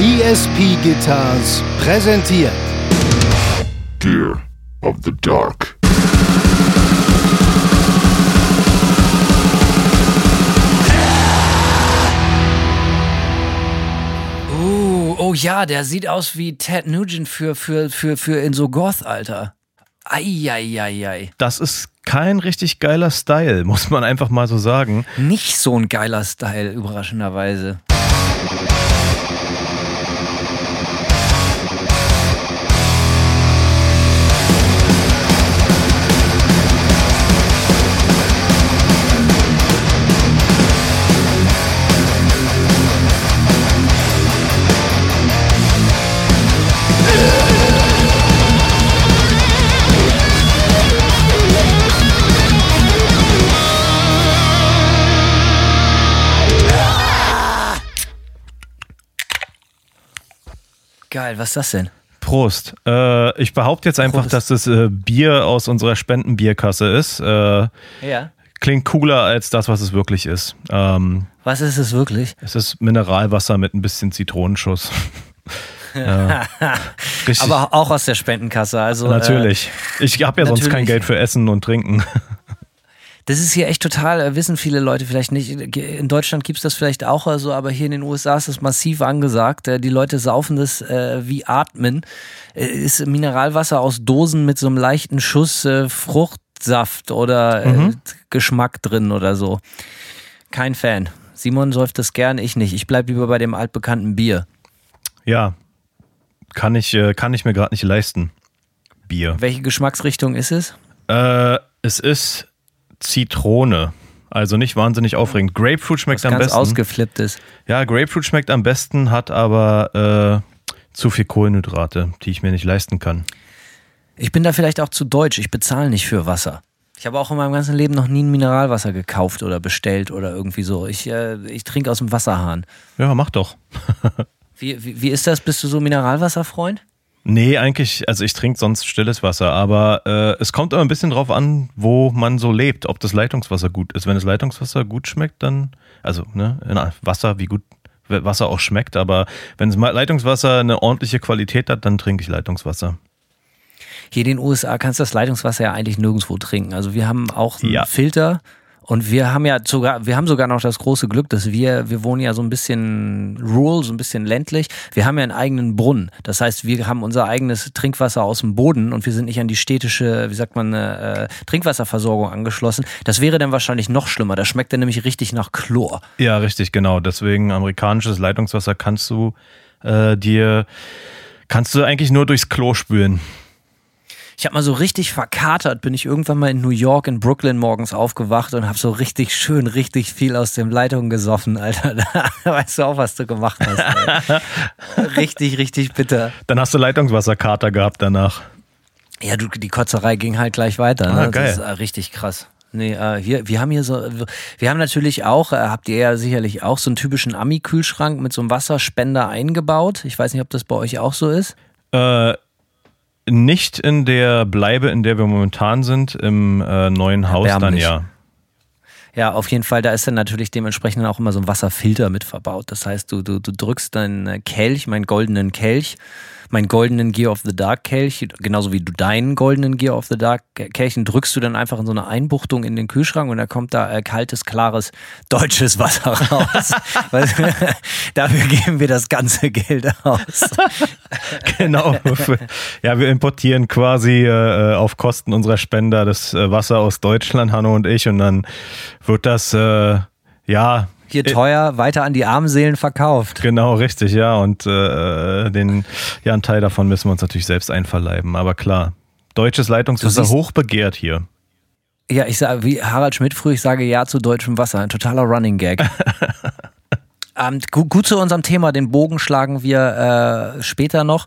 ESP Guitars präsentiert Gear of the Dark. Uh, oh ja, der sieht aus wie Ted Nugent für, für, für, für in so Goth, Alter. Eieieiei. Das ist kein richtig geiler Style, muss man einfach mal so sagen. Nicht so ein geiler Style, überraschenderweise. Geil, was ist das denn? Prost. Äh, ich behaupte jetzt einfach, Prost. dass das äh, Bier aus unserer Spendenbierkasse ist. Äh, Ja. klingt cooler als das, was es wirklich ist. Ähm, Was ist es wirklich? es ist Mineralwasser mit ein bisschen Zitronenschuss. ja. Richtig. Aber auch aus der Spendenkasse. Also, natürlich. Ich habe ja sonst kein. Geld für Essen und Trinken. Das ist hier echt total, äh, wissen viele Leute vielleicht nicht. In Deutschland gibt es das vielleicht auch so, aber hier in den USA ist das massiv angesagt. Äh, Die Leute saufen das äh, wie Atmen. Äh, ist Mineralwasser aus Dosen mit so einem leichten Schuss äh, Fruchtsaft oder äh, Geschmack drin oder so. Kein Fan. Simon säuft das gern, ich nicht. Ich bleib lieber bei dem altbekannten Bier. Ja. Kann ich, kann ich mir gerade nicht leisten. Bier. Welche Geschmacksrichtung ist es? Äh, es ist Zitrone. Also nicht wahnsinnig aufregend. Grapefruit schmeckt am Ganz besten. ausgeflippt ist. Ja, Grapefruit schmeckt am besten, hat aber äh, zu viel Kohlenhydrate, die ich mir nicht leisten kann. Ich bin da vielleicht auch zu deutsch. Ich bezahle nicht für Wasser. Ich habe auch in meinem ganzen Leben noch nie ein Mineralwasser gekauft oder bestellt oder irgendwie so. Ich, äh, ich trinke aus dem Wasserhahn. Ja, mach doch. Wie, wie, wie ist das? Bist du so Mineralwasserfreund? Nee, eigentlich, also ich trinke sonst stilles Wasser, aber äh, es kommt immer ein bisschen drauf an, wo man so lebt, ob das Leitungswasser gut ist. Wenn das Leitungswasser gut schmeckt, dann, also ne, na, Wasser, wie gut Wasser auch schmeckt, aber wenn das Leitungswasser eine ordentliche Qualität hat, dann trinke ich Leitungswasser. Hier in den USA kannst du das Leitungswasser ja eigentlich nirgendwo trinken. Also wir haben auch einen Ja. Filter und wir haben ja sogar, wir haben sogar noch das große Glück, dass wir, wir wohnen ja so ein bisschen rural, so ein bisschen ländlich. Wir haben ja einen eigenen Brunnen. Das heißt, wir haben unser eigenes Trinkwasser aus dem Boden und wir sind nicht an die städtische, wie sagt man, äh, Trinkwasserversorgung angeschlossen. Das wäre dann wahrscheinlich noch schlimmer. Das schmeckt dann nämlich richtig nach Chlor. Ja, richtig, genau. Deswegen amerikanisches Leitungswasser kannst du äh, dir, kannst du eigentlich nur durchs Klo spülen. Ich habe mal so richtig verkatert, bin ich irgendwann mal in New York, in Brooklyn morgens aufgewacht und habe so richtig schön, richtig viel aus dem Leitung gesoffen, Alter. Da weißt du auch, was du gemacht hast. Ey. richtig, richtig bitter. Dann hast du Leitungswasserkater gehabt danach. Ja, du, die Kotzerei ging halt gleich weiter. Ne? Ah, geil. Das ist äh, richtig krass. Nee, äh, hier, wir haben hier so, wir haben natürlich auch, äh, habt ihr ja sicherlich auch so einen typischen Ami-Kühlschrank mit so einem Wasserspender eingebaut. Ich weiß nicht, ob das bei euch auch so ist. Äh, nicht in der Bleibe, in der wir momentan sind, im äh, neuen Haus dann ja. Ja, auf jeden Fall, da ist dann natürlich dementsprechend auch immer so ein Wasserfilter mit verbaut. Das heißt, du, du, du drückst deinen Kelch, meinen goldenen Kelch, meinen goldenen Gear of the Dark Kelch, genauso wie du deinen goldenen Gear of the Dark Kelch, den drückst du dann einfach in so eine Einbuchtung in den Kühlschrank und da kommt da äh, kaltes, klares, deutsches Wasser raus. Weil, dafür geben wir das ganze Geld aus. Genau. ja, wir importieren quasi äh, auf Kosten unserer Spender das äh, Wasser aus Deutschland, Hanno und ich, und dann wird das, äh, ja, Hier teuer, weiter an die Armseelen verkauft. Genau, richtig, ja. Und äh, den, ja, einen Teil davon müssen wir uns natürlich selbst einverleiben. Aber klar, deutsches Leitungswasser hochbegehrt hier. Ja, ich sage, wie Harald Schmidt früh, ich sage Ja zu deutschem Wasser. Ein totaler Running Gag. ähm, gut, gut zu unserem Thema, den Bogen schlagen wir äh, später noch.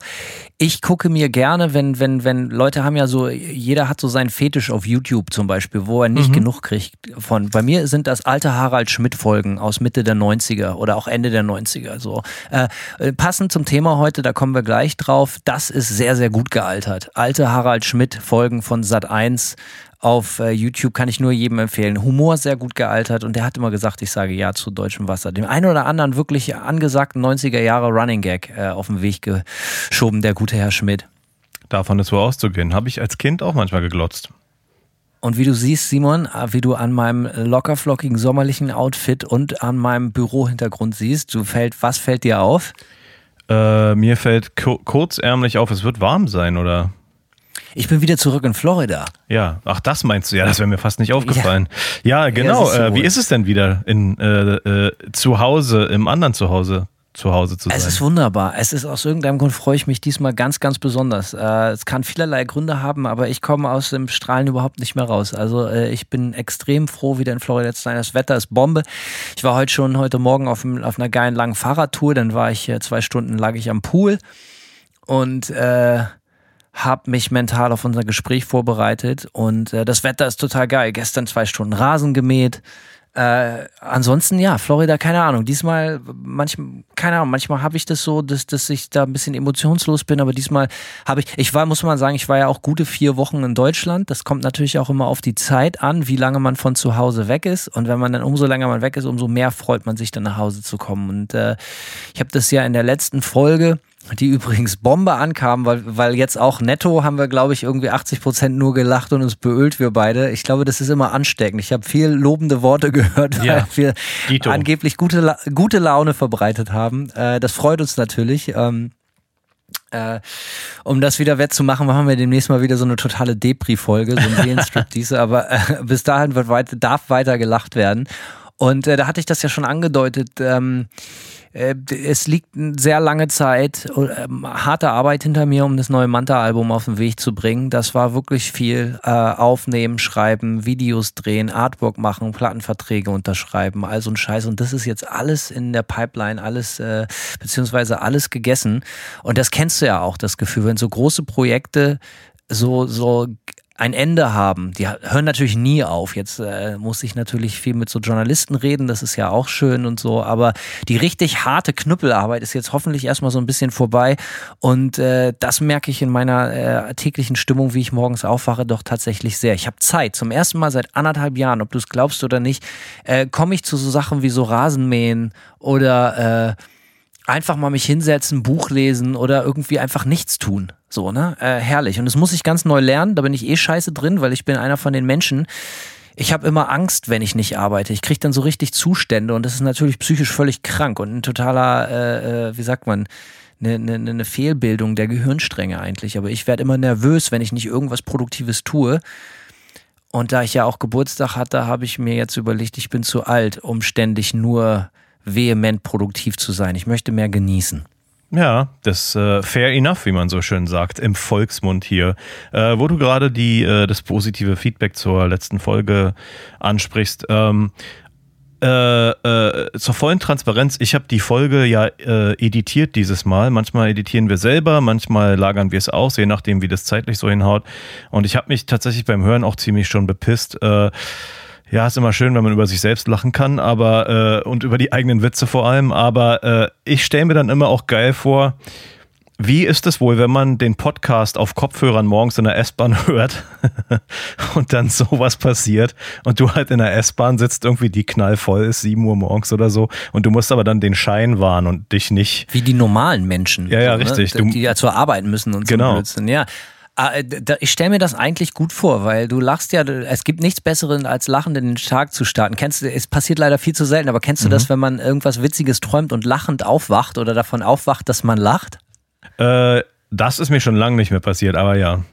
Ich gucke mir gerne, wenn, wenn, wenn Leute haben ja so, jeder hat so seinen Fetisch auf YouTube zum Beispiel, wo er nicht genug kriegt von. Bei mir sind das alte Harald Schmidt-Folgen aus Mitte der 90er oder auch Ende der 90er. So. Äh, äh, passend zum Thema heute, da kommen wir gleich drauf. Das ist sehr, sehr gut gealtert. Alte Harald Schmidt-Folgen von Sat 1 auf äh, YouTube kann ich nur jedem empfehlen. Humor sehr gut gealtert und der hat immer gesagt, ich sage ja zu deutschem Wasser. Dem einen oder anderen wirklich angesagten 90er Jahre Running Gag äh, auf den Weg geschoben, der gute Herr Schmidt. Davon ist wohl auszugehen. Habe ich als Kind auch manchmal geglotzt. Und wie du siehst, Simon, äh, wie du an meinem lockerflockigen sommerlichen Outfit und an meinem Bürohintergrund siehst, du fällt, was fällt dir auf? Äh, mir fällt kurzärmlich auf, es wird warm sein, oder? Ich bin wieder zurück in Florida. Ja, ach, das meinst du? Ja, das wäre mir fast nicht aufgefallen. Ja, ja genau. Ja, äh, wie ist es denn wieder in äh, äh, zu Hause, im anderen Zuhause? zu Hause zu sein. Es ist wunderbar. Es ist aus irgendeinem Grund freue ich mich diesmal ganz, ganz besonders. Äh, es kann vielerlei Gründe haben, aber ich komme aus dem Strahlen überhaupt nicht mehr raus. Also äh, ich bin extrem froh, wieder in Florida zu sein. Das Wetter ist Bombe. Ich war heute schon heute Morgen auf, auf einer geilen langen Fahrradtour. Dann war ich äh, zwei Stunden lag ich am Pool und äh, habe mich mental auf unser Gespräch vorbereitet und äh, das Wetter ist total geil. Gestern zwei Stunden Rasen gemäht. Äh, ansonsten ja, Florida, keine Ahnung. Diesmal, manchmal, keine Ahnung, manchmal habe ich das so, dass, dass ich da ein bisschen emotionslos bin, aber diesmal habe ich, ich war, muss man sagen, ich war ja auch gute vier Wochen in Deutschland. Das kommt natürlich auch immer auf die Zeit an, wie lange man von zu Hause weg ist. Und wenn man dann umso länger man weg ist, umso mehr freut man sich dann nach Hause zu kommen. Und äh, ich habe das ja in der letzten Folge die übrigens Bombe ankam, weil, weil jetzt auch netto haben wir, glaube ich, irgendwie 80 Prozent nur gelacht und uns beölt, wir beide. Ich glaube, das ist immer ansteckend. Ich habe viel lobende Worte gehört, weil ja, wir Dito. angeblich gute, gute Laune verbreitet haben. Äh, das freut uns natürlich. Ähm, äh, um das wieder wettzumachen, machen wir demnächst mal wieder so eine totale Depri-Folge, so ein Seelenstrip-Diese, aber äh, bis dahin wird weit, darf weiter gelacht werden. Und äh, da hatte ich das ja schon angedeutet. Ähm, äh, es liegt eine sehr lange Zeit, äh, harte Arbeit hinter mir, um das neue Manta-Album auf den Weg zu bringen. Das war wirklich viel äh, aufnehmen, schreiben, Videos drehen, Artwork machen, Plattenverträge unterschreiben, all so ein Scheiß. Und das ist jetzt alles in der Pipeline, alles, äh, beziehungsweise alles gegessen. Und das kennst du ja auch, das Gefühl, wenn so große Projekte so, so ein Ende haben. Die hören natürlich nie auf. Jetzt äh, muss ich natürlich viel mit so Journalisten reden, das ist ja auch schön und so, aber die richtig harte Knüppelarbeit ist jetzt hoffentlich erstmal so ein bisschen vorbei und äh, das merke ich in meiner äh, täglichen Stimmung, wie ich morgens aufwache, doch tatsächlich sehr. Ich habe Zeit. Zum ersten Mal seit anderthalb Jahren, ob du es glaubst oder nicht, äh, komme ich zu so Sachen wie so Rasenmähen oder äh, einfach mal mich hinsetzen, Buch lesen oder irgendwie einfach nichts tun. So, ne? Äh, herrlich. Und das muss ich ganz neu lernen. Da bin ich eh scheiße drin, weil ich bin einer von den Menschen. Ich habe immer Angst, wenn ich nicht arbeite. Ich kriege dann so richtig Zustände und das ist natürlich psychisch völlig krank und ein totaler, äh, äh, wie sagt man, eine, eine, eine Fehlbildung der Gehirnstränge eigentlich. Aber ich werde immer nervös, wenn ich nicht irgendwas Produktives tue. Und da ich ja auch Geburtstag hatte, habe ich mir jetzt überlegt, ich bin zu alt, um ständig nur vehement produktiv zu sein. Ich möchte mehr genießen. Ja, das äh, fair enough, wie man so schön sagt, im Volksmund hier. Äh, wo du gerade die äh, das positive Feedback zur letzten Folge ansprichst. Ähm, äh, äh, zur vollen Transparenz, ich habe die Folge ja äh, editiert dieses Mal. Manchmal editieren wir selber, manchmal lagern wir es aus, je nachdem, wie das zeitlich so hinhaut. Und ich habe mich tatsächlich beim Hören auch ziemlich schon bepisst. Äh, ja, ist immer schön, wenn man über sich selbst lachen kann, aber äh, und über die eigenen Witze vor allem. Aber äh, ich stelle mir dann immer auch geil vor, wie ist es wohl, wenn man den Podcast auf Kopfhörern morgens in der S-Bahn hört und dann sowas passiert und du halt in der S-Bahn sitzt, irgendwie die knallvoll ist, 7 Uhr morgens oder so und du musst aber dann den Schein wahren und dich nicht. Wie die normalen Menschen. Ja, ja, so, ne? richtig. Ne? Die, die ja zur Arbeit müssen und genau. so. Genau. Ja. Ah, äh, ich stelle mir das eigentlich gut vor, weil du lachst ja, es gibt nichts Besseres als lachend in den Tag zu starten. Kennst du, es passiert leider viel zu selten, aber kennst du mhm. das, wenn man irgendwas Witziges träumt und lachend aufwacht oder davon aufwacht, dass man lacht? Äh, das ist mir schon lange nicht mehr passiert, aber ja.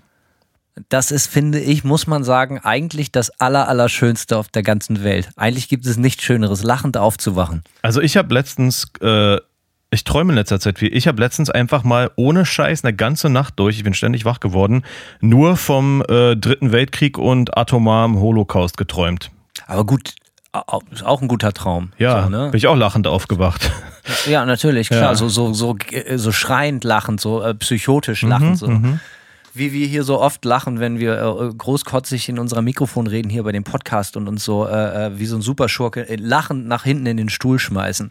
Das ist, finde ich, muss man sagen, eigentlich das Allerallerschönste auf der ganzen Welt. Eigentlich gibt es nichts Schöneres, lachend aufzuwachen. Also ich habe letztens äh, ich träume in letzter Zeit viel. Ich habe letztens einfach mal ohne Scheiß eine ganze Nacht durch, ich bin ständig wach geworden, nur vom äh, Dritten Weltkrieg und atomaren Holocaust geträumt. Aber gut, ist auch ein guter Traum. Ja, so, ne? bin ich auch lachend aufgewacht. Ja, natürlich, klar. Ja. So, so, so, so schreiend lachend, so äh, psychotisch lachend. Mhm, so. Mhm. Wie wir hier so oft lachen, wenn wir äh, großkotzig in unserem Mikrofon reden, hier bei dem Podcast und uns so äh, äh wie so ein Superschurke äh, lachend nach hinten in den Stuhl schmeißen.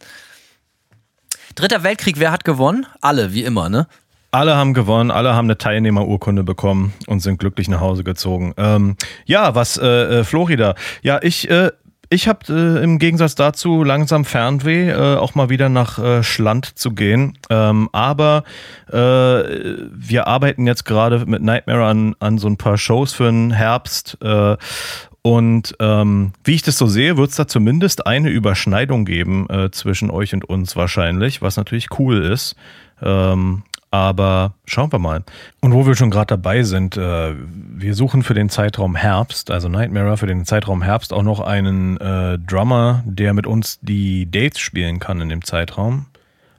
Dritter Weltkrieg, wer hat gewonnen? Alle, wie immer, ne? Alle haben gewonnen, alle haben eine Teilnehmerurkunde bekommen und sind glücklich nach Hause gezogen. Ähm, ja, was äh, äh, Florida? Ja, ich äh, ich habe äh, im Gegensatz dazu langsam Fernweh, äh, auch mal wieder nach äh, Schland zu gehen. Ähm, aber äh, wir arbeiten jetzt gerade mit Nightmare an, an so ein paar Shows für den Herbst. Und ähm, wie ich das so sehe, wird es da zumindest eine Überschneidung geben äh, zwischen euch und uns wahrscheinlich, was natürlich cool ist. Ähm, aber schauen wir mal. Und wo wir schon gerade dabei sind, äh, wir suchen für den Zeitraum Herbst, also Nightmare für den Zeitraum Herbst auch noch einen äh, Drummer, der mit uns die Dates spielen kann in dem Zeitraum.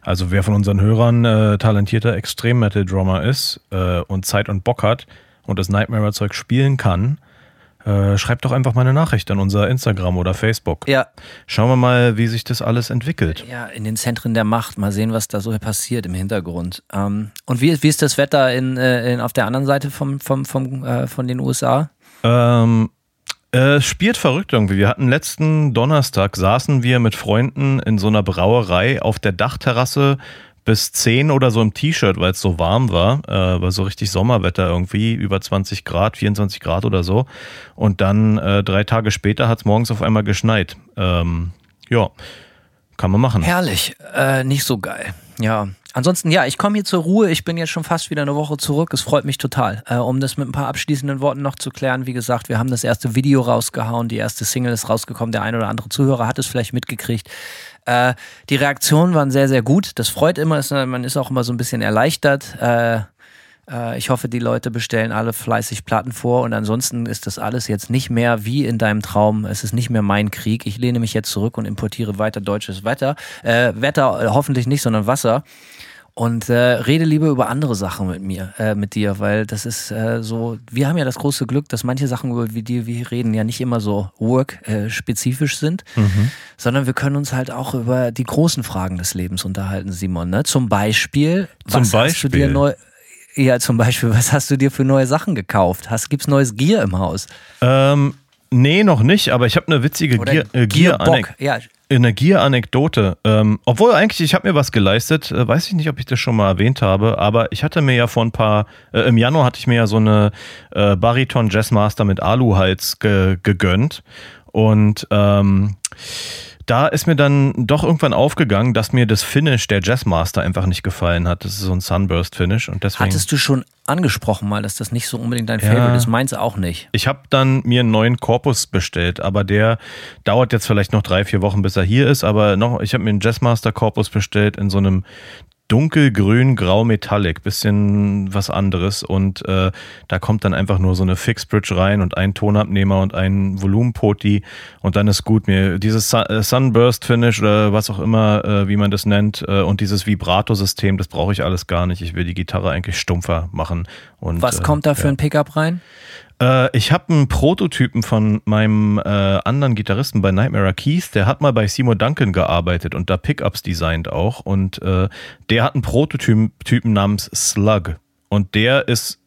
Also wer von unseren Hörern äh, talentierter Extrem-Metal-Drummer ist äh, und Zeit und Bock hat und das Nightmare-Zeug spielen kann, äh, schreibt doch einfach mal eine Nachricht an unser Instagram oder Facebook. Ja. Schauen wir mal, wie sich das alles entwickelt. Ja, in den Zentren der Macht. Mal sehen, was da so passiert im Hintergrund. Ähm, und wie, wie ist das Wetter in, äh, in, auf der anderen Seite vom, vom, vom, äh, von den USA? Ähm, es spielt verrückt irgendwie. Wir hatten letzten Donnerstag, saßen wir mit Freunden in so einer Brauerei auf der Dachterrasse bis 10 oder so im T-Shirt, weil es so warm war. Äh, war so richtig Sommerwetter irgendwie, über 20 Grad, 24 Grad oder so. Und dann äh, drei Tage später hat es morgens auf einmal geschneit. Ähm, ja, kann man machen. Herrlich, äh, nicht so geil. Ja, ansonsten, ja, ich komme hier zur Ruhe. Ich bin jetzt schon fast wieder eine Woche zurück. Es freut mich total. Äh, um das mit ein paar abschließenden Worten noch zu klären, wie gesagt, wir haben das erste Video rausgehauen, die erste Single ist rausgekommen. Der ein oder andere Zuhörer hat es vielleicht mitgekriegt. Äh, die Reaktionen waren sehr, sehr gut. Das freut immer. Man ist auch immer so ein bisschen erleichtert. Äh, äh, ich hoffe, die Leute bestellen alle fleißig Platten vor und ansonsten ist das alles jetzt nicht mehr wie in deinem Traum. Es ist nicht mehr mein Krieg. Ich lehne mich jetzt zurück und importiere weiter deutsches Wetter. Äh, Wetter hoffentlich nicht, sondern Wasser und äh, rede lieber über andere Sachen mit mir, äh, mit dir, weil das ist äh, so, wir haben ja das große Glück, dass manche Sachen, über die wir reden, ja nicht immer so work-spezifisch sind, mhm. sondern wir können uns halt auch über die großen Fragen des Lebens unterhalten, Simon. Ne? Zum Beispiel, zum was Beispiel. hast du dir neu, ja, zum Beispiel, was hast du dir für neue Sachen gekauft? Hast, gibt's neues Gear im Haus? Ähm, nee, noch nicht, aber ich habe eine witzige Gear, äh, Gear, Gear ja, eine Gear-Anekdote. Ähm, obwohl eigentlich, ich habe mir was geleistet. Äh, weiß ich nicht, ob ich das schon mal erwähnt habe, aber ich hatte mir ja vor ein paar, äh, im Januar hatte ich mir ja so eine äh, Bariton Jazzmaster mit Aluhals ge gegönnt. Und ähm, da ist mir dann doch irgendwann aufgegangen, dass mir das Finish der Jazzmaster einfach nicht gefallen hat. Das ist so ein Sunburst-Finish und deswegen. Hattest du schon angesprochen mal, dass das nicht so unbedingt dein ja. Favorite ist? Meins auch nicht. Ich habe dann mir einen neuen Korpus bestellt, aber der dauert jetzt vielleicht noch drei, vier Wochen, bis er hier ist. Aber noch, ich habe mir einen Jazzmaster-Korpus bestellt in so einem dunkelgrün, grau Metallic, bisschen was anderes und äh, da kommt dann einfach nur so eine Fixbridge rein und ein Tonabnehmer und ein Volumenpoti und dann ist gut. Mir dieses äh, Sunburst Finish oder was auch immer, äh, wie man das nennt äh, und dieses Vibrato-System, das brauche ich alles gar nicht. Ich will die Gitarre eigentlich stumpfer machen. Und, was kommt da für ja. ein Pickup rein? Äh, ich habe einen Prototypen von meinem äh, anderen Gitarristen bei Nightmare Keys, der hat mal bei Seymour Duncan gearbeitet und da Pickups designt auch. Und äh, der hat einen Prototypen namens Slug. Und der ist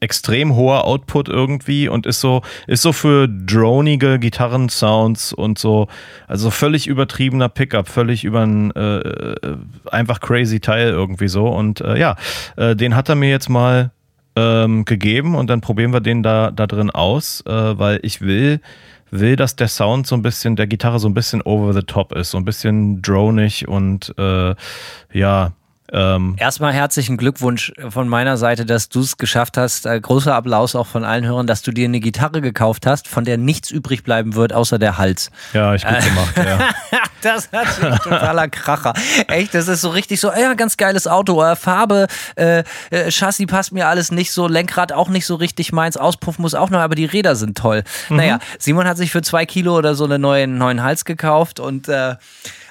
extrem hoher Output irgendwie und ist so, ist so für dronige Gitarrensounds und so, also völlig übertriebener Pickup, völlig über ein äh, äh, einfach crazy Teil irgendwie so. Und äh, ja, äh, den hat er mir jetzt mal ähm, gegeben und dann probieren wir den da, da drin aus, äh, weil ich will, will, dass der Sound so ein bisschen, der Gitarre so ein bisschen over the top ist, so ein bisschen dronig und äh, ja, ähm, Erstmal herzlichen Glückwunsch von meiner Seite, dass du es geschafft hast. Äh, großer Applaus auch von allen Hörern, dass du dir eine Gitarre gekauft hast, von der nichts übrig bleiben wird, außer der Hals. Ja, ich gut gemacht, ja. das ist ein totaler Kracher. Echt, das ist so richtig so, ja, ganz geiles Auto. Äh, Farbe, äh, äh, Chassis passt mir alles nicht so, Lenkrad auch nicht so richtig meins, Auspuff muss auch noch, aber die Räder sind toll. Mhm. Naja, Simon hat sich für zwei Kilo oder so einen neuen, neuen Hals gekauft und äh,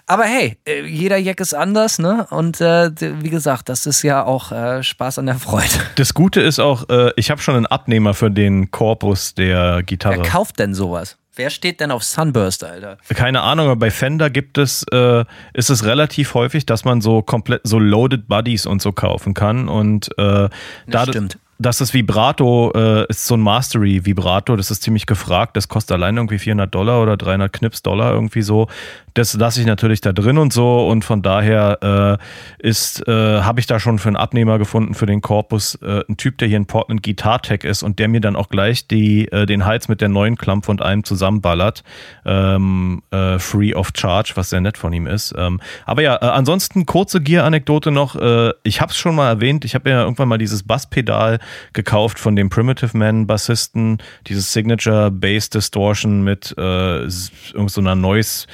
aber hey, äh, jeder Jack ist anders, ne? Und äh, wie gesagt, das ist ja auch äh, Spaß an der Freude. Das Gute ist auch, äh, ich habe schon einen Abnehmer für den Korpus der Gitarre. Wer kauft denn sowas? Wer steht denn auf Sunburst, Alter? Keine Ahnung, aber bei Fender gibt es, äh, ist es relativ häufig, dass man so komplett so Loaded Buddies und so kaufen kann. Und äh, das stimmt. Das Vibrato äh, ist so ein Mastery-Vibrato, das ist ziemlich gefragt, das kostet allein irgendwie 400 Dollar oder 300 Knips Dollar irgendwie so. Das lasse ich natürlich da drin und so und von daher äh, ist, äh, habe ich da schon für einen Abnehmer gefunden für den Korpus, äh, ein Typ, der hier in Portland Guitar Tech ist und der mir dann auch gleich die, äh, den Hals mit der neuen Klampe und allem zusammenballert. Ähm, äh, free of charge, was sehr nett von ihm ist. Ähm, aber ja, äh, ansonsten kurze Gear-Anekdote noch. Äh, ich habe es schon mal erwähnt, ich habe ja irgendwann mal dieses Basspedal gekauft von dem Primitive Man Bassisten, dieses Signature Bass Distortion mit äh, irgendeiner Noise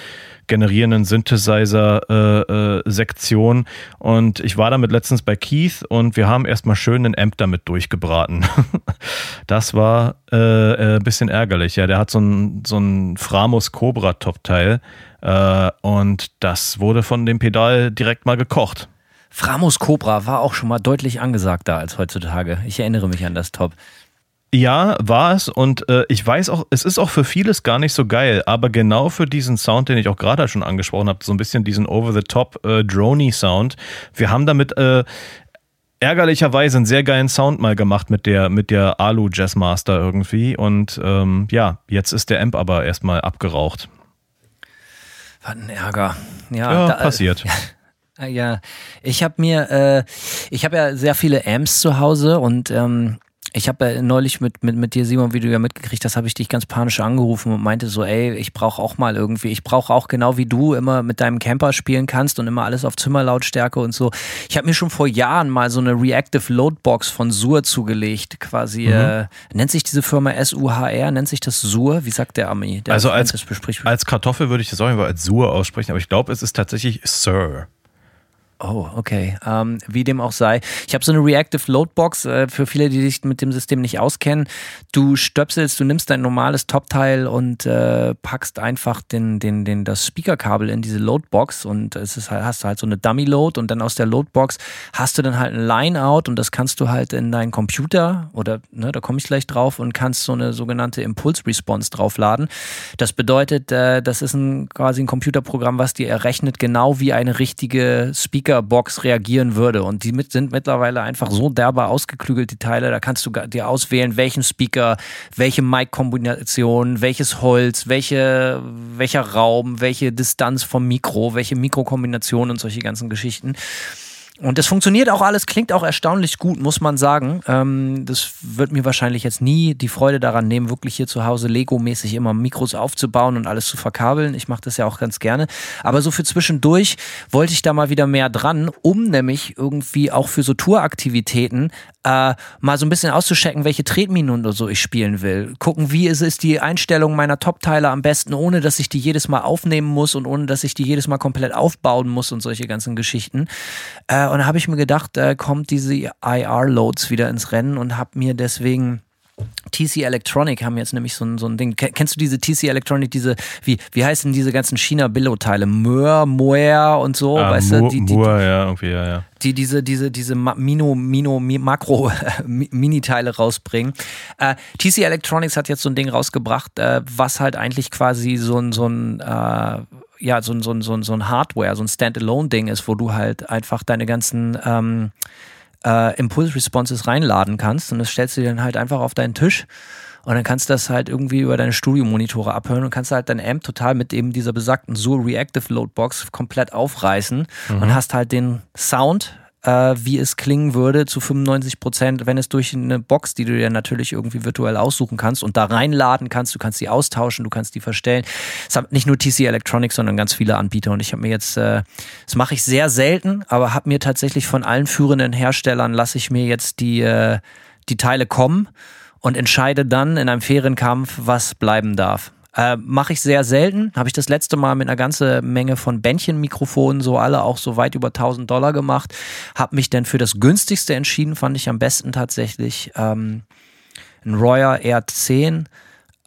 generierenden Synthesizer-Sektion. Äh, äh, und ich war damit letztens bei Keith und wir haben erstmal schön einen Amp damit durchgebraten. das war äh, ein äh, bisschen ärgerlich. Ja, der hat so ein, so ein Framus Cobra Top-Teil äh, und das wurde von dem Pedal direkt mal gekocht. Framus Cobra war auch schon mal deutlich angesagter als heutzutage. Ich erinnere mich an das Top. Ja, war es und äh, ich weiß auch, es ist auch für vieles gar nicht so geil, aber genau für diesen Sound, den ich auch gerade schon angesprochen habe, so ein bisschen diesen Over-the-Top äh, Drony-Sound, wir haben damit äh, ärgerlicherweise einen sehr geilen Sound mal gemacht mit der, mit der Alu Jazzmaster irgendwie und ähm, ja, jetzt ist der Amp aber erstmal abgeraucht. Was ein Ärger. Ja, ja da, passiert. Ja, ich habe mir, äh, ich habe ja sehr viele Amps zu Hause und ähm, ich habe ja neulich mit, mit, mit dir, Simon, wie du ja mitgekriegt hast, habe ich dich ganz panisch angerufen und meinte so, ey, ich brauche auch mal irgendwie, ich brauche auch genau wie du immer mit deinem Camper spielen kannst und immer alles auf Zimmerlautstärke und so. Ich habe mir schon vor Jahren mal so eine Reactive Loadbox von Sur zugelegt, quasi. Mhm. Äh, nennt sich diese Firma SUHR, nennt sich das Sur? Wie sagt der Ami? Der also als, als Kartoffel würde ich das auch immer als Sur aussprechen, aber ich glaube, es ist tatsächlich Sir. Oh, okay. Ähm, wie dem auch sei. Ich habe so eine Reactive Loadbox äh, für viele, die sich mit dem System nicht auskennen. Du stöpselst, du nimmst dein normales Top-Teil und äh, packst einfach den, den, den, das Speaker-Kabel in diese Loadbox und es ist halt, hast du halt so eine Dummy-Load und dann aus der Loadbox hast du dann halt ein Line-Out und das kannst du halt in deinen Computer oder, ne, da komme ich gleich drauf und kannst so eine sogenannte Impulse-Response draufladen. Das bedeutet, äh, das ist ein, quasi ein Computerprogramm, was dir errechnet, genau wie eine richtige Speaker Speakerbox reagieren würde. Und die mit, sind mittlerweile einfach so derbe ausgeklügelt, die Teile. Da kannst du dir auswählen, welchen Speaker, welche Mic-Kombination, welches Holz, welche, welcher Raum, welche Distanz vom Mikro, welche Mikrokombination und solche ganzen Geschichten. Und das funktioniert auch alles, klingt auch erstaunlich gut, muss man sagen. Ähm, das wird mir wahrscheinlich jetzt nie die Freude daran nehmen, wirklich hier zu Hause Lego-mäßig immer Mikros aufzubauen und alles zu verkabeln. Ich mache das ja auch ganz gerne. Aber so für zwischendurch wollte ich da mal wieder mehr dran, um nämlich irgendwie auch für so Touraktivitäten äh, mal so ein bisschen auszuchecken, welche Tretminen und so ich spielen will. Gucken, wie ist, ist die Einstellung meiner Top-Teile am besten, ohne dass ich die jedes Mal aufnehmen muss und ohne dass ich die jedes Mal komplett aufbauen muss und solche ganzen Geschichten. Äh, und da habe ich mir gedacht, äh, kommt diese IR-Loads wieder ins Rennen und habe mir deswegen TC Electronic haben jetzt nämlich so ein, so ein Ding. Kennst du diese TC Electronic, diese, wie, wie heißen diese ganzen China-Billo-Teile? Möhr, Moer und so, ah, weißt Mo du? Die, die, Moor, ja, irgendwie, ja, ja. Die diese, diese, diese Mino, Mino, Makro, Mini-Teile rausbringen. Äh, TC Electronics hat jetzt so ein Ding rausgebracht, äh, was halt eigentlich quasi so ein, so ein, äh, ja, so ein, so so so ein Hardware, so ein Standalone-Ding ist, wo du halt einfach deine ganzen ähm, äh, Impulse-Responses reinladen kannst und das stellst du dir dann halt einfach auf deinen Tisch und dann kannst du das halt irgendwie über deine Studiomonitore abhören und kannst halt dein Amp total mit eben dieser besagten Sur Reactive Loadbox komplett aufreißen mhm. und hast halt den Sound äh, wie es klingen würde zu 95 Prozent, wenn es durch eine Box, die du dir natürlich irgendwie virtuell aussuchen kannst und da reinladen kannst. Du kannst die austauschen, du kannst die verstellen. Es hat nicht nur TC Electronics, sondern ganz viele Anbieter. Und ich habe mir jetzt, äh, das mache ich sehr selten, aber habe mir tatsächlich von allen führenden Herstellern lasse ich mir jetzt die, äh, die Teile kommen und entscheide dann in einem fairen Kampf, was bleiben darf. Äh, Mache ich sehr selten. Habe ich das letzte Mal mit einer ganzen Menge von Bändchenmikrofonen, so alle auch so weit über 1000 Dollar gemacht. Habe mich dann für das günstigste entschieden, fand ich am besten tatsächlich ähm, ein Royer R10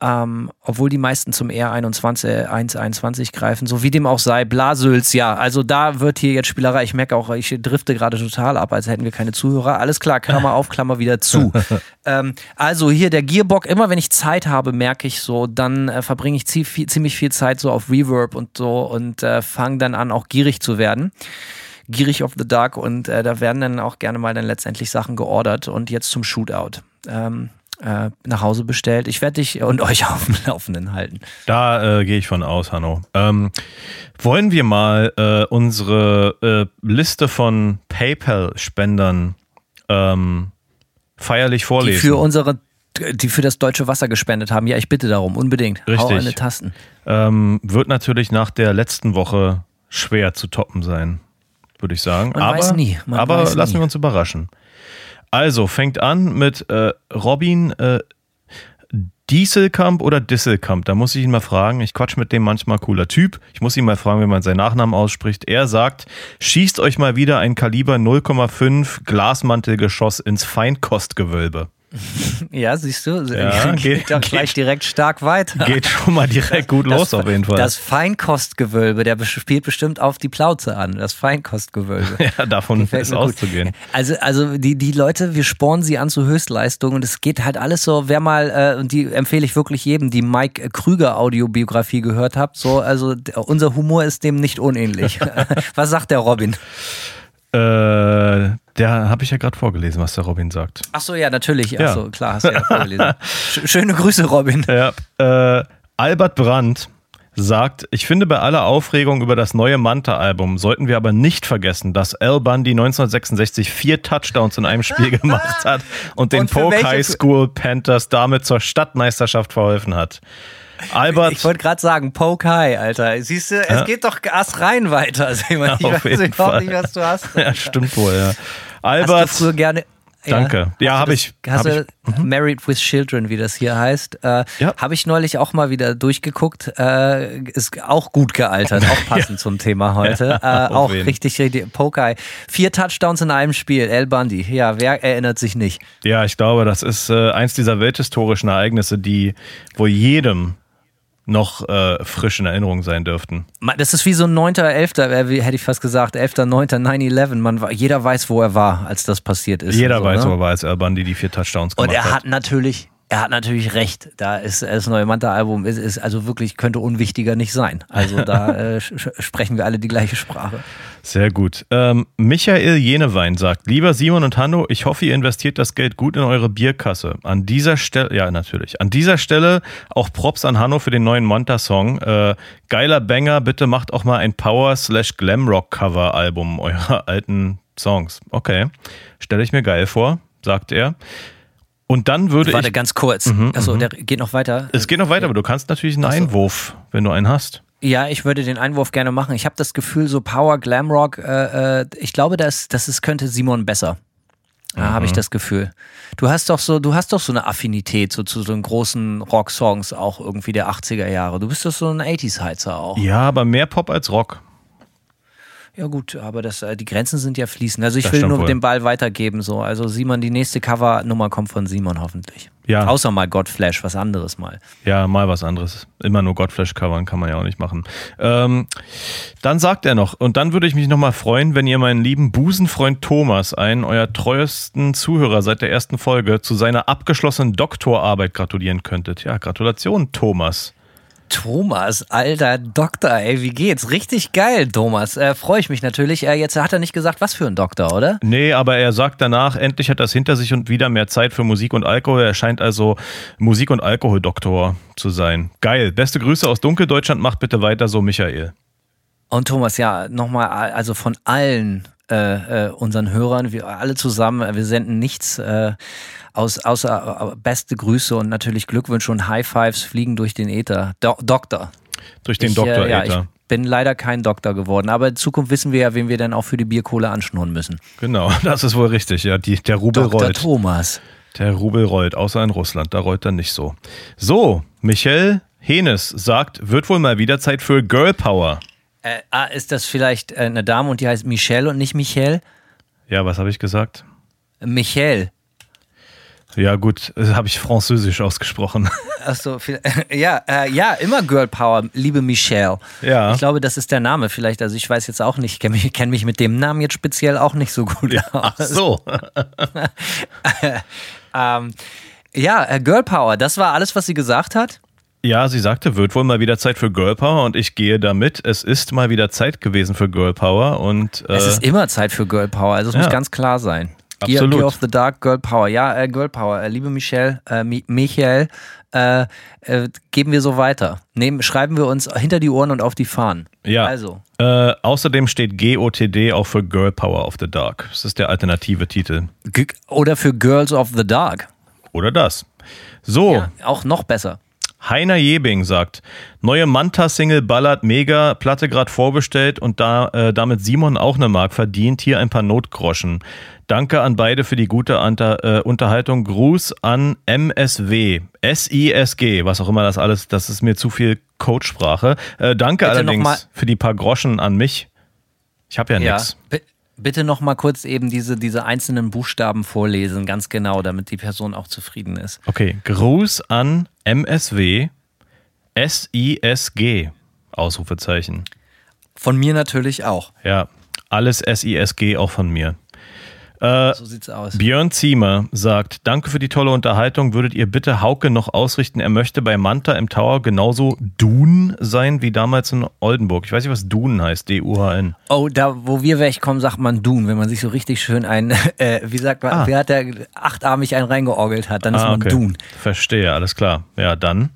ähm, obwohl die meisten zum R21, 121 greifen, so wie dem auch sei, Blasöls, ja, also da wird hier jetzt Spielerei, ich merke auch, ich drifte gerade total ab, als hätten wir keine Zuhörer, alles klar, Klammer auf, Klammer wieder zu. ähm, also hier der Gearbox, immer wenn ich Zeit habe, merke ich so, dann äh, verbringe ich ziemlich viel Zeit so auf Reverb und so und äh, fange dann an, auch gierig zu werden. gierig of the Dark und äh, da werden dann auch gerne mal dann letztendlich Sachen geordert und jetzt zum Shootout. Ähm, äh, nach Hause bestellt. Ich werde dich und euch auf dem Laufenden halten. Da äh, gehe ich von aus, Hanno. Ähm, wollen wir mal äh, unsere äh, Liste von PayPal-Spendern ähm, feierlich vorlesen? Die für unsere die für das deutsche Wasser gespendet haben. Ja, ich bitte darum, unbedingt. Richtig. Hau eine Tasten. Ähm, wird natürlich nach der letzten Woche schwer zu toppen sein, würde ich sagen. Man aber weiß nie. Man aber lassen nie. wir uns überraschen. Also, fängt an mit äh, Robin äh, Dieselkamp oder Disselkamp. Da muss ich ihn mal fragen. Ich quatsch mit dem manchmal cooler Typ. Ich muss ihn mal fragen, wie man seinen Nachnamen ausspricht. Er sagt, schießt euch mal wieder ein Kaliber 0,5 Glasmantelgeschoss ins Feinkostgewölbe. Ja, siehst du, Ja, geht, geht- doch gleich direkt stark weiter. Geht schon mal direkt gut los Das- auf jeden Fall. Das Feinkostgewölbe, der spielt bestimmt auf die Plauze an. Das Feinkostgewölbe. ja, davon ist gut. auszugehen. Also, also die, die Leute, wir spornen sie an zu Höchstleistungen und es geht halt alles so, wer mal, äh, und die empfehle ich wirklich jedem, die Mike Krüger Audiobiografie gehört habt, so, also unser Humor ist dem nicht unähnlich. Was sagt der Robin? Äh, der habe ich ja gerade vorgelesen, was der Robin sagt. Ach so, ja, natürlich. Ja. Ach so, klar, hast du ja vorgelesen. Sch- Schöne Grüße, Robin. Ja, äh, Albert Brandt sagt, ich finde bei aller Aufregung über das neue Manta-Album sollten wir aber nicht vergessen, dass Al Bundy 1966 vier Touchdowns in einem Spiel gemacht hat und den Und für Polk High School Panthers damit zur Stadtmeisterschaft verholfen hat. Albert, Ich wollte gerade sagen, Poke High, Alter. Siehst du, es Ja. geht doch Ast rein weiter. Simon. Ich Auf weiß überhaupt nicht, was du hast. ja, stimmt wohl, ja. Hast Albert, du früher gerne. Danke. Ja, Hast hab du ich- Hast hab du Married with Children, wie das hier heißt? Äh, Ja. Habe ich neulich auch mal wieder durchgeguckt. Äh, ist auch gut gealtert, auch passend zum Thema heute. äh, Auf auch wen? richtig, richtig. Pokai. Vier Touchdowns in einem Spiel. El Bundy. Ja, wer erinnert sich nicht? ja, ich glaube, das ist äh, eins dieser welthistorischen Ereignisse, die wohl jedem noch äh, frisch in Erinnerung sein dürften. Das ist wie so ein 9., 11., äh, hätte ich fast gesagt, 11., 9., 9-11. Man, wa- jeder weiß, wo er war, als das passiert ist. Jeder so, weiß, ne? wo er war, als Al Bundy die vier Touchdowns gemacht Und er hat natürlich, er hat natürlich recht. Da ist das neue Manta-Album ist, ist also wirklich könnte unwichtiger nicht sein. Also da äh, sprechen wir alle die gleiche Sprache. Sehr gut. Ähm, Michael Jenewein sagt, lieber Simon und Hanno, ich hoffe, ihr investiert das Geld gut in eure Bierkasse. An dieser Stelle, ja natürlich, an dieser Stelle auch Props an Hanno für den neuen Monta-Song. Äh, geiler Banger, bitte macht auch mal ein Power-slash-Glamrock-Cover-Album eurer alten Songs. Okay, stelle ich mir geil vor, sagt er. Und dann würde Warte ich... ganz kurz. Achso, der geht noch weiter. Es geht noch weiter, aber du kannst natürlich einen Ach so. Einwurf, wenn du einen hast. Ja, ich würde den Einwurf gerne machen. Ich habe das Gefühl, so Power Glamrock, äh, äh, ich glaube, das, das ist, könnte Simon besser. Ja, habe ich das Gefühl. Du hast doch so, du hast doch so eine Affinität so zu so einen großen Rock-Songs auch irgendwie der 80er Jahre. Du bist doch so ein 80s-Heizer auch. Ja, aber mehr Pop als Rock. Ja gut, aber das, äh, die Grenzen sind ja fließend. Also ich Das will nur wohl. den Ball weitergeben. So. Also Simon, die nächste Cover-Nummer kommt von Simon hoffentlich. Ja. Außer mal Godflash, was anderes mal. Ja, mal was anderes. Immer nur Godflash covern kann man ja auch nicht machen. Ähm, dann sagt er noch, und dann würde ich mich nochmal freuen, wenn ihr meinen lieben Busenfreund Thomas, einen euer treuesten Zuhörer seit der ersten Folge, zu seiner abgeschlossenen Doktorarbeit gratulieren könntet. Ja, Gratulation, Thomas. Thomas, alter Doktor, ey, wie geht's? Richtig geil, Thomas. Äh, Freue ich mich natürlich. Äh, jetzt hat er nicht gesagt, was für ein Doktor, oder? Nee, aber er sagt danach, endlich hat er es hinter sich und wieder mehr Zeit für Musik und Alkohol. Er scheint also Musik- und Alkoholdoktor zu sein. Geil. Beste Grüße aus Dunkeldeutschland. Macht bitte weiter so, Michael. Und Thomas, ja, nochmal, also von allen äh, äh, unseren Hörern, wir alle zusammen, äh, wir senden nichts äh, aus, außer äh, beste Grüße und natürlich Glückwünsche und High Fives fliegen durch den Äther. Do Doktor. Durch den ich, Doktor äh, ja, ich Äther. bin leider kein Doktor geworden, aber in Zukunft wissen wir ja, wen wir dann auch für die Bierkohle anschnurren müssen. Genau, das ist wohl richtig. Ja, die, der Rubel Dr. rollt. Thomas. Der Rubel rollt, außer in Russland, da rollt er nicht so. So, Michel Henes sagt, wird wohl mal wieder Zeit für Girl Power. Äh, ah, ist das vielleicht äh, eine Dame und die heißt Michelle und nicht Michel? Ja, was habe ich gesagt? Michel. Ja, gut, habe ich französisch ausgesprochen. Achso, ja, äh, ja, immer Girl Power, liebe Michelle. Ja. Ich glaube, das ist der Name vielleicht. Also ich weiß jetzt auch nicht, kenne mich, kenn mich mit dem Namen jetzt speziell auch nicht so gut aus. Ach so. Ähm, ja, äh, Girl Power, das war alles, was sie gesagt hat. Ja, sie sagte, wird wohl mal wieder Zeit für Girl Power und ich gehe damit. Es ist mal wieder Zeit gewesen für Girl Power und äh, es ist immer Zeit für Girl Power, also es ja. muss ganz klar sein. Absolut. Gear, Gear of the Dark, Girl Power. Ja, äh, Girl Power. Äh, liebe Michelle, äh, Michael, äh, äh, geben wir so weiter. Nehmen, schreiben wir uns hinter die Ohren und auf die Fahnen. Ja. Also. Äh, außerdem steht GOTD auch für Girl Power of the Dark. Das ist der alternative Titel. G oder für Girls of the Dark. Oder das. So. Ja, auch noch besser. Heiner Jebing sagt, neue Manta-Single ballert mega, Platte gerade vorbestellt und da äh, damit Simon auch eine Mark verdient, hier ein paar Notgroschen. Danke an beide für die gute Unter, äh, Unterhaltung. Gruß an MSW, SISG, was auch immer das alles, das ist mir zu viel Codesprache. Äh, danke Bitte allerdings für die paar Groschen an mich. Ich habe ja, ja nichts. Bitte noch mal kurz eben diese, diese einzelnen Buchstaben vorlesen, ganz genau, damit die Person auch zufrieden ist. Okay, Gruß an MSW SISG, Ausrufezeichen. Von mir natürlich auch. Ja, alles SISG auch von mir. Äh, so sieht's aus. Björn Ziemer sagt: Danke für die tolle Unterhaltung. Würdet ihr bitte Hauke noch ausrichten? Er möchte bei Manta im Tower genauso Dun sein wie damals in Oldenburg. Ich weiß nicht, was Dun heißt. D-U-H-N. Oh, da, wo wir wegkommen, sagt man Dun. Wenn man sich so richtig schön ein, äh, wie sagt man, ah. wer hat der achtarmig einen reingeorgelt hat, dann ist ah, man okay. Dun. Verstehe, alles klar. Ja, dann.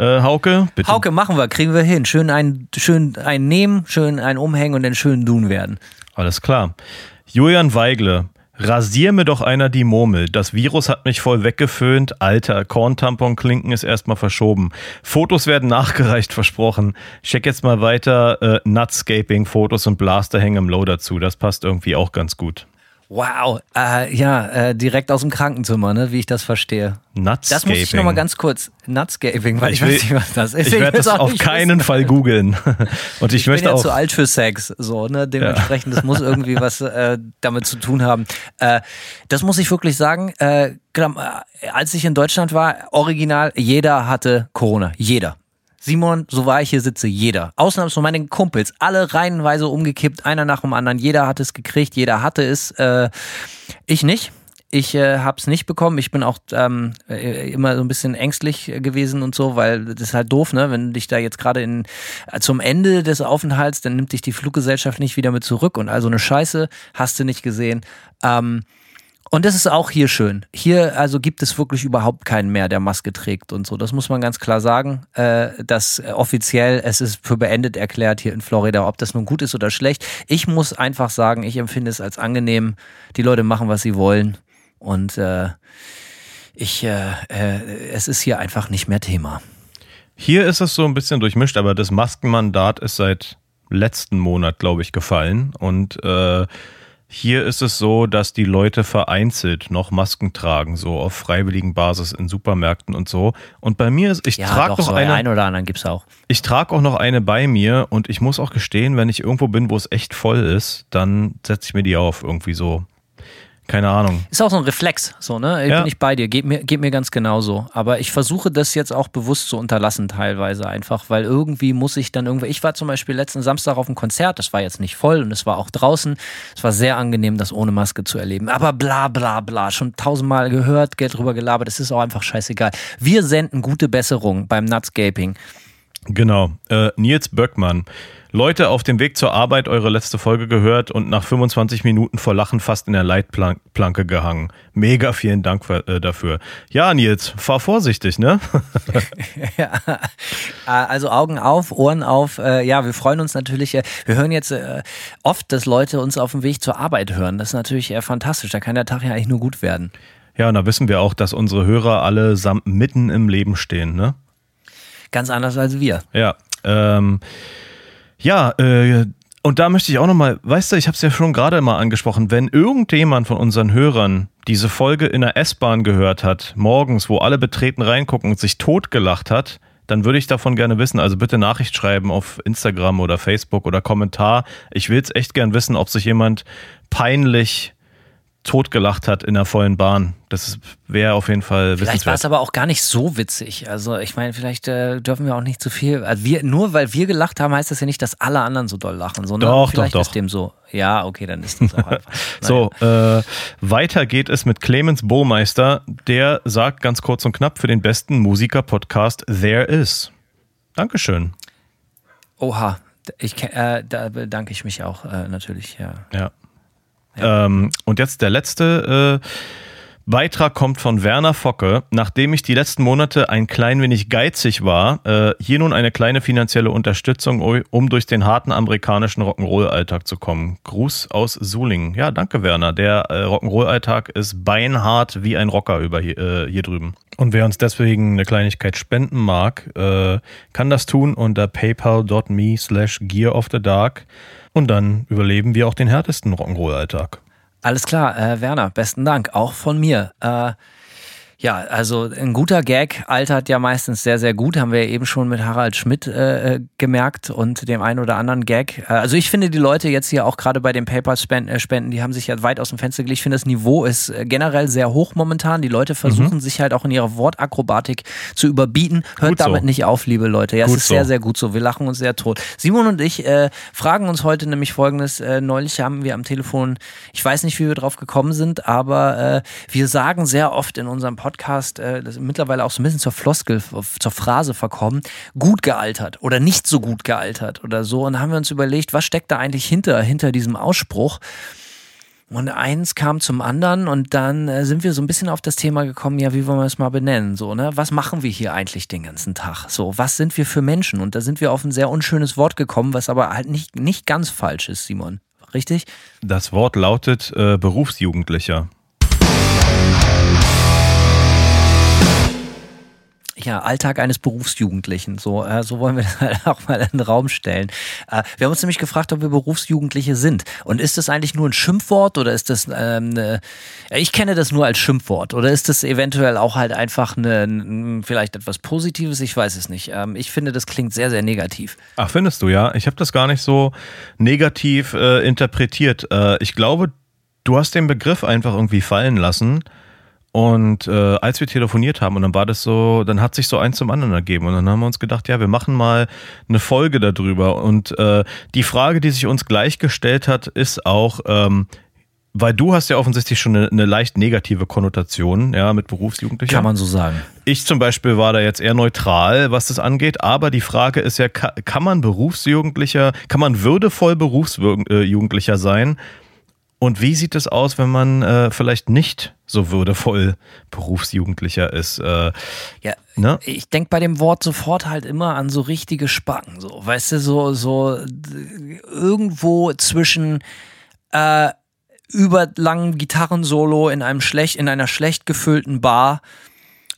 Äh, Hauke, bitte. Hauke, machen wir, kriegen wir hin. Schön ein, schön ein nehmen, schön ein umhängen und dann schön Dun werden. Alles klar. Julian Weigle. Rasier mir doch einer die Murmel. Das Virus hat mich voll weggeföhnt. Alter, Korntampon-Klinken ist erstmal verschoben. Fotos werden nachgereicht, versprochen. Check jetzt mal weiter äh, Nutscaping-Fotos und Blaster hängen im Low dazu. Das passt irgendwie auch ganz gut. Wow, äh, ja, äh, direkt aus dem Krankenzimmer, ne, wie ich das verstehe. Nutscaping. Das muss ich nochmal ganz kurz, Nutscaping, weil ich, ich will, weiß nicht, was das ist. Ich, ich werde das auf keinen wissen. Fall googeln. Und ich, ich möchte bin ja auch zu alt für Sex, so, ne, dementsprechend, ja. das muss irgendwie was äh, damit zu tun haben. Äh, das muss ich wirklich sagen, äh, als ich in Deutschland war, original, jeder hatte Corona, jeder. Simon, so war ich hier sitze, jeder. Ausnahmsweise meine Kumpels, alle reihenweise umgekippt, einer nach dem anderen. Jeder hat es gekriegt, jeder hatte es. Äh, ich nicht. Ich äh, habe es nicht bekommen. Ich bin auch ähm, äh, immer so ein bisschen ängstlich gewesen und so, weil das ist halt doof, ne? Wenn dich da jetzt gerade in zum Ende des Aufenthalts, dann nimmt dich die Fluggesellschaft nicht wieder mit zurück und also eine Scheiße hast du nicht gesehen. Ähm, und das ist auch hier schön. Hier also gibt es wirklich überhaupt keinen mehr, der Maske trägt und so. Das muss man ganz klar sagen. Äh, dass offiziell es ist für beendet erklärt hier in Florida, ob das nun gut ist oder schlecht. Ich muss einfach sagen, ich empfinde es als angenehm. Die Leute machen, was sie wollen. Und äh, ich, äh, äh, es ist hier einfach nicht mehr Thema. Hier ist es so ein bisschen durchmischt, aber das Maskenmandat ist seit letzten Monat, glaube ich, gefallen. Und äh, hier ist es so, dass die Leute vereinzelt noch Masken tragen, so auf freiwilligen Basis in Supermärkten und so. Und bei mir ist, ich ja, trage noch so eine. Ein oder anderen gibt's auch. Ich trage auch noch eine bei mir und ich muss auch gestehen, wenn ich irgendwo bin, wo es echt voll ist, dann setze ich mir die auf irgendwie so keine Ahnung. Ist auch so ein Reflex, so, ne? Ich ja. bin ich bei dir, geht mir, geht mir ganz genauso. Aber ich versuche das jetzt auch bewusst zu unterlassen, teilweise einfach, weil irgendwie muss ich dann irgendwie. Ich war zum Beispiel letzten Samstag auf einem Konzert, das war jetzt nicht voll und es war auch draußen. Es war sehr angenehm, das ohne Maske zu erleben. Aber bla bla bla, schon tausendmal gehört, Geld drüber gelabert, das ist auch einfach scheißegal. Wir senden gute Besserung beim Nutscaping. Genau. Äh, Nils Böckmann. Leute auf dem Weg zur Arbeit eure letzte Folge gehört und nach 25 Minuten vor Lachen fast in der Leitplanke gehangen. Mega vielen Dank äh, dafür. Ja, Nils, fahr vorsichtig, ne? ja, äh, also Augen auf, Ohren auf. Äh, ja, wir freuen uns natürlich. wir hören jetzt oft, dass Leute uns auf dem Weg zur Arbeit hören. Das ist natürlich fantastisch. Da kann der Tag ja eigentlich nur gut werden. Ja, und da wissen wir auch, dass unsere Hörer allesamt mitten im Leben stehen, ne? Ganz anders als wir. Ja. Ähm, ja, äh, und da möchte ich auch nochmal, weißt du, ich habe es ja schon gerade mal angesprochen, wenn irgendjemand von unseren Hörern diese Folge in der S-Bahn gehört hat, morgens, wo alle betreten reingucken und sich totgelacht hat, dann würde ich davon gerne wissen. Also bitte Nachricht schreiben auf Instagram oder Facebook oder Kommentar. Ich will es echt gern wissen, ob sich jemand peinlich totgelacht hat in der vollen Bahn. Das wäre auf jeden Fall Vielleicht war es aber auch gar nicht so witzig. Also ich meine, vielleicht äh, dürfen wir auch nicht zu viel. Also wir, nur weil wir gelacht haben, heißt das ja nicht, dass alle anderen so doll lachen. Sondern doch, vielleicht doch, doch. ist dem so. Ja, okay, dann ist das auch einfach. so, äh, weiter geht es mit Clemens Bohmeister. Der sagt ganz kurz und knapp für den besten Musiker-Podcast There Is. Dankeschön. Oha, ich, äh, da bedanke ich mich auch äh, natürlich, ja. Ja. Ja. Ähm, und jetzt der letzte äh, Beitrag kommt von Werner Focke. Nachdem ich die letzten Monate ein klein wenig geizig war, äh, hier nun eine kleine finanzielle Unterstützung, um durch den harten amerikanischen Rock'n'Roll-Alltag zu kommen. Gruß aus Sulingen. Ja, danke Werner. Der äh, Rock'n'Roll-Alltag ist beinhart wie ein Rocker über hier, äh, hier drüben. Und wer uns deswegen eine Kleinigkeit spenden mag, äh, kann das tun unter paypal.me slash gear of the dark. Und dann überleben wir auch den härtesten Rock'n'Roll-Alltag. Alles klar, äh, Werner, besten Dank, auch von mir. Äh, ja, also ein guter Gag altert ja meistens sehr, sehr gut, haben wir ja eben schon mit Harald Schmidt äh, äh gemerkt und dem einen oder anderen Gag. Äh, also ich finde die Leute jetzt hier auch gerade bei den PayPal-Spenden, die haben sich ja weit aus dem Fenster gelegt. Ich finde, das Niveau ist äh, generell sehr hoch momentan. Die Leute versuchen mhm. sich halt auch in ihrer Wortakrobatik zu überbieten. Hört gut damit so. nicht auf, liebe Leute. Ja, gut es ist so. sehr, sehr gut so. Wir lachen uns sehr tot. Simon und ich äh, fragen uns heute nämlich folgendes. Äh, neulich haben wir am Telefon, ich weiß nicht, wie wir drauf gekommen sind, aber äh, wir sagen sehr oft in unserem Podcast, Podcast äh, mittlerweile auch so ein bisschen zur Floskel, zur Phrase verkommen, gut gealtert oder nicht so gut gealtert oder so. Und haben wir uns überlegt, was steckt da eigentlich hinter, hinter diesem Ausspruch? Und eins kam zum anderen und dann äh, sind wir so ein bisschen auf das Thema gekommen, ja, wie wollen wir es mal benennen? So, ne? Was machen wir hier eigentlich den ganzen Tag? So, was sind wir für Menschen? Und da sind wir auf ein sehr unschönes Wort gekommen, was aber halt nicht, nicht ganz falsch ist, Simon. Richtig? Das Wort lautet äh, Berufsjugendlicher. Ja, Alltag eines Berufsjugendlichen. So, äh, so wollen wir das halt auch mal in den Raum stellen. Äh, wir haben uns nämlich gefragt, ob wir Berufsjugendliche sind. Und ist das eigentlich nur ein Schimpfwort oder ist das, ähm, eine, ich kenne das nur als Schimpfwort oder ist das eventuell auch halt einfach eine, vielleicht etwas Positives? Ich weiß es nicht. Ähm, ich finde, das klingt sehr, sehr negativ. Ach, findest du ja? Ich habe das gar nicht so negativ äh, interpretiert. Äh, ich glaube, du hast den Begriff einfach irgendwie fallen lassen und äh, als wir telefoniert haben, und dann war das so, dann hat sich so eins zum anderen ergeben. Und dann haben wir uns gedacht, ja, wir machen mal eine Folge darüber. Und äh, die Frage, die sich uns gleich gestellt hat, ist auch, ähm, weil du hast ja offensichtlich schon eine, eine leicht negative Konnotation, ja, mit Berufsjugendlichen. Kann man so sagen. Ich zum Beispiel war da jetzt eher neutral, was das angeht, aber die Frage ist ja, kann man Berufsjugendlicher, kann man würdevoll Berufsjugendlicher sein? Und wie sieht es aus, wenn man äh, vielleicht nicht so würdevoll Berufsjugendlicher ist? Äh, ja, ne? ich denke bei dem Wort sofort halt immer an so richtige Spacken, so, weißt du, so, so irgendwo zwischen äh, überlangen Gitarrensolo in einem schlecht, in einer schlecht gefüllten Bar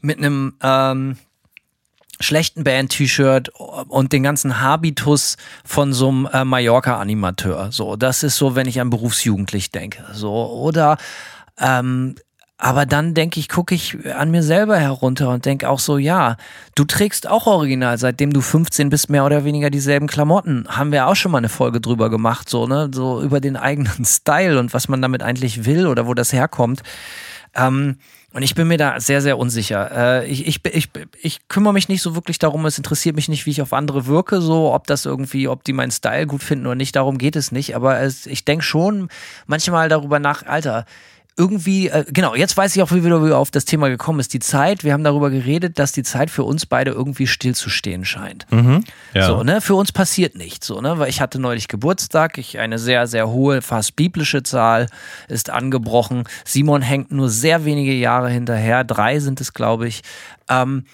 mit einem ähm, schlechten Band-T-Shirt und den ganzen Habitus von so einem äh, Mallorca-Animateur. So, das ist so, wenn ich an berufsjugendlich denke. So, oder ähm, aber dann denke ich, gucke ich an mir selber herunter und denke auch so, ja, du trägst auch original, seitdem du 15 bist, mehr oder weniger dieselben Klamotten. Haben wir auch schon mal eine Folge drüber gemacht, so, ne, so über den eigenen Style und was man damit eigentlich will oder wo das herkommt. Ähm, und ich bin mir da sehr, sehr unsicher. Äh, ich, ich, ich, ich kümmere mich nicht so wirklich darum, es interessiert mich nicht, wie ich auf andere wirke, so ob das irgendwie, ob die meinen Style gut finden oder nicht, darum geht es nicht. Aber es, ich denke schon manchmal darüber nach, Alter, irgendwie, äh, genau, jetzt weiß ich auch, wie wir auf das Thema gekommen ist. Die Zeit, wir haben darüber geredet, dass die Zeit für uns beide irgendwie stillzustehen scheint. Mhm, ja. So, ne, für uns passiert nichts, so, ne, weil ich hatte neulich Geburtstag, ich eine sehr, sehr hohe, fast biblische Zahl ist angebrochen. Simon hängt nur sehr wenige Jahre hinterher, drei sind es, glaube ich. Ähm,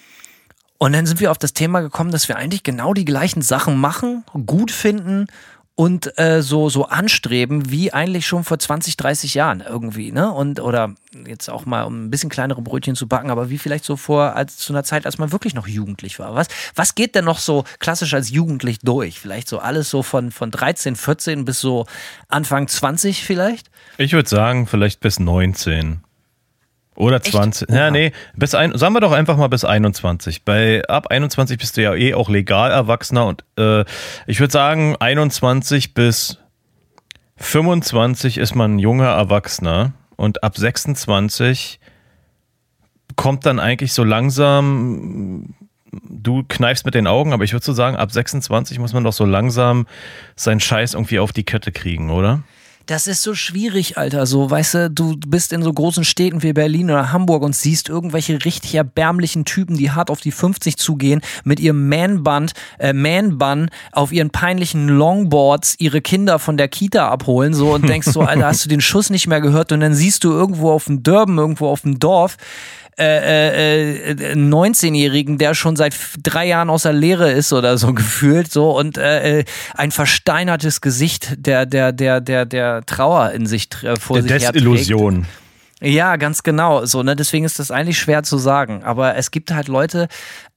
und dann sind wir auf das Thema gekommen, dass wir eigentlich genau die gleichen Sachen machen, gut finden und äh, so so anstreben wie eigentlich schon vor 20, 30 Jahren irgendwie, ne? Und oder jetzt auch mal um ein bisschen kleinere Brötchen zu backen, aber wie vielleicht so vor als zu einer Zeit, als man wirklich noch jugendlich war. Was was geht denn noch so klassisch als jugendlich durch? Vielleicht so alles so von von 13, 14 bis so Anfang 20 vielleicht? Ich würde sagen, vielleicht bis 19. Oder 20. Ja, nee, bis ein, sagen wir doch einfach mal bis 21. Bei ab 21 bist du ja eh auch legal Erwachsener und äh, ich würde sagen, 21 bis 25 ist man junger Erwachsener und ab 26 kommt dann eigentlich so langsam, du kneifst mit den Augen, aber ich würde so sagen, ab 26 muss man doch so langsam seinen Scheiß irgendwie auf die Kette kriegen, oder? Das ist so schwierig, Alter. So, weißt du, du bist in so großen Städten wie Berlin oder Hamburg und siehst irgendwelche richtig erbärmlichen Typen, die hart auf die 50 zugehen, mit ihrem Man-Band, äh, Man-Bun auf ihren peinlichen Longboards ihre Kinder von der Kita abholen, so und denkst so, Alter, hast du den Schuss nicht mehr gehört? Und dann siehst du irgendwo auf dem Dörben, irgendwo auf dem Dorf, äh, äh, 19-Jährigen, äh, der schon seit drei Jahren aus der Lehre ist oder so gefühlt, so und äh, äh, ein versteinertes Gesicht der der der der der Trauer in sich äh, vor der sich Desillusion. Ja, ganz genau. So, ne? Deswegen ist das eigentlich schwer zu sagen. Aber es gibt halt Leute,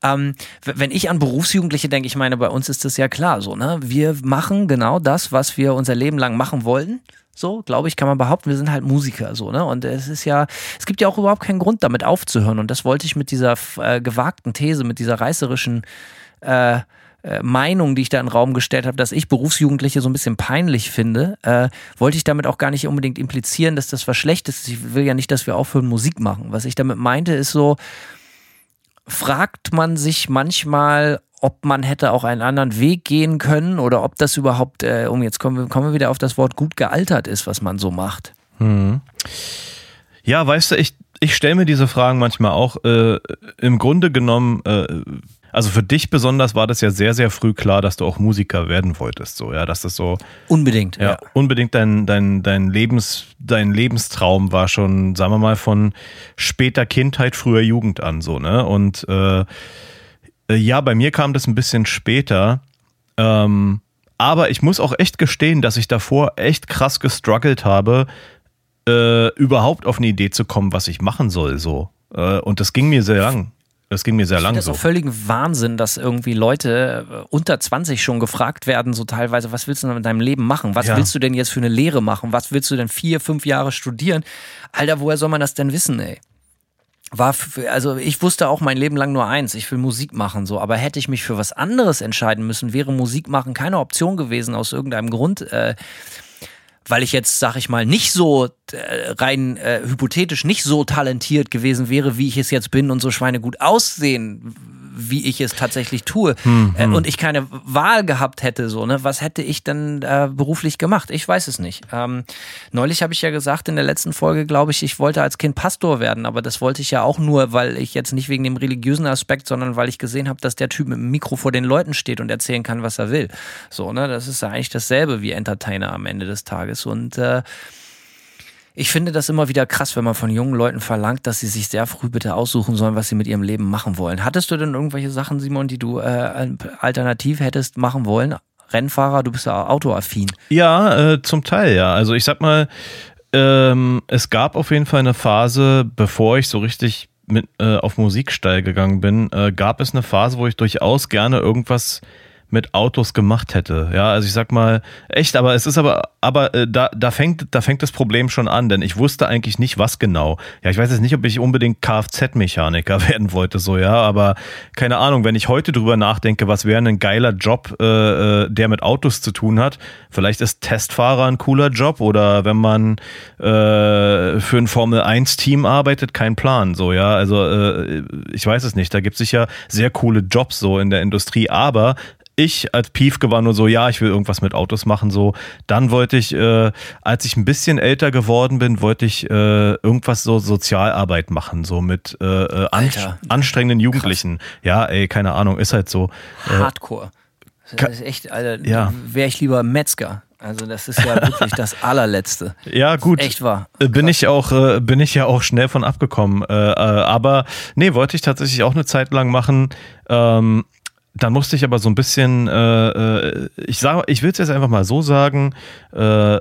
ähm, wenn ich an Berufsjugendliche denke, ich meine, bei uns ist das ja klar so, ne? Wir machen genau das, was wir unser Leben lang machen wollten. So, glaube ich, kann man behaupten, wir sind halt Musiker, so, ne? Und es ist ja, es gibt ja auch überhaupt keinen Grund, damit aufzuhören. Und das wollte ich mit dieser äh, gewagten These, mit dieser reißerischen äh, äh, Meinung, die ich da in den Raum gestellt habe, dass ich Berufsjugendliche so ein bisschen peinlich finde, äh, wollte ich damit auch gar nicht unbedingt implizieren, dass das was Schlechtes ist. Ich will ja nicht, dass wir aufhören, Musik machen. Was ich damit meinte, ist so, fragt man sich manchmal, ob man hätte auch einen anderen Weg gehen können oder ob das überhaupt, äh, um jetzt kommen wir, kommen wir wieder auf das Wort gut gealtert ist, was man so macht. Hm. Ja, weißt du, ich, ich stelle mir diese Fragen manchmal auch. Äh, Im Grunde genommen, äh, also für dich besonders war das ja sehr, sehr früh klar, dass du auch Musiker werden wolltest, so, ja, dass das so. Unbedingt, ja. ja. Unbedingt dein, dein, dein, Lebens, dein Lebenstraum war schon, sagen wir mal, von später Kindheit, früher Jugend an, so, ne? Und äh, äh, ja, bei mir kam das ein bisschen später. Ähm, aber ich muss auch echt gestehen, dass ich davor echt krass gestruggelt habe, äh, überhaupt auf eine Idee zu kommen, was ich machen soll. So. Äh, und das ging mir sehr lang. Das ging mir sehr lang das so. Ist völligen Wahnsinn, dass irgendwie Leute äh, unter 20 schon gefragt werden, so teilweise, was willst du denn mit deinem Leben machen? Was ja. willst du denn jetzt für eine Lehre machen? Was willst du denn vier, fünf Jahre studieren? Alter, woher soll man das denn wissen, ey? war für, also ich wusste auch mein Leben lang nur eins, ich will Musik machen so, aber hätte ich mich für was anderes entscheiden müssen, wäre Musik machen keine Option gewesen aus irgendeinem Grund, äh, weil ich jetzt, sag ich mal, nicht so äh, rein äh, hypothetisch nicht so talentiert gewesen wäre, wie ich es jetzt bin und so schweinegut aussehen wie ich es tatsächlich tue hm, äh, hm. und ich keine Wahl gehabt hätte, so, ne, was hätte ich dann äh, beruflich gemacht? Ich weiß es nicht. Ähm, neulich habe ich ja gesagt in der letzten Folge, glaube ich, ich wollte als Kind Pastor werden, aber das wollte ich ja auch nur, weil ich jetzt nicht wegen dem religiösen Aspekt, sondern weil ich gesehen habe, dass der Typ mit dem Mikro vor den Leuten steht und erzählen kann, was er will. So, ne, das ist ja eigentlich dasselbe wie Entertainer am Ende des Tages und äh, ich finde das immer wieder krass, wenn man von jungen Leuten verlangt, dass sie sich sehr früh bitte aussuchen sollen, was sie mit ihrem Leben machen wollen. Hattest du denn irgendwelche Sachen, Simon, die du äh, alternativ hättest machen wollen? Rennfahrer, du bist ja autoaffin. Ja, äh, zum Teil, ja. Also ich sag mal, ähm, es gab auf jeden Fall eine Phase, bevor ich so richtig mit äh, auf Musikstall gegangen bin, äh, gab es eine Phase, wo ich durchaus gerne irgendwas mit Autos gemacht hätte. Ja, also ich sag mal, echt, aber es ist aber, aber äh, da, da, fängt, da fängt das Problem schon an, denn ich wusste eigentlich nicht, was genau. Ja, ich weiß jetzt nicht, ob ich unbedingt Kfz-Mechaniker werden wollte, so, ja, aber keine Ahnung, wenn ich heute drüber nachdenke, was wäre ein geiler Job, äh, äh der mit Autos zu tun hat, vielleicht ist Testfahrer ein cooler Job oder wenn man äh, für ein Formel-1-Team arbeitet, kein Plan, so, ja, also äh, ich weiß es nicht, da gibt es sicher sehr coole Jobs so in der Industrie, aber ich als Piefke war nur so, ja, ich will irgendwas mit Autos machen. So, dann wollte ich, äh, als ich ein bisschen älter geworden bin, wollte ich äh, irgendwas so Sozialarbeit machen, so mit äh, äh Alter, anstrengenden Jugendlichen. Krass. Ja, ey, keine Ahnung, ist halt so. Äh, Hardcore. Das ist echt, Alter, ja. wäre ich lieber Metzger. Also das ist ja wirklich das allerletzte. Ja gut. Echt wahr. Äh, bin ich auch, bin ich ja auch schnell von abgekommen. aber nee, wollte ich tatsächlich auch eine Zeit lang machen. Ähm, dann musste ich aber so ein bisschen, äh, äh ich sage, ich will es jetzt einfach mal so sagen, äh,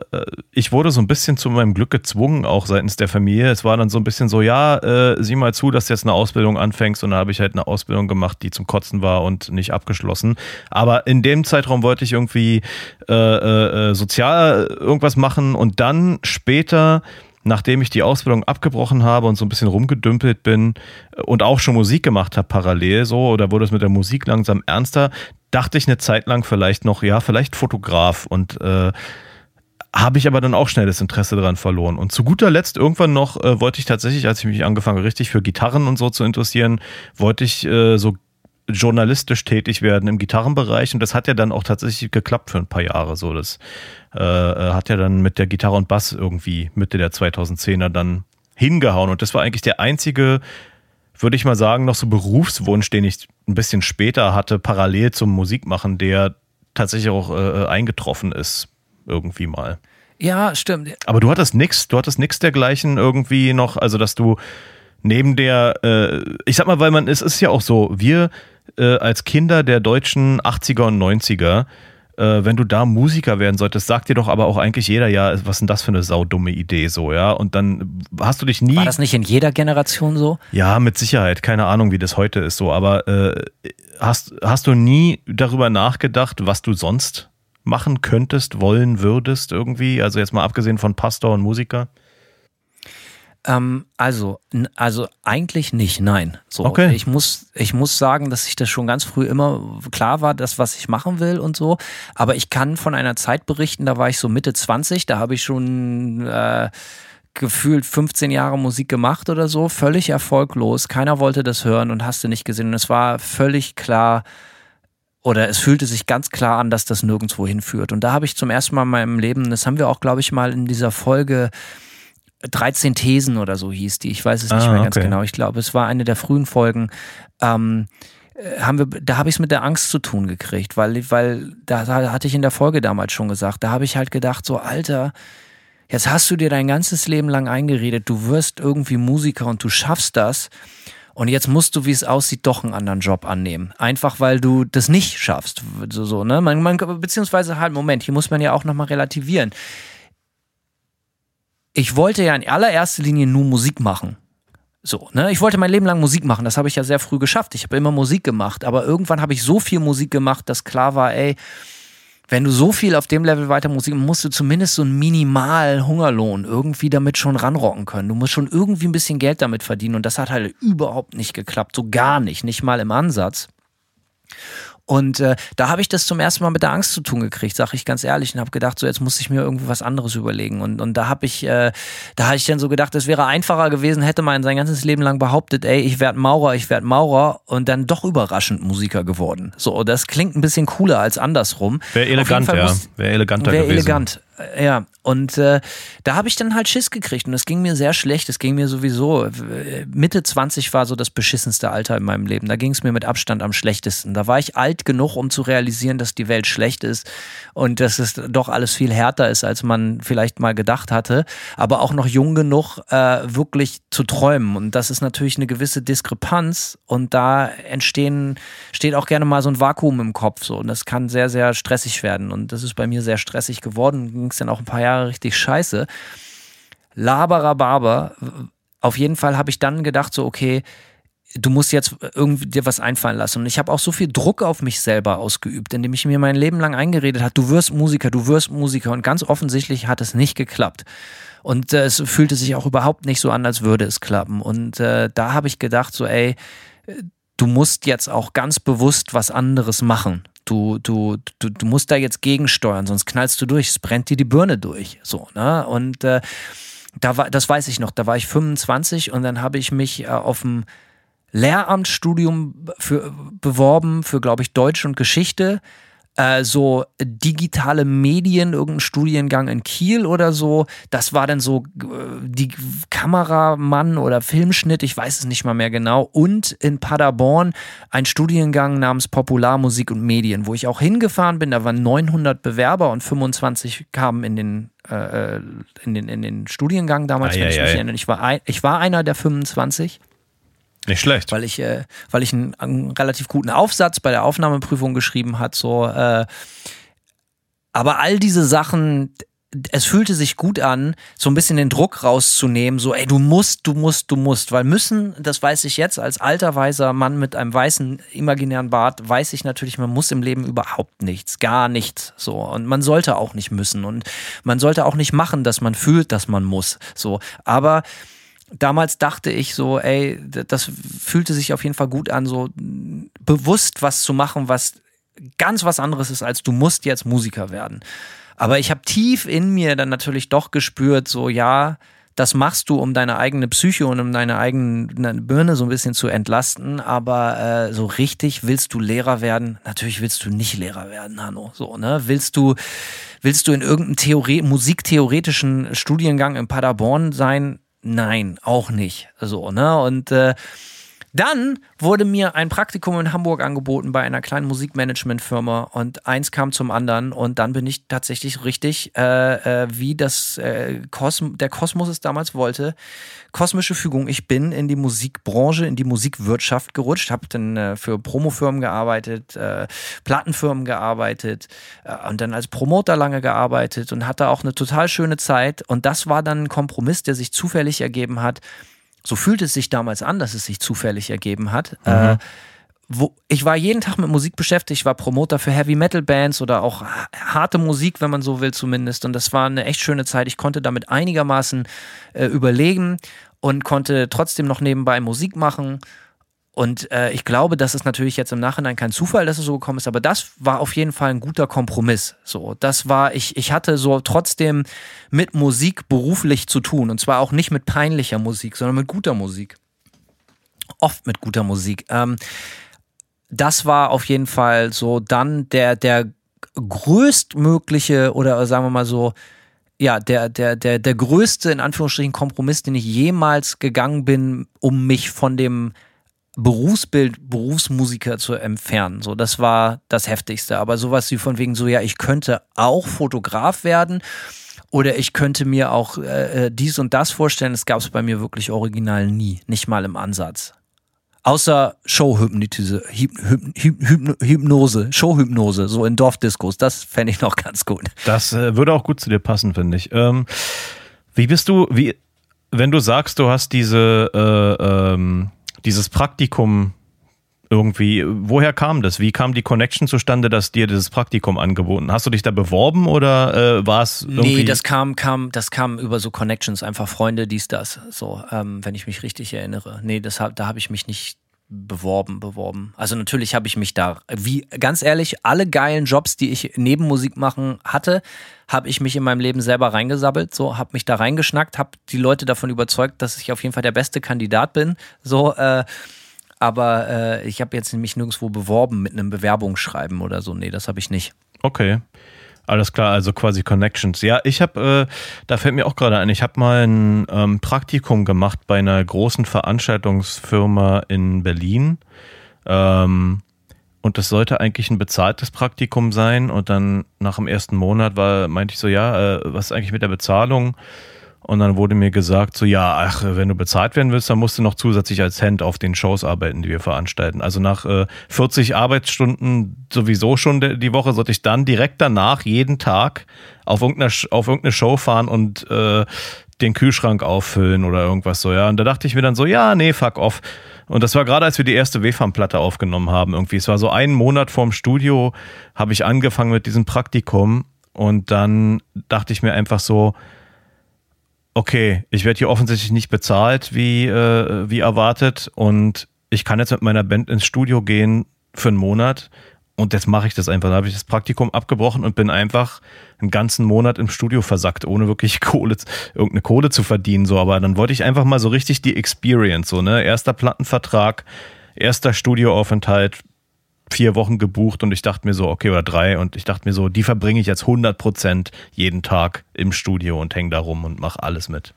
ich wurde so ein bisschen zu meinem Glück gezwungen, auch seitens der Familie. Es war dann so ein bisschen so, ja, äh, sieh mal zu, dass du jetzt eine Ausbildung anfängst. Und dann habe ich halt eine Ausbildung gemacht, die zum Kotzen war und nicht abgeschlossen. Aber in dem Zeitraum wollte ich irgendwie äh, äh, sozial irgendwas machen und dann später nachdem ich die Ausbildung abgebrochen habe und so ein bisschen rumgedümpelt bin äh, und auch schon Musik gemacht habe parallel so, oder wurde es mit der Musik langsam ernster, dachte ich eine Zeit lang vielleicht noch, ja, vielleicht Fotograf und äh, habe ich aber dann auch schnell das Interesse daran verloren. Und zu guter Letzt irgendwann noch äh, wollte ich tatsächlich, als ich mich angefangen richtig für Gitarren und so zu interessieren, wollte ich äh, so journalistisch tätig werden im Gitarrenbereich und das hat ja dann auch tatsächlich geklappt für ein paar Jahre. So, das äh, äh hat ja dann mit der Gitarre und Bass irgendwie Mitte der 2010er dann hingehauen und das war eigentlich der einzige, würde ich mal sagen, noch so Berufswunsch, den ich ein bisschen später hatte, parallel zum Musikmachen, der tatsächlich auch äh, eingetroffen ist irgendwie mal. Ja, stimmt. Aber du hattest nichts, du hattest nichts dergleichen irgendwie noch, also dass du neben der, äh, ich sag mal, weil man, es ist ja auch so, wir äh, als Kinder der deutschen 80er und 90er, äh, wenn du da Musiker werden solltest, sagt dir doch aber auch eigentlich jeder, ja, was ist denn das für eine saudumme Idee so, ja? Und dann hast du dich nie. War das nicht in jeder Generation so? Ja, mit Sicherheit. Keine Ahnung, wie das heute ist so, aber äh, hast, hast du nie darüber nachgedacht, was du sonst machen könntest, wollen würdest irgendwie? Also jetzt mal abgesehen von Pastor und Musiker? Ähm, also, also eigentlich nicht, nein. So, okay. ich muss, ich muss sagen, dass ich das schon ganz früh immer klar war, das, was ich machen will und so. Aber ich kann von einer Zeit berichten, da war ich so Mitte 20, da habe ich schon äh, gefühlt 15 Jahre Musik gemacht oder so, völlig erfolglos. Keiner wollte das hören und hast du nicht gesehen. Und es war völlig klar, oder es fühlte sich ganz klar an, dass das nirgendwo hinführt. Und da habe ich zum ersten Mal in meinem Leben, das haben wir auch, glaube ich, mal in dieser Folge 13 Thesen oder so hieß die. Ich weiß es nicht ah, mehr ganz okay. genau. Ich glaube, es war eine der frühen Folgen. Ähm, äh, haben wir, da habe ich es mit der Angst zu tun gekriegt, weil, weil da, da hatte ich in der Folge damals schon gesagt, da habe ich halt gedacht, so Alter, jetzt hast du dir dein ganzes Leben lang eingeredet, du wirst irgendwie Musiker und du schaffst das. Und jetzt musst du, wie es aussieht, doch einen anderen Job annehmen. Einfach weil du das nicht schaffst. So, so ne? man, man, beziehungsweise halt, Moment, hier muss man ja auch nochmal relativieren. Ich wollte ja in allererster Linie nur Musik machen. So, ne? Ich wollte mein Leben lang Musik machen. Das habe ich ja sehr früh geschafft. Ich habe immer Musik gemacht. Aber irgendwann habe ich so viel Musik gemacht, dass klar war, ey, wenn du so viel auf dem Level weiter Musik, musst du zumindest so einen minimal Hungerlohn irgendwie damit schon ranrocken können. Du musst schon irgendwie ein bisschen Geld damit verdienen und das hat halt überhaupt nicht geklappt, so gar nicht, nicht mal im Ansatz. Und äh, da habe ich das zum ersten Mal mit der Angst zu tun gekriegt, sage ich ganz ehrlich, und habe gedacht, so jetzt muss ich mir irgendwie was anderes überlegen. Und, und da habe ich, äh, da habe ich dann so gedacht, es wäre einfacher gewesen, hätte man sein ganzes Leben lang behauptet, ey, ich werde Maurer, ich werde Maurer und dann doch überraschend Musiker geworden. So, das klingt ein bisschen cooler als andersrum. Wäre elegant, ja. Wäre eleganter wär gewesen. elegant. Ja, und äh, da habe ich dann halt Schiss gekriegt und es ging mir sehr schlecht. Es ging mir sowieso, Mitte 20 war so das beschissenste Alter in meinem Leben. Da ging es mir mit Abstand am schlechtesten. Da war ich alt genug, um zu realisieren, dass die Welt schlecht ist und dass es doch alles viel härter ist, als man vielleicht mal gedacht hatte. Aber auch noch jung genug, äh, wirklich zu träumen. Und das ist natürlich eine gewisse Diskrepanz und da entstehen, steht auch gerne mal so ein Vakuum im Kopf. So. Und das kann sehr, sehr stressig werden. Und das ist bei mir sehr stressig geworden ging es dann auch ein paar Jahre richtig scheiße. Laberer Barber. Auf jeden Fall habe ich dann gedacht, so, okay, du musst jetzt irgendwie dir was einfallen lassen. Und ich habe auch so viel Druck auf mich selber ausgeübt, indem ich mir mein Leben lang eingeredet habe, du wirst Musiker, du wirst Musiker. Und ganz offensichtlich hat es nicht geklappt. Und äh, es fühlte sich auch überhaupt nicht so an, als würde es klappen. Und äh, da habe ich gedacht, so, ey, du musst jetzt auch ganz bewusst was anderes machen. Du, du, du, du musst da jetzt gegensteuern, sonst knallst du durch, es brennt dir die Birne durch. So, ne? Und äh, da war, das weiß ich noch, da war ich 25 und dann habe ich mich äh, auf dem Lehramtsstudium für, beworben für, glaube ich, Deutsch und Geschichte äh, so digitale Medien, irgendein Studiengang in Kiel oder so. Das war dann so äh, die Kameramann oder Filmschnitt, ich weiß es nicht mal mehr genau. Und in Paderborn ein Studiengang namens Popularmusik und Medien, wo ich auch hingefahren bin. Da waren 900 Bewerber und 25 kamen in den äh, äh, in den, in den Studiengang damals, ah, wenn ja, ich mich ja, erinnere. Ich war, ein, ich war einer der 25. Nicht schlecht. Weil ich, äh, weil ich einen, einen, relativ guten Aufsatz bei der Aufnahmeprüfung geschrieben hat, so. Äh, aber all diese Sachen, es fühlte sich gut an, so ein bisschen den Druck rauszunehmen, so, ey, du musst, du musst, du musst, weil müssen, das weiß ich jetzt als alter weiser Mann mit einem weißen imaginären Bart, weiß ich natürlich, man muss im Leben überhaupt nichts, gar nichts, so. Und man sollte auch nicht müssen und man sollte auch nicht machen, dass man fühlt, dass man muss, so. Aber damals dachte ich so, ey, das fühlte sich auf jeden Fall gut an, so bewusst was zu machen, was ganz was anderes ist, als du musst jetzt Musiker werden. Aber ich habe tief in mir dann natürlich doch gespürt, so ja, das machst du, um deine eigene Psyche und um deine eigene Birne so ein bisschen zu entlasten. Aber äh, so richtig willst du Lehrer werden? Natürlich willst du nicht Lehrer werden, Hanno. So, ne? Willst du, willst du in irgendeinem Theorie musiktheoretischen Studiengang in Paderborn sein? Nein, auch nicht. So, ne? Und äh, dann wurde mir ein Praktikum in Hamburg angeboten bei einer kleinen Musikmanagementfirma und eins kam zum anderen und dann bin ich tatsächlich richtig, äh, äh, wie das äh, Kosm der Kosmos es damals wollte, kosmische Fügung. Ich bin in die Musikbranche, in die Musikwirtschaft gerutscht, habe dann äh, für Promofirmen gearbeitet, äh, Plattenfirmen gearbeitet äh, und dann als Promoter lange gearbeitet und hatte auch eine total schöne Zeit und das war dann ein Kompromiss, der sich zufällig ergeben hat so fühlt es sich damals an, dass es sich zufällig ergeben hat. Mhm. Äh, wo, ich war jeden Tag mit Musik beschäftigt, ich war Promoter für Heavy Metal Bands oder auch harte Musik, wenn man so will zumindest. Und das war eine echt schöne Zeit. Ich konnte damit einigermaßen äh, überlegen und konnte trotzdem noch nebenbei Musik machen und äh, ich glaube, das ist natürlich jetzt im Nachhinein kein Zufall, dass es so gekommen ist, aber das war auf jeden Fall ein guter Kompromiss. So, das war, ich, ich hatte so trotzdem mit Musik beruflich zu tun. Und zwar auch nicht mit peinlicher Musik, sondern mit guter Musik. Oft mit guter Musik. Ähm, das war auf jeden Fall so dann der, der größtmögliche oder sagen wir mal so, ja, der, der, der, der größte, in Anführungsstrichen, Kompromiss, den ich jemals gegangen bin, um mich von dem Berufsbild, Berufsmusiker zu entfernen. So, das war das Heftigste. Aber sowas wie von wegen so, ja, ich könnte auch Fotograf werden oder ich könnte mir auch äh, äh dies und das vorstellen. Das gab es bei mir wirklich original nie, nicht mal im Ansatz. Außer Showhypnose, Hypnose, Showhypnose, so in Dorfdiskos, das fände ich noch ganz gut. Das äh, würde auch gut zu dir passen, finde ich. Ähm, wie bist du, wie, wenn du sagst, du hast diese äh, ähm, dieses Praktikum irgendwie, woher kam das? Wie kam die Connection zustande, dass dir dieses Praktikum angeboten? Hast du dich da beworben oder äh, war es irgendwie? Nee, das kam, kam, das kam über so Connections, einfach Freunde, dies, das, so, ähm, wenn ich mich richtig erinnere. Nee, das, da habe ich mich nicht beworben, beworben. Also natürlich habe ich mich da, wie ganz ehrlich, alle geilen Jobs, die ich neben Musik machen hatte, habe ich mich in meinem Leben selber reingesabbelt, so habe mich da reingeschnackt, habe die Leute davon überzeugt, dass ich auf jeden Fall der beste Kandidat bin, so. Äh, aber äh, ich habe jetzt mich nirgendwo beworben mit einem Bewerbungsschreiben oder so. Nee, das habe ich nicht. Okay. Alles klar, also quasi Connections. Ja, ich habe, äh, da fällt mir auch gerade ein, ich habe mal ein ähm, Praktikum gemacht bei einer großen Veranstaltungsfirma in Berlin. Ähm, und das sollte eigentlich ein bezahltes Praktikum sein. Und dann nach dem ersten Monat war, meinte ich so, ja, äh, was ist eigentlich mit der Bezahlung? Und dann wurde mir gesagt, so ja, ach, wenn du bezahlt werden willst, dann musst du noch zusätzlich als Hand auf den Shows arbeiten, die wir veranstalten. Also nach äh, 40 Arbeitsstunden sowieso schon die Woche sollte ich dann direkt danach jeden Tag auf irgendeine, auf irgendeine Show fahren und äh, den Kühlschrank auffüllen oder irgendwas so, ja. Und da dachte ich mir dann so, ja, nee, fuck off. Und das war gerade, als wir die erste WFAM-Platte aufgenommen haben, irgendwie. Es war so einen Monat vorm Studio, habe ich angefangen mit diesem Praktikum und dann dachte ich mir einfach so, okay, ich werde hier offensichtlich nicht bezahlt, wie, äh, wie erwartet, und ich kann jetzt mit meiner Band ins Studio gehen für einen Monat. Und jetzt mache ich das einfach. Da habe ich das Praktikum abgebrochen und bin einfach einen ganzen Monat im Studio versackt, ohne wirklich Kohle, irgendeine Kohle zu verdienen. So, aber dann wollte ich einfach mal so richtig die Experience, so, ne? Erster Plattenvertrag, erster Studioaufenthalt, vier Wochen gebucht und ich dachte mir so, okay, oder drei, und ich dachte mir so, die verbringe ich jetzt 100 Prozent jeden Tag im Studio und hänge da rum und mache alles mit.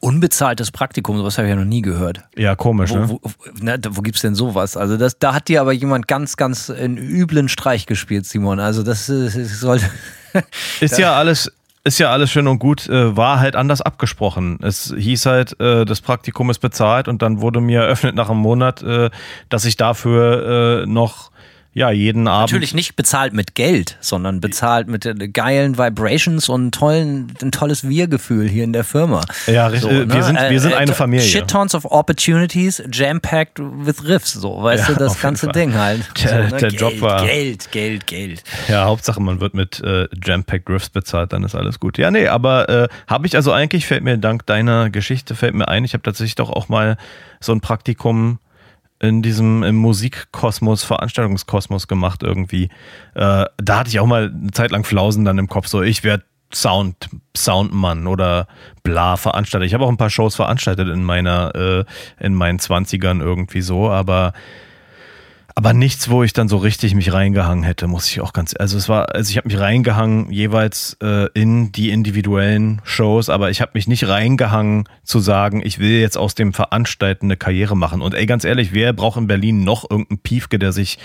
Unbezahltes Praktikum, sowas habe ich ja noch nie gehört. Ja, komisch, wo, ne? Wo, ne, wo gibt's denn sowas? Also das, da hat dir aber jemand ganz, ganz einen üblen Streich gespielt, Simon. Also das, das sollte... Ist ja alles, ist ja alles schön und gut, äh, war halt anders abgesprochen. Es hieß halt, äh, das Praktikum ist bezahlt und dann wurde mir eröffnet nach einem Monat, äh, dass ich dafür äh, noch ja, jeden Abend. Natürlich nicht bezahlt mit Geld, sondern bezahlt mit äh, geilen Vibrations und tollen, ein tolles Wir-Gefühl hier in der Firma. Ja, richtig. So, wir, ne? sind, wir sind äh, eine Familie. Shit tons of opportunities, jam-packed with riffs, so, weißt ja, du, das ganze Ding halt. Der, so, ne? der Geld, Job war. Geld, Geld, Geld. Ja, Hauptsache man wird mit äh, jam-packed riffs bezahlt, dann ist alles gut. Ja, nee, aber äh, habe ich also eigentlich, fällt mir dank deiner Geschichte, fällt mir ein, ich habe tatsächlich doch auch mal so ein Praktikum in diesem im Musikkosmos, Veranstaltungskosmos gemacht irgendwie. Äh, da hatte ich auch mal eine Zeit lang Flausen dann im Kopf, so ich werde Sound, Soundmann oder bla Veranstalter. Ich habe auch ein paar Shows veranstaltet in meiner, äh, in meinen Zwanzigern irgendwie so, aber aber nichts, wo ich dann so richtig mich reingehangen hätte, muss ich auch ganz. Also es war, also ich habe mich reingehangen jeweils äh, in die individuellen Shows, aber ich habe mich nicht reingehangen zu sagen, ich will jetzt aus dem Veranstalten eine Karriere machen. Und ey, ganz ehrlich, wer braucht in Berlin noch irgendeinen Piefke, der sich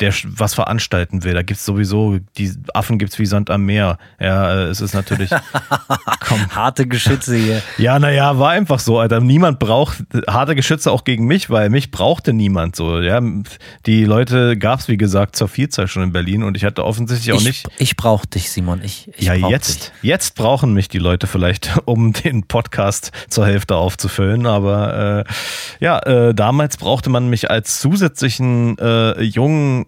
der was veranstalten will. Da gibt es sowieso, die Affen gibt es wie Sand am Meer. Ja, äh, es ist natürlich. komm. Harte Geschütze hier. Ja, naja, war einfach so, Alter. Niemand braucht harte Geschütze auch gegen mich, weil mich brauchte niemand so. Ja, die Leute gab es, wie gesagt, zur Vielzahl schon in Berlin und ich hatte offensichtlich auch ich, nicht. Ich brauche dich, Simon. Ich, ich ja, jetzt, dich. jetzt brauchen mich die Leute vielleicht, um den Podcast zur Hälfte aufzufüllen. Aber äh, ja, äh, damals brauchte man mich als zusätzlichen äh, jungen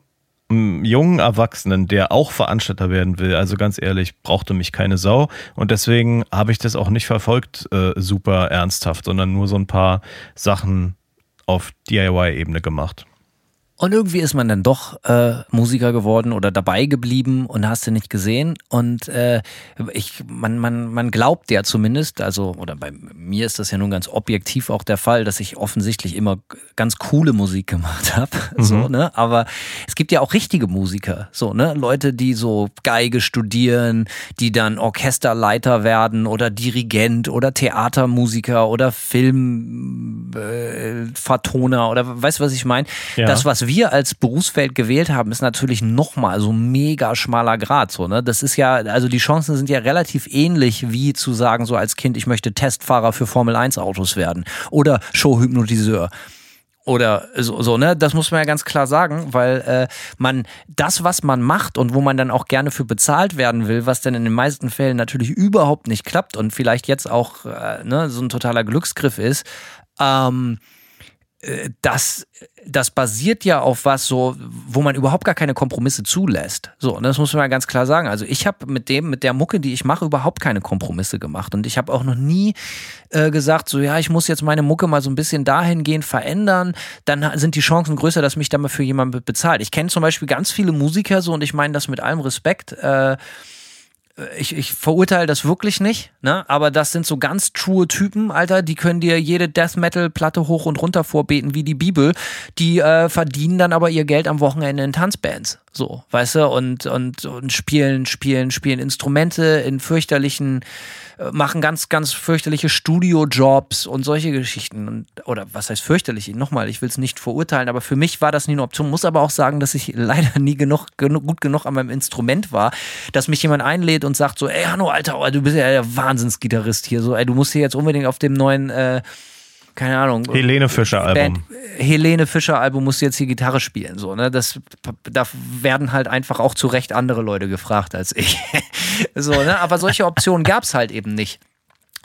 jungen Erwachsenen, der auch Veranstalter werden will, also ganz ehrlich, brauchte mich keine Sau. Und deswegen habe ich das auch nicht verfolgt, äh, super ernsthaft, sondern nur so ein paar Sachen auf DIY-Ebene gemacht. Und irgendwie ist man dann doch äh, Musiker geworden oder dabei geblieben und hast du nicht gesehen. Und äh, ich, man, man, man glaubt ja zumindest, also, oder bei mir ist das ja nun ganz objektiv auch der Fall, dass ich offensichtlich immer ganz coole Musik gemacht habe. Mhm. So, ne? Aber es gibt ja auch richtige Musiker, so, ne? Leute, die so Geige studieren, die dann Orchesterleiter werden oder Dirigent oder Theatermusiker oder Filmvertoner äh, oder weißt du, was ich meine? Ja. Das, was wir als Berufsfeld gewählt haben, ist natürlich nochmal so mega schmaler Grad. So, ne? Das ist ja, also die Chancen sind ja relativ ähnlich wie zu sagen, so als Kind, ich möchte Testfahrer für Formel 1 Autos werden oder Showhypnotiseur oder so, so, ne? Das muss man ja ganz klar sagen, weil äh, man das, was man macht und wo man dann auch gerne für bezahlt werden will, was dann in den meisten Fällen natürlich überhaupt nicht klappt und vielleicht jetzt auch äh, ne, so ein totaler Glücksgriff ist, ähm, äh, das, das basiert ja auf was so, wo man überhaupt gar keine Kompromisse zulässt. So, und das muss man ja ganz klar sagen. Also ich habe mit dem, mit der Mucke, die ich mache, überhaupt keine Kompromisse gemacht. Und ich habe auch noch nie äh, gesagt, so ja, ich muss jetzt meine Mucke mal so ein bisschen dahingehend verändern. Dann sind die Chancen größer, dass mich damit für jemand bezahlt. Ich kenne zum Beispiel ganz viele Musiker so und ich meine das mit allem Respekt. Äh, ich, ich verurteile das wirklich nicht, ne? Aber das sind so ganz true Typen, Alter, die können dir jede Death Metal Platte hoch und runter vorbeten wie die Bibel. Die äh, verdienen dann aber ihr Geld am Wochenende in Tanzbands, so, weißt du, und und und spielen, spielen, spielen Instrumente in fürchterlichen machen ganz, ganz fürchterliche Studiojobs und solche Geschichten. Und, oder was heißt fürchterlich? Nochmal, ich will es nicht verurteilen, aber für mich war das nie eine Option. Muss aber auch sagen, dass ich leider nie genug, genug, gut genug an meinem Instrument war, dass mich jemand einlädt und sagt so, ey Hanno, Alter, oh, du bist ja der Wahnsinnsgitarrist hier. So, ey, du musst hier jetzt unbedingt auf dem neuen äh, keine Ahnung. Helene Fischer Album. Helene Fischer Album musst du jetzt die Gitarre spielen, so, ne? Das, da werden halt einfach auch zu Recht andere Leute gefragt als ich. so, ne? Aber solche Optionen gab es halt eben nicht.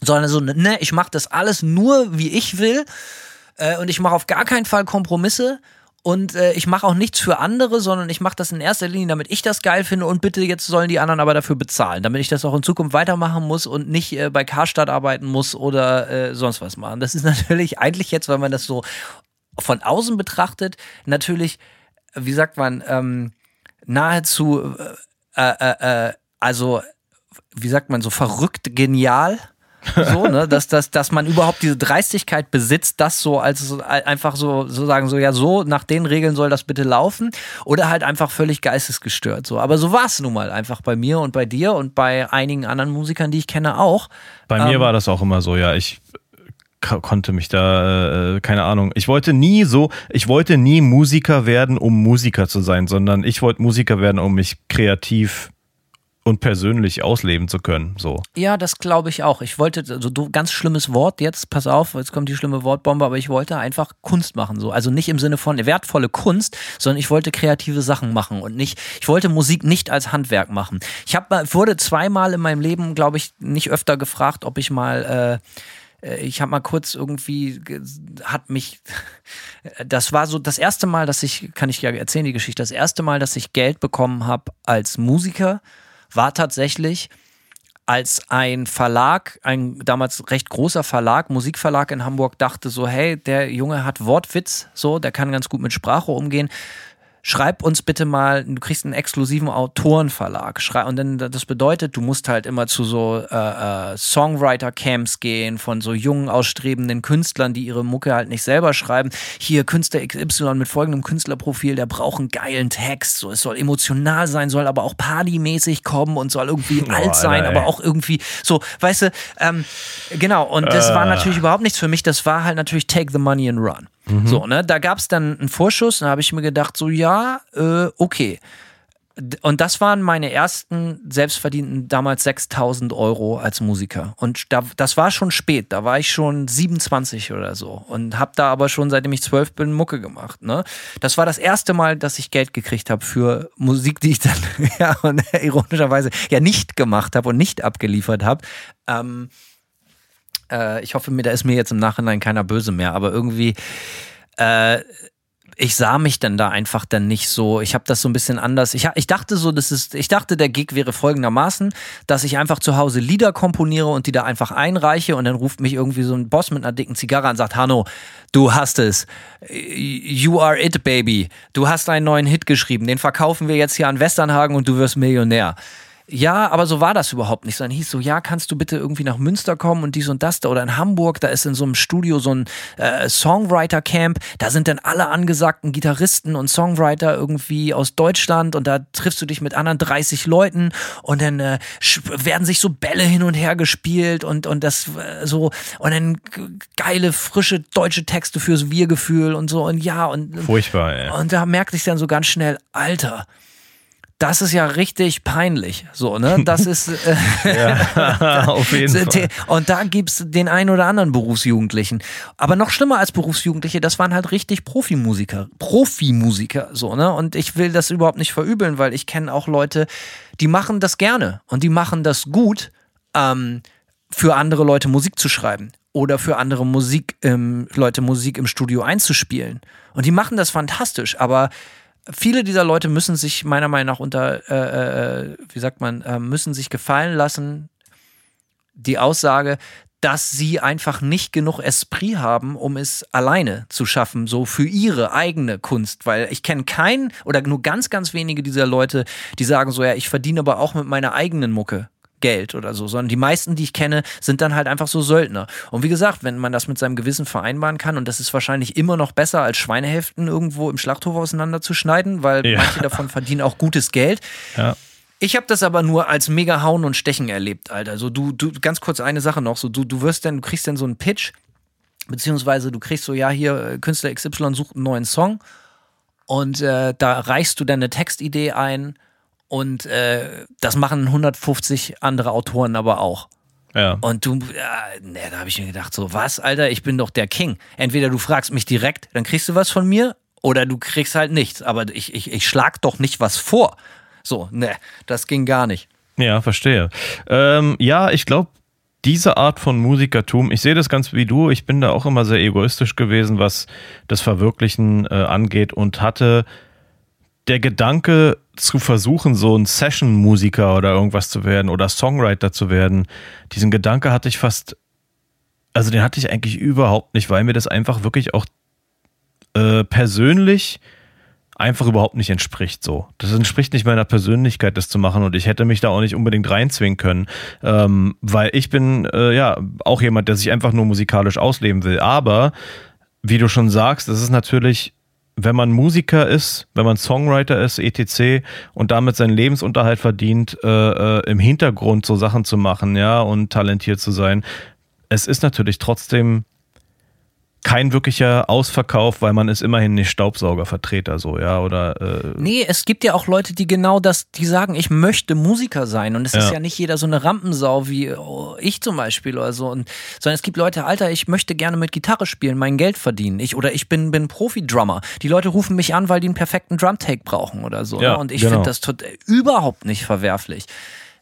Sondern so, ne, ich mache das alles nur, wie ich will. Äh, und ich mache auf gar keinen Fall Kompromisse. Und äh, ich mache auch nichts für andere, sondern ich mache das in erster Linie, damit ich das geil finde und bitte jetzt sollen die anderen aber dafür bezahlen, damit ich das auch in Zukunft weitermachen muss und nicht äh, bei Karstadt arbeiten muss oder äh, sonst was machen. Das ist natürlich eigentlich jetzt, weil man das so von außen betrachtet, natürlich, wie sagt man, ähm, nahezu, äh, äh, äh, also, wie sagt man, so verrückt genial so, ne, dass, dass, dass man überhaupt diese Dreistigkeit besitzt, das so als einfach so, so sagen, so, ja, so, nach den Regeln soll das bitte laufen. Oder halt einfach völlig geistesgestört. So. Aber so war es nun mal einfach bei mir und bei dir und bei einigen anderen Musikern, die ich kenne, auch. Bei ähm, mir war das auch immer so, ja. Ich konnte mich da, äh, keine Ahnung. Ich wollte nie so, ich wollte nie Musiker werden, um Musiker zu sein, sondern ich wollte Musiker werden, um mich kreativ und persönlich ausleben zu können. So. Ja, das glaube ich auch. Ich wollte, also du, ganz schlimmes Wort jetzt, pass auf, jetzt kommt die schlimme Wortbombe, aber ich wollte einfach Kunst machen. So. Also nicht im Sinne von wertvolle Kunst, sondern ich wollte kreative Sachen machen und nicht, ich wollte Musik nicht als Handwerk machen. Ich hab, wurde zweimal in meinem Leben, glaube ich, nicht öfter gefragt, ob ich mal äh, äh ich habe mal kurz irgendwie, hat mich, das war so das erste Mal, dass ich, kann ich ja erzählen die Geschichte, das erste Mal, dass ich Geld bekommen habe als Musiker war tatsächlich, als ein Verlag, ein damals recht großer Verlag, Musikverlag in Hamburg, dachte so, hey, der Junge hat Wortwitz, so, der kann ganz gut mit Sprache umgehen schreib uns bitte mal, du kriegst einen exklusiven Autorenverlag. Schrei und dann das bedeutet, du musst halt immer zu so äh, äh, Songwriter-Camps gehen von so jungen, ausstrebenden Künstlern, die ihre Mucke halt nicht selber schreiben. Hier Künstler XY mit folgendem Künstlerprofil, der braucht einen geilen Text. So, es soll emotional sein, soll aber auch partymäßig kommen und soll irgendwie oh, alt sein, Alter, aber auch irgendwie so, weißt du, ähm, genau. Und das äh. war natürlich überhaupt nichts für mich. Das war halt natürlich Take the Money and Run. Mhm. So, ne? Da gab es dann einen Vorschuss, da habe ich mir gedacht, so ja, äh, okay. Und das waren meine ersten selbstverdienten damals 6000 Euro als Musiker. Und da, das war schon spät, da war ich schon 27 oder so und habe da aber schon seitdem ich zwölf bin Mucke gemacht. Ne? Das war das erste Mal, dass ich Geld gekriegt habe für Musik, die ich dann ja und ironischerweise ja nicht gemacht habe und nicht abgeliefert habe. Ähm, äh, ich hoffe mir, da ist mir jetzt im Nachhinein keiner böse mehr, aber irgendwie, äh, ich sah mich dann da einfach dann nicht so. Ich habe das so ein bisschen anders. Ich, ich dachte so, das ist, ich dachte, der Gig wäre folgendermaßen, dass ich einfach zu Hause Lieder komponiere und die da einfach einreiche und dann ruft mich irgendwie so ein Boss mit einer dicken Zigarre und sagt, Hanno, du hast es. You are it, baby. Du hast einen neuen Hit geschrieben. Den verkaufen wir jetzt hier an Westernhagen und du wirst Millionär ja, aber so war das überhaupt nicht. Sondern hieß so, ja, kannst du bitte irgendwie nach Münster kommen und dies und das da oder in Hamburg, da ist in so einem Studio so ein äh, Songwriter-Camp, da sind dann alle angesagten Gitarristen und Songwriter irgendwie aus Deutschland und da triffst du dich mit anderen 30 Leuten und dann äh, werden sich so Bälle hin und her gespielt und, und das äh, so und dann geile, frische deutsche Texte fürs Wir-Gefühl und so und ja und furchtbar, ey. Und da merkte ich dann so ganz schnell, Alter, das ist ja richtig peinlich. So, ne? Das ist. Äh, ja, auf jeden Fall. Und da gibt's den einen oder anderen Berufsjugendlichen. Aber noch schlimmer als Berufsjugendliche, das waren halt richtig Profimusiker. Profimusiker, so, ne? Und ich will das überhaupt nicht verübeln, weil ich kenne auch Leute, die machen das gerne und die machen das gut, ähm, für andere Leute Musik zu schreiben oder für andere Musik, ähm, Leute Musik im Studio einzuspielen. Und die machen das fantastisch, aber viele dieser Leute müssen sich meiner Meinung nach unter, äh, äh, wie sagt man, äh, müssen sich gefallen lassen, die Aussage, dass sie einfach nicht genug Esprit haben, um es alleine zu schaffen, so für ihre eigene Kunst. Weil ich kenne keinen oder nur ganz, ganz wenige dieser Leute, die sagen so, ja, ich verdiene aber auch mit meiner eigenen Mucke. Geld oder so, sondern die meisten, die ich kenne, sind dann halt einfach so Söldner. Und wie gesagt, wenn man das mit seinem Gewissen vereinbaren kann, und das ist wahrscheinlich immer noch besser, als Schweinehälften irgendwo im Schlachthof auseinanderzuschneiden, weil ja. manche davon verdienen auch gutes Geld. Ja. Ich habe das aber nur als mega Hauen und Stechen erlebt, Alter. So du, du, ganz kurz eine Sache noch, so du, du wirst dann, du kriegst dann so einen Pitch, beziehungsweise du kriegst so, ja, hier, Künstler XY sucht einen neuen Song und äh, da reichst du deine Textidee ein und äh, das machen 150 andere Autoren aber auch. Ja. Und du, ja, ne, da habe ich mir gedacht, so, was, Alter, ich bin doch der King. Entweder du fragst mich direkt, dann kriegst du was von mir, oder du kriegst halt nichts. Aber ich, ich, ich schlag doch nicht was vor. So, ne, das ging gar nicht. Ja, verstehe. Ähm, ja, ich glaube, diese Art von Musikertum, ich sehe das ganz wie du, ich bin da auch immer sehr egoistisch gewesen, was das Verwirklichen äh, angeht und hatte der Gedanke zu versuchen, so ein Session-Musiker oder irgendwas zu werden oder Songwriter zu werden, diesen Gedanke hatte ich fast, also den hatte ich eigentlich überhaupt nicht, weil mir das einfach wirklich auch äh, persönlich einfach überhaupt nicht entspricht so. Das entspricht nicht meiner Persönlichkeit, das zu machen und ich hätte mich da auch nicht unbedingt reinzwingen können, ähm, weil ich bin äh, ja auch jemand, der sich einfach nur musikalisch ausleben will. Aber wie du schon sagst, das ist natürlich wenn man Musiker ist, wenn man Songwriter ist, etc. und damit seinen Lebensunterhalt verdient, äh, äh, im Hintergrund so Sachen zu machen, ja, und talentiert zu sein, es ist natürlich trotzdem kein wirklicher Ausverkauf, weil man ist immerhin nicht Staubsaugervertreter so, ja, oder äh Nee, es gibt ja auch Leute, die genau das, die sagen, ich möchte Musiker sein und es ja. ist ja nicht jeder so eine Rampensau wie oh, ich zum Beispiel oder so, und, sondern es gibt Leute, Alter, ich möchte gerne mit Gitarre spielen, mein Geld verdienen, ich oder ich bin bin Profi-Drummer. Die Leute rufen mich an, weil die einen perfekten Drum-Take brauchen oder so, ja, ne? und ich genau. finde das tot, überhaupt nicht verwerflich.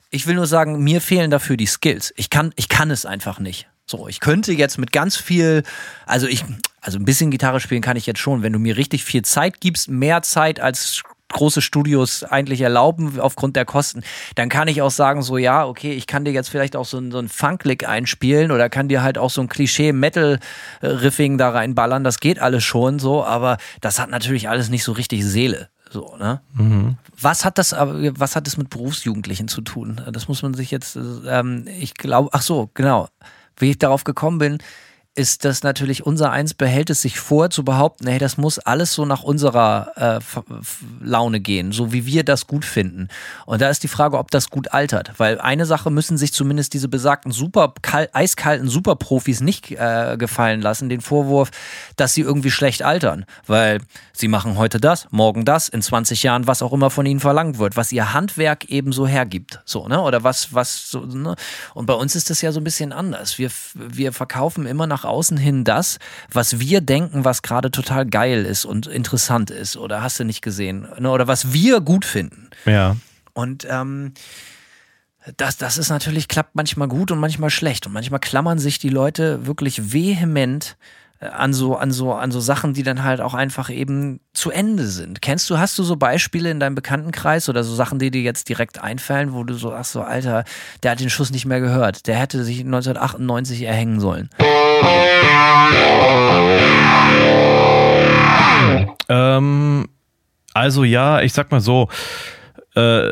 Ich will nur sagen, mir fehlen dafür die Skills. Ich kann, ich kann es einfach nicht. So, ich könnte jetzt mit ganz viel, also ich, also ein bisschen Gitarre spielen kann ich jetzt schon. Wenn du mir richtig viel Zeit gibst, mehr Zeit als große Studios eigentlich erlauben aufgrund der Kosten, dann kann ich auch sagen, so ja, okay, ich kann dir jetzt vielleicht auch so ein, so ein Funklick einspielen oder kann dir halt auch so ein Klischee-Metal-Riffing da reinballern. Das geht alles schon so, aber das hat natürlich alles nicht so richtig Seele. So, ne? Mhm. Was hat das, was hat das mit Berufsjugendlichen zu tun? Das muss man sich jetzt, ähm, ich glaube, ach so, genau. Wie ich darauf gekommen bin, ist das natürlich unser Eins behält es sich vor zu behaupten, hey, das muss alles so nach unserer äh, Laune gehen, so wie wir das gut finden. Und da ist die Frage, ob das gut altert, weil eine Sache müssen sich zumindest diese besagten super eiskalten Superprofis nicht äh, gefallen lassen, den Vorwurf, dass sie irgendwie schlecht altern, weil sie machen heute das, morgen das, in 20 Jahren was auch immer von ihnen verlangt wird, was ihr Handwerk eben so hergibt, so, ne? Oder was was so, ne? Und bei uns ist das ja so ein bisschen anders. Wir wir verkaufen immer nach außen hin das, was wir denken, was gerade total geil ist und interessant ist. Oder hast du nicht gesehen? Ne, oder was wir gut finden. Ja. Und ähm, das, das ist natürlich, klappt manchmal gut und manchmal schlecht. Und manchmal klammern sich die Leute wirklich vehement an so, an so, an so Sachen, die dann halt auch einfach eben zu Ende sind. Kennst du, hast du so Beispiele in deinem Bekanntenkreis oder so Sachen, die dir jetzt direkt einfallen, wo du so, ach so, Alter, der hat den Schuss nicht mehr gehört. Der hätte sich 1998 erhängen sollen. Ähm, also ja, ich sag mal so, äh,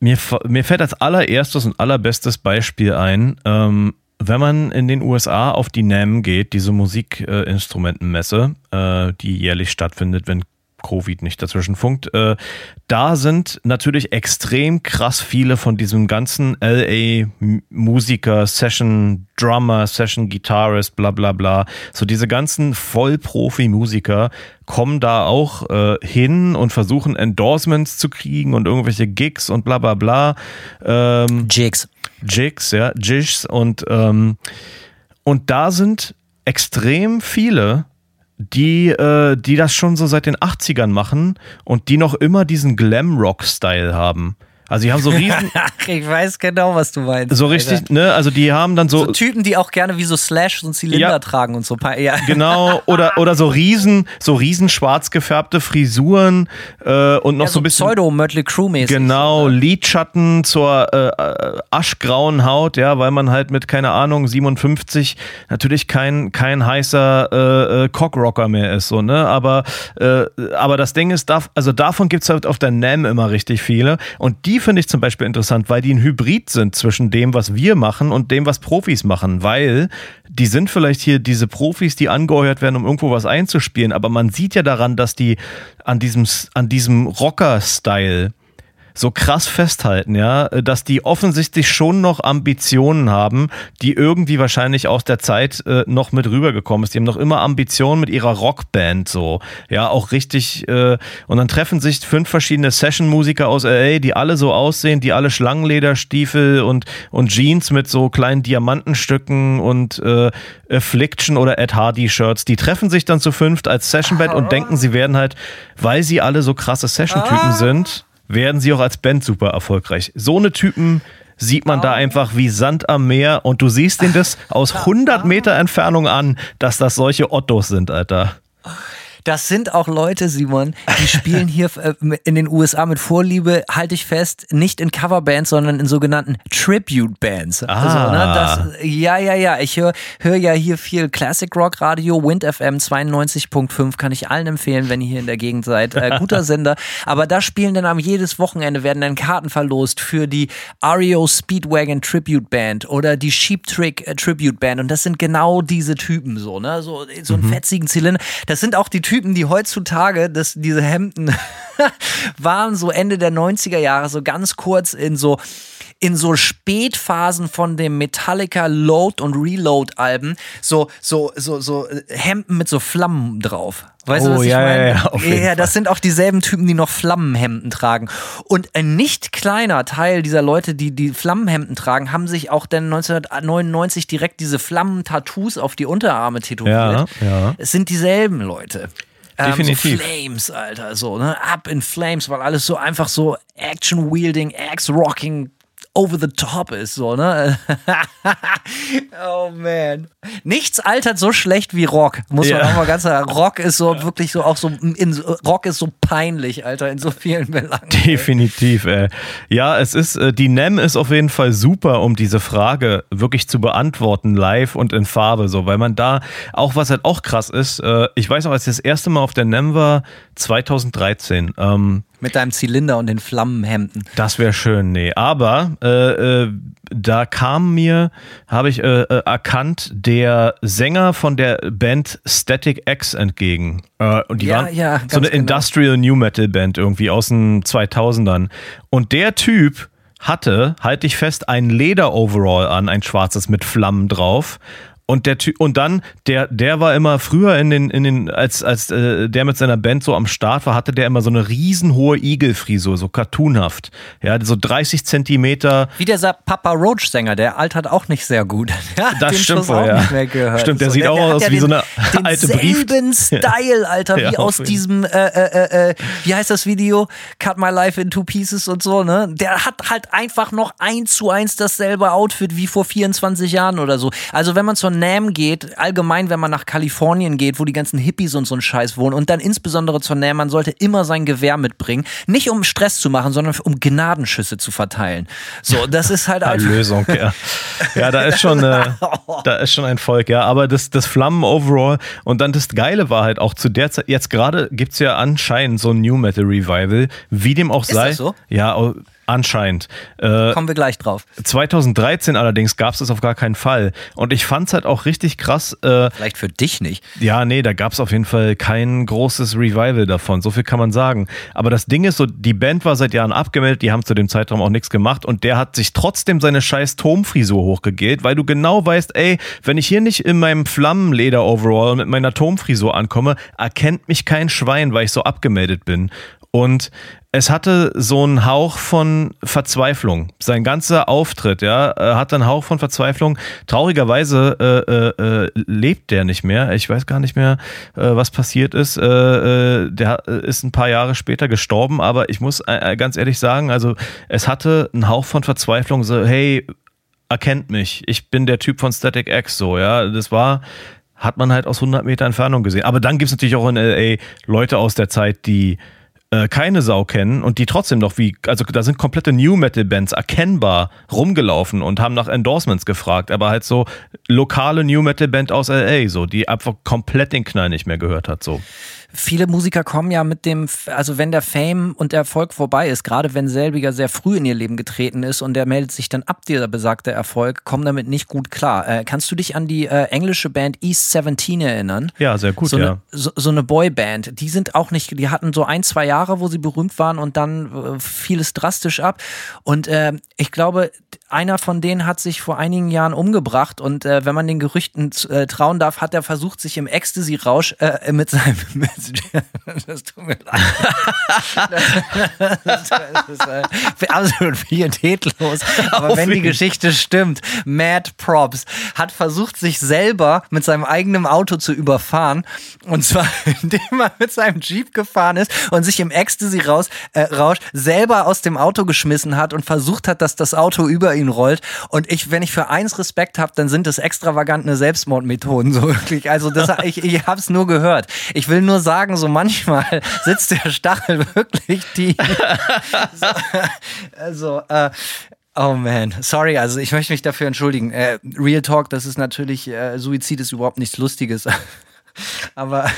mir, mir fällt als allererstes und allerbestes Beispiel ein, ähm, wenn man in den USA auf die NAM geht, diese Musikinstrumentenmesse, äh, die jährlich stattfindet, wenn Covid nicht dazwischen funkt, äh, da sind natürlich extrem krass viele von diesem ganzen LA Musiker, Session Drummer, Session Guitarist, bla bla bla, so diese ganzen Vollprofi-Musiker kommen da auch äh, hin und versuchen Endorsements zu kriegen und irgendwelche Gigs und bla bla bla. Ähm, Jigs. Jigs, ja, Jigs und ähm, und da sind extrem viele die, äh, die das schon so seit den 80ern machen und die noch immer diesen Glam-Rock-Style haben. Also die haben so riesen. ich weiß genau, was du meinst. So richtig, Alter. ne? Also die haben dann so, so. Typen, die auch gerne wie so Slash einen Zylinder ja, tragen und so. Ja. Genau, oder, oder so riesen, so riesen schwarz gefärbte Frisuren äh, und noch ja, so, so ein bisschen. Pseudo Mötley Crew mäßig. Genau, Lidschatten zur äh, aschgrauen Haut, ja, weil man halt mit, keine Ahnung, 57 natürlich kein, kein heißer äh, äh, Cockrocker mehr ist, so, ne? Aber, äh, aber das Ding ist, also davon gibt es halt auf der NAM immer richtig viele. Und die finde ich zum Beispiel interessant, weil die ein Hybrid sind zwischen dem, was wir machen und dem, was Profis machen, weil die sind vielleicht hier diese Profis, die angeheuert werden, um irgendwo was einzuspielen, aber man sieht ja daran, dass die an diesem, an diesem Rocker-Style so krass festhalten, ja, dass die offensichtlich schon noch Ambitionen haben, die irgendwie wahrscheinlich aus der Zeit äh, noch mit rübergekommen ist. Die haben noch immer Ambitionen mit ihrer Rockband so, ja, auch richtig. Äh, und dann treffen sich fünf verschiedene Session-Musiker aus LA, die alle so aussehen, die alle Schlangenlederstiefel und und Jeans mit so kleinen Diamantenstücken und äh, Affliction oder Ed Hardy Shirts. Die treffen sich dann zu fünft als Session-Band und denken, sie werden halt, weil sie alle so krasse Session-Typen ah. sind werden sie auch als Band super erfolgreich. So eine Typen sieht man da einfach wie Sand am Meer und du siehst ihnen das aus 100 Meter Entfernung an, dass das solche Ottos sind, Alter. Das sind auch Leute, Simon, die spielen hier äh, in den USA mit Vorliebe, halte ich fest, nicht in Coverbands, sondern in sogenannten Tribute-Bands. Ah. Also, ne, das, ja, ja, ja. Ich höre hör ja hier viel Classic Rock Radio, Wind FM 92.5, kann ich allen empfehlen, wenn ihr hier in der Gegend seid. Äh, guter Sender. Aber da spielen dann am jedes Wochenende werden dann Karten verlost für die REO Speedwagon Tribute Band oder die Sheep Trick äh, Tribute Band. Und das sind genau diese Typen so, ne? So, so einen mhm. fetzigen Zylinder. Das sind auch die Typen, Typen, die heutzutage, das, diese Hemden waren so Ende der 90er Jahre so ganz kurz in so in so Spätphasen von dem Metallica Load und Reload Alben so so so so Hemden mit so Flammen drauf. Weißt oh, du, was ich ja, meine? Ja, ja, ja das sind auch dieselben Typen, die noch Flammenhemden tragen. Und ein nicht kleiner Teil dieser Leute, die die Flammenhemden tragen, haben sich auch dann 1999 direkt diese Flammen-Tattoos auf die Unterarme tätowiert. Ja, ja. Es sind dieselben Leute. Definitiv. Ähm, so Flames, Alter, so, ne? Up in Flames, weil alles so einfach so Action-Wielding, Axe-Rocking, over the top ist, so, ne? oh man. Nichts altert so schlecht wie Rock, muss man Ja. auch mal ganz sagen. Rock ist so wirklich so auch so, in, Rock ist so peinlich, Alter, in so vielen Belangen. Definitiv, ey. Ja, es ist, äh, die NEM ist auf jeden Fall super, um diese Frage wirklich zu beantworten, live und in Farbe, so, weil man da auch, was halt auch krass ist, äh, ich weiß noch, als ich das erste Mal auf der NEM war, 2013, ähm, Mit deinem Zylinder und den Flammenhemden. das wäre schön, nee. Aber äh, äh, da kam mir, habe ich äh, äh, erkannt, der Sänger von der Band Static X entgegen. Äh, und die Ja, waren ja, so eine genau. Industrial New Metal Band irgendwie aus den 2000ern. Und der Typ hatte, halte ich fest, ein Leder-Overall an, ein schwarzes mit Flammen drauf. Und der Ty und dann, der, der war immer früher in den, in den, als, als äh, der mit seiner Band so am Start war, hatte der immer so eine riesenhohe Igelfrisur, so cartoonhaft. Ja, so 30 Zentimeter. Wie dieser Papa Roach-Sänger, der altert auch nicht sehr gut. Ja, Das stimmt wohl, ja. Stimmt, der sieht auch hat aus wie den, so eine alte Brief- Style, Alter, Ja, wie aus diesem, äh, äh, äh, wie heißt das Video? Cut My Life in Two Pieces und so, ne? Der hat halt einfach noch eins zu eins dasselbe Outfit wie vor 24 Jahren oder so. Also wenn man zur NAM geht, allgemein, wenn man nach Kalifornien geht, wo die ganzen Hippies und so ein Scheiß wohnen und dann insbesondere zur NAM, man sollte immer sein Gewehr mitbringen. Nicht um Stress zu machen, sondern um Gnadenschüsse zu verteilen. So, das ist halt einfach. Lösung, ja. Ja, da ist schon, äh, da ist schon ein Volk, ja. Aber das, das Flammen-Overall und dann das Geile war halt auch zu der Zeit, jetzt gerade gibt es ja anscheinend so ein New Metal Revival, wie dem auch sei. das so? Ja, anscheinend. Äh, Kommen wir gleich drauf. 2013 allerdings gab es das auf gar keinen Fall. Und ich fand es halt auch richtig krass. Äh, Vielleicht für dich nicht. ja, nee, da gab es auf jeden Fall kein großes Revival davon. So viel kann man sagen. Aber das Ding ist so, die Band war seit Jahren abgemeldet, die haben zu dem Zeitraum auch nichts gemacht und der hat sich trotzdem seine scheiß Turmfrisur hochgegelt, weil du genau weißt, ey, wenn ich hier nicht in meinem Flammenleder-Overall mit meiner Turmfrisur ankomme, erkennt mich kein Schwein, weil ich so abgemeldet bin. Und es hatte so einen Hauch von Verzweiflung. Sein ganzer Auftritt, ja, äh, hat einen Hauch von Verzweiflung. Traurigerweise äh, äh, äh, lebt der nicht mehr. Ich weiß gar nicht mehr, äh, was passiert ist. Äh, der ist ein paar Jahre später gestorben, aber ich muss ganz ehrlich sagen, also es hatte einen Hauch von Verzweiflung, so, hey, erkennt mich. Ich bin der Typ von Static X, so, ja. Das war, hat man halt aus 100 Meter Entfernung gesehen. Aber dann gibt es natürlich auch in L.A. Leute aus der Zeit, die äh, keine Sau kennen und die trotzdem noch wie, also da sind komplette New Metal Bands erkennbar rumgelaufen und haben nach Endorsements gefragt, aber halt so lokale New Metal Band aus LA, so, die einfach komplett den Knall nicht mehr gehört hat, so. Viele Musiker kommen ja mit dem, also wenn der Fame und der Erfolg vorbei ist, gerade wenn selbiger sehr früh in ihr Leben getreten ist und der meldet sich dann ab, dieser besagte Erfolg, kommen damit nicht gut klar. Äh, kannst du dich an die äh, englische Band East 17 erinnern? Ja, sehr gut, so ja. Eine, so, so eine Boyband. Die sind auch nicht, die hatten so ein, zwei Jahre, wo sie berühmt waren und dann äh, fiel es drastisch ab. Und äh, ich glaube, einer von denen hat sich vor einigen Jahren umgebracht und äh, wenn man den Gerüchten äh, trauen darf, hat er versucht, sich im Ecstasy-Rausch äh, mit seinem. Mit, das tut mir leid. Das, das ist absolut pietätlos. Aber wenn die Geschichte stimmt, Mad Props hat versucht, sich selber mit seinem eigenen Auto zu überfahren. Und zwar, indem er mit seinem Jeep gefahren ist und sich im Ecstasy-Rausch äh, Rausch selber aus dem Auto geschmissen hat und versucht hat, dass das Auto über ihn rollt. Und ich, wenn ich für eins Respekt habe, dann sind es extravagante Selbstmordmethoden. So wirklich. Also das, ich, ich habe es nur gehört. Ich will nur sagen, so manchmal sitzt der Stachel wirklich tief. So, also, äh, Oh man, sorry, also ich möchte mich dafür entschuldigen. Äh, Real Talk, das ist natürlich, äh, Suizid ist überhaupt nichts Lustiges. Aber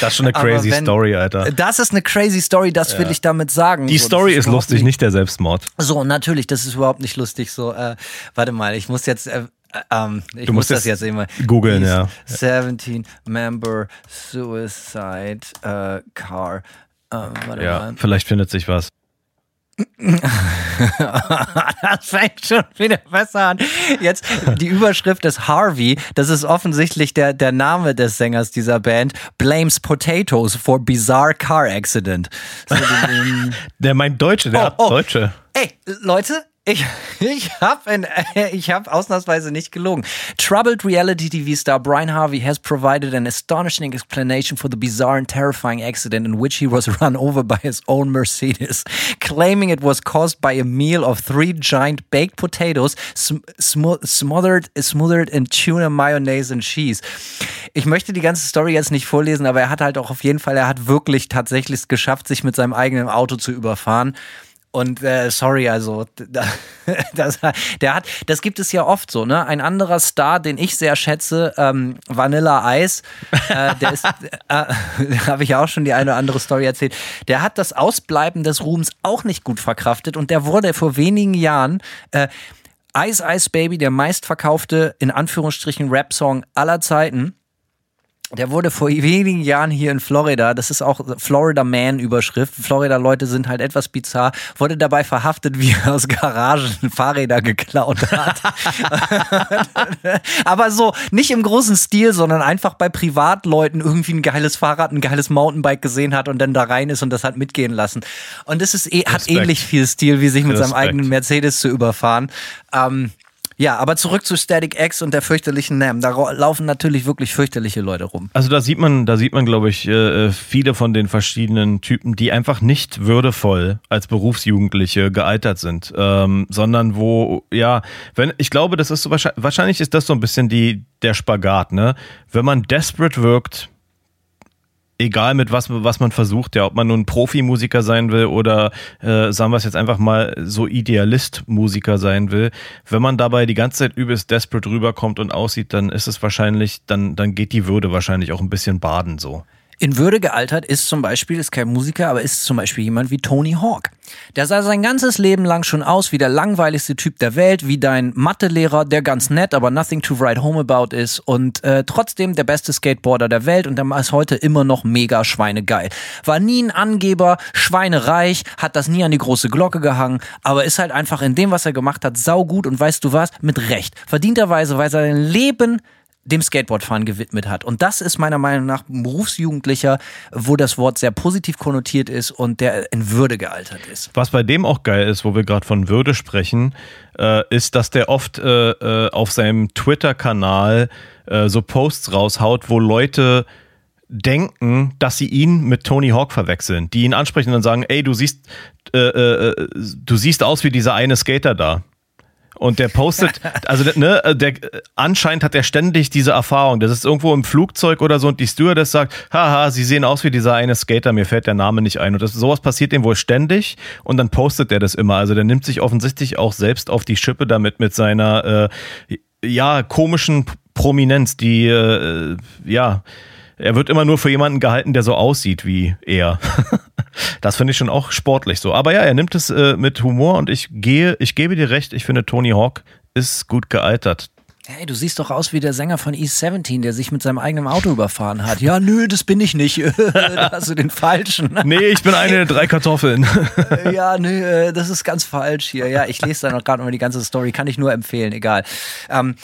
Das ist schon eine crazy wenn- Story, Alter. das ist eine crazy Story, das will ich damit sagen. Die So, Story ist überhaupt lustig, nicht der Selbstmord. So, natürlich, das ist überhaupt nicht lustig. So, äh, warte mal, ich muss jetzt. Äh, ähm, ich Du muss musst das jetzt immer googeln, ja. 17 Member Suicide äh, Car. Äh, warte Ja, mal. vielleicht findet sich was. das fängt schon wieder besser an. Jetzt die Überschrift ist Harvey. Das ist offensichtlich der, der Name des Sängers dieser Band. Blames Potatoes for bizarre car accident. So, den- Der meint Deutsche, der Oh, hat oh. Deutsche. Ey, Leute, Ich, ich habe hab ausnahmsweise nicht gelogen. Troubled reality TV star Brian Harvey has provided an astonishing explanation for the bizarre and terrifying accident in which he was run over by his own Mercedes, claiming it was caused by a meal of three giant baked potatoes sm smothered, smothered in tuna, mayonnaise and cheese. Ich möchte die ganze Story jetzt nicht vorlesen, aber er hat halt auch auf jeden Fall, er hat wirklich tatsächlich geschafft, sich mit seinem eigenen Auto zu überfahren. Und äh, sorry, also das, der hat, das gibt es ja oft so, ne? Ein anderer Star, den ich sehr schätze, ähm, Vanilla Ice, äh, der ist, äh, habe ich auch schon die eine oder andere Story erzählt. Der hat das Ausbleiben des Ruhms auch nicht gut verkraftet und der wurde vor wenigen Jahren äh, Ice Ice Baby, der meistverkaufte in Anführungsstrichen Rap-Song aller Zeiten der wurde vor wenigen Jahren hier in Florida, das ist auch Florida Man Überschrift, Florida-Leute sind halt etwas bizarr, wurde dabei verhaftet, wie er aus Garagen Fahrräder geklaut hat. Aber so, nicht im großen Stil, sondern einfach bei Privatleuten irgendwie ein geiles Fahrrad, ein geiles Mountainbike gesehen hat und dann da rein ist und das hat mitgehen lassen. Und das ist, eh, hat ähnlich viel Stil, wie sich mit Respekt. seinem eigenen Mercedes zu überfahren. Ähm, ja, aber zurück zu Static X und der fürchterlichen Nam. Da laufen natürlich wirklich fürchterliche Leute rum. Also da sieht man, da sieht man, glaube ich, äh, viele von den verschiedenen Typen, die einfach nicht würdevoll als Berufsjugendliche gealtert sind, ähm, sondern wo, ja, wenn, ich glaube, das ist so wahrscheinlich, wahrscheinlich ist das so ein bisschen die, der Spagat, ne? Wenn man desperate wirkt, egal mit was, was man versucht, ja, ob man nun Profimusiker sein will oder äh, sagen wir es jetzt einfach mal so Idealist-Musiker sein will, wenn man dabei die ganze Zeit übelst desperate rüberkommt und aussieht, dann ist es wahrscheinlich, dann, dann geht die Würde wahrscheinlich auch ein bisschen baden so. In Würde gealtert ist zum Beispiel, ist kein Musiker, aber ist zum Beispiel jemand wie Tony Hawk. Der sah sein ganzes Leben lang schon aus wie der langweiligste Typ der Welt, wie dein Mathelehrer, der ganz nett, aber nothing to write home about ist und äh, trotzdem der beste Skateboarder der Welt und der ist heute immer noch mega schweinegeil. War nie ein Angeber, schweinereich, hat das nie an die große Glocke gehangen, aber ist halt einfach in dem, was er gemacht hat, saugut und weißt du was, mit Recht. Verdienterweise, weil sein Leben dem Skateboardfahren gewidmet hat. Und das ist meiner Meinung nach ein Berufsjugendlicher, wo das Wort sehr positiv konnotiert ist und der in Würde gealtert ist. Was bei dem auch geil ist, wo wir gerade von Würde sprechen, äh, ist, dass der oft äh, äh auf seinem Twitter-Kanal äh, so Posts raushaut, wo Leute denken, dass sie ihn mit Tony Hawk verwechseln, die ihn ansprechen und sagen, ey, du siehst, äh, äh, du siehst aus wie dieser eine Skater da. Und der postet, also ne, der anscheinend hat er ständig diese Erfahrung. Das ist irgendwo im Flugzeug oder so und die Stewardess sagt, haha, sie sehen aus wie dieser eine Skater, mir fällt der Name nicht ein. Und das, sowas passiert ihm wohl ständig und dann postet er das immer. Also der nimmt sich offensichtlich auch selbst auf die Schippe damit mit seiner äh, ja komischen Prominenz, die äh, ja er wird immer nur für jemanden gehalten, der so aussieht wie er. das finde ich schon auch sportlich so. Aber ja, er nimmt es äh, mit Humor und ich gehe, ich gebe dir recht, ich finde Tony Hawk ist gut gealtert. Hey, du siehst doch aus wie der Sänger von East 17, der sich mit seinem eigenen Auto überfahren hat. Ja, nö, das bin ich nicht. da hast du den falschen. nee, ich bin eine der drei Kartoffeln. ja, nö, äh, das ist ganz falsch hier. Ja, ich lese da noch gerade mal die ganze Story, kann ich nur empfehlen, egal. Ähm,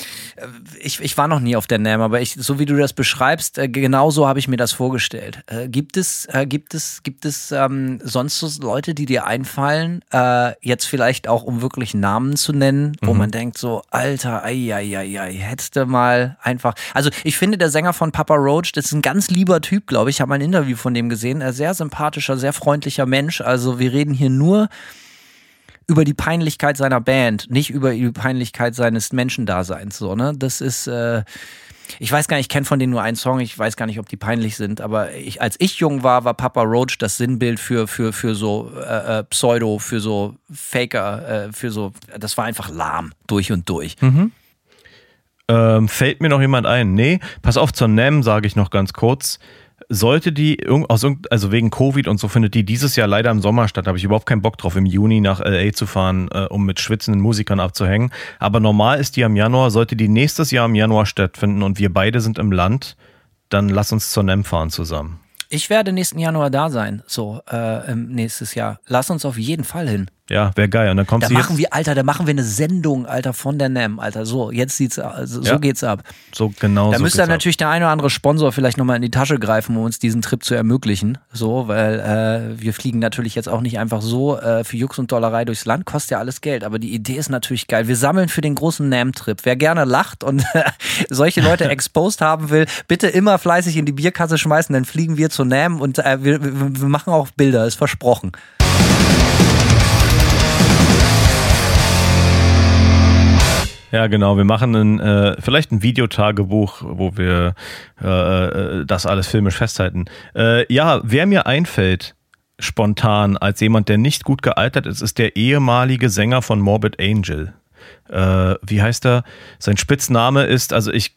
ich, ich war noch nie auf der NAM, aber ich, so wie du das beschreibst, äh, genau so habe ich mir das vorgestellt. Äh, gibt es, äh, gibt es, gibt es ähm, sonst so Leute, die dir einfallen, äh, jetzt vielleicht auch um wirklich Namen zu nennen, wo mhm. man denkt so, Alter, ei, ei, ei ja, hättest du mal einfach. Also ich finde, der Sänger von Papa Roach, das ist ein ganz lieber Typ, glaube ich. Ich habe mal ein Interview von dem gesehen. Ein sehr sympathischer, sehr freundlicher Mensch. Also wir reden hier nur über die Peinlichkeit seiner Band, nicht über die Peinlichkeit seines Menschendaseins. So, ne? Das ist. Äh, ich weiß gar nicht, ich kenne von denen nur einen Song, ich weiß gar nicht, ob die peinlich sind, aber ich, als ich jung war, war Papa Roach das Sinnbild für, für, für so äh, äh Pseudo, für so Faker, äh, für so, das war einfach lahm, durch und durch. Mhm. Ähm, fällt mir noch jemand ein? Nee, pass auf, zur NEM sage ich noch ganz kurz. Sollte die, also wegen Covid und so findet die dieses Jahr leider im Sommer statt, habe ich überhaupt keinen Bock drauf, im Juni nach LA zu fahren, äh, um mit schwitzenden Musikern abzuhängen. Aber normal ist die am Januar, sollte die nächstes Jahr im Januar stattfinden und wir beide sind im Land, dann lass uns zur NEM fahren zusammen. Ich werde nächsten Januar da sein, so äh, nächstes Jahr. Lass uns auf jeden Fall hin. Ja, wäre geil. Und dann kommt Da sie machen wir, Alter, da machen wir eine Sendung, Alter, von der NAM, Alter. So, jetzt sieht's, also, so Ja. geht's ab. so genau Da so müsste dann ab. natürlich der eine oder andere Sponsor vielleicht nochmal in die Tasche greifen, um uns diesen Trip zu ermöglichen. So, weil äh, wir fliegen natürlich jetzt auch nicht einfach so äh, für Jux und Dollerei durchs Land, kostet ja alles Geld. Aber die Idee ist natürlich geil. Wir sammeln für den großen NAM-Trip. Wer gerne lacht und solche Leute exposed haben will, bitte immer fleißig in die Bierkasse schmeißen, dann fliegen wir zu NAM und äh, wir, wir machen auch Bilder, ist versprochen. Ja, genau. Wir machen ein, äh, vielleicht ein Videotagebuch, wo wir äh, äh, das alles filmisch festhalten. Äh, ja, wer mir einfällt, spontan, als jemand, der nicht gut gealtert ist, ist der ehemalige Sänger von Morbid Angel. Äh, wie heißt er? Sein Spitzname ist, also ich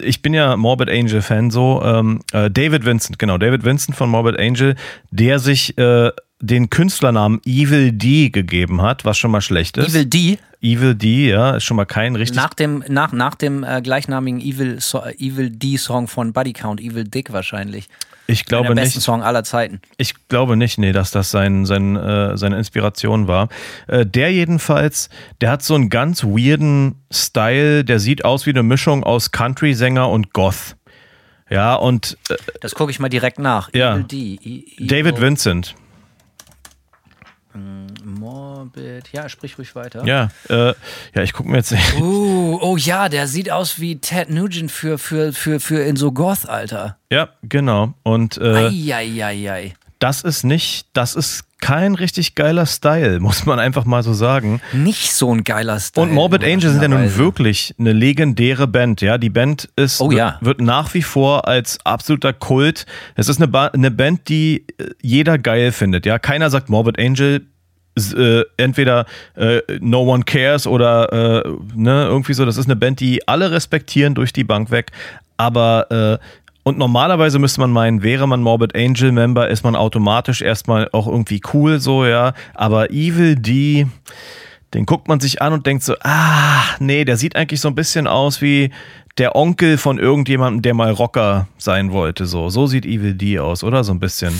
ich bin ja Morbid Angel Fan so. Ähm, äh, David Vincent, genau, David Vincent von Morbid Angel, der sich äh, den Künstlernamen Evil D gegeben hat, was schon mal schlecht ist. Evil D, Evil D, ja, ist schon mal kein richtig. nach dem, nach, nach dem äh, gleichnamigen Evil, so Evil D-Song von Buddy Count, Evil Dick wahrscheinlich. ich glaube der besten nicht. Song aller Zeiten. Ich glaube nicht, nee, dass das sein, sein, äh, seine Inspiration war. Äh, der jedenfalls, der hat so einen ganz weirden Style, der sieht aus wie eine Mischung aus Country-Sänger und Goth. Ja, und äh, Das gucke ich mal direkt nach. Ja. Evil D. E Evil David Vincent. Morbid. Ja, sprich ruhig weiter. Ja, äh, ja, ich gucke mir jetzt. Uh, oh ja, der sieht aus wie Ted Nugent für, für, für, für in so Goth, Alter. ja, genau. Und äh, Eieieiei. Das ist nicht, das ist kein richtig geiler Style, muss man einfach mal so sagen. Nicht so ein geiler Style. Und Morbid Angel sind ja nun wirklich eine legendäre Band, ja. Die Band ist, Oh ja. wird nach wie vor als absoluter Kult. Es ist eine, ba eine Band, die äh, jeder geil findet, ja. Keiner sagt Morbid Angel, äh, entweder äh, No One Cares oder äh, ne, irgendwie so. Das ist eine Band, die alle respektieren durch die Bank weg. Aber äh, und normalerweise müsste man meinen, wäre man Morbid Angel Member, ist man automatisch erstmal auch irgendwie cool, so, ja. Aber Evil D, den guckt man sich an und denkt so, ah, nee, der sieht eigentlich so ein bisschen aus wie der Onkel von irgendjemandem, der mal Rocker sein wollte, so. So sieht Evil D aus, oder? So ein bisschen.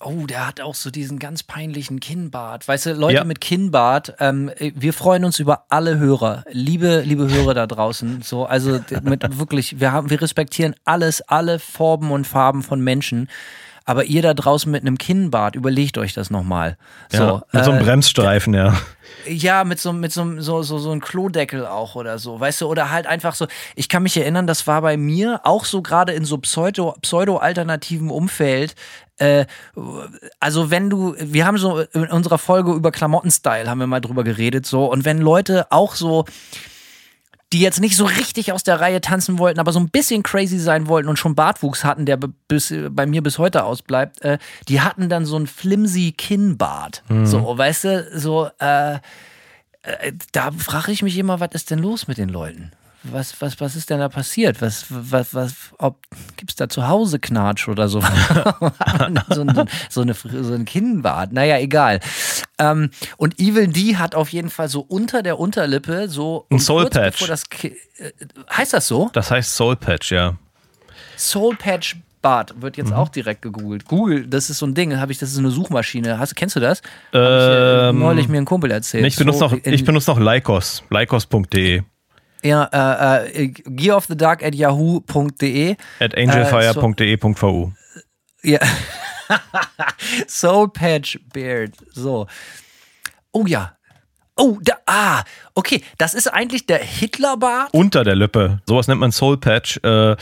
Oh, der hat auch so diesen ganz peinlichen Kinnbart. Weißt du, Leute Ja. mit Kinnbart, ähm, wir freuen uns über alle Hörer. Liebe, liebe Hörer da draußen. So, also mit wirklich, wir haben, wir respektieren alles, alle Formen und Farben von Menschen. Aber ihr da draußen mit einem Kinnbart, überlegt euch das nochmal. So, ja, mit so einem äh, Bremsstreifen, ja. ja, mit so, mit so, einem- so, so, so einem Klodeckel auch oder so, weißt du, oder halt einfach so, ich kann mich erinnern, das war bei mir auch so gerade in so pseudo, pseudo-alternativen Umfeld, äh, also wenn du, wir haben so in unserer Folge über Klamottenstyle haben wir mal drüber geredet, so, und wenn Leute auch so, die jetzt nicht so richtig aus der Reihe tanzen wollten, aber so ein bisschen crazy sein wollten und schon Bartwuchs hatten, der bis, bei mir bis heute ausbleibt, äh, die hatten dann so ein flimsy Kinnbart. So, weißt du, so, äh, äh, da frage ich mich immer, was ist denn los mit den Leuten? Was, was, was ist denn da passiert? Was, was, was, ob, gibt's da zu Hause Knatsch oder so? so, ein, so, eine, so ein Kinnbart. Naja, egal. Ähm, und Evil D hat auf jeden Fall so unter der Unterlippe so. Ein Soul Patch. Das äh, heißt das so? Das heißt Soul Patch, ja. Soul Patch Bart wird Mhm. jetzt auch direkt gegoogelt. Google, das ist so ein Ding, habe ich, das ist eine Suchmaschine. Hast, kennst du das? Hab ich, äh, Ähm, neulich mir ein Kumpel erzählt. Ich benutze So noch, ich benutze noch Lycos, lycos.de, Ja, äh, äh, gearofthedark at yahoo.de. at angelfire.de.vu. Ja. Soul Patch Beard. So. Oh ja. Oh, da, ah, okay. Das ist eigentlich der Hitlerbart. Unter der Lippe. Sowas nennt man Soul Patch. Äh,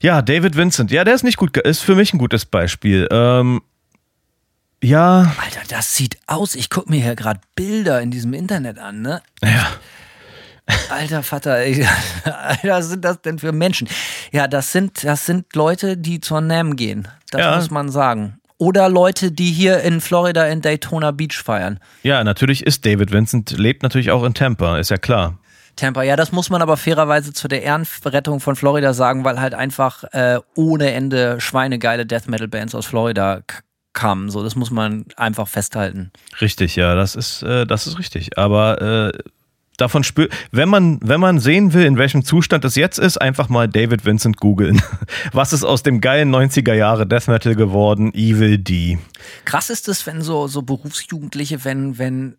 ja, David Vincent. Ja, der ist nicht gut, ist für mich ein gutes Beispiel. Ähm, ja, Alter, das sieht aus. Ich gucke mir hier gerade Bilder in diesem Internet an, ne? ja. Alter Vater, ey, Alter, was sind das denn für Menschen? Ja, das sind, das sind Leute, die zur NAM gehen. Das Ja. muss man sagen. Oder Leute, die hier in Florida in Daytona Beach feiern. Ja, natürlich ist David Vincent, lebt natürlich auch in Tampa, ist ja klar. Tampa, ja, das muss man aber fairerweise zu der Ehrenrettung von Florida sagen, weil halt einfach äh, ohne Ende schweinegeile Death Metal Bands aus Florida kamen. So, das muss man einfach festhalten. Richtig, ja, das ist, äh, das ist richtig. Aber äh, davon spürt, wenn man, wenn man sehen will, in welchem Zustand es jetzt ist, einfach mal David Vincent googeln. Was ist aus dem geilen 90er Jahre Death Metal geworden? Evil D. Krass ist es, wenn so, so Berufsjugendliche, wenn, wenn,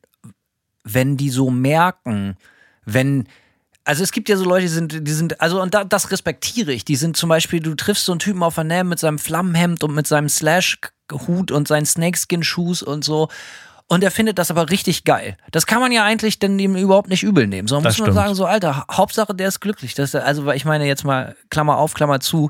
wenn die so merken, wenn, also es gibt ja so Leute, die sind, die sind, also und da, das respektiere ich. Die sind zum Beispiel, du triffst so einen Typen auf der Nähe mit seinem Flammenhemd und mit seinem Slash-Hut und seinen Snakeskin-Shoes und so. Und er findet das aber richtig geil. Das kann man ja eigentlich dann ihm überhaupt nicht übel nehmen. Sondern muss man stimmt. sagen, so, Alter, Hauptsache der ist glücklich. Das, also, ich meine jetzt mal, Klammer auf, Klammer zu,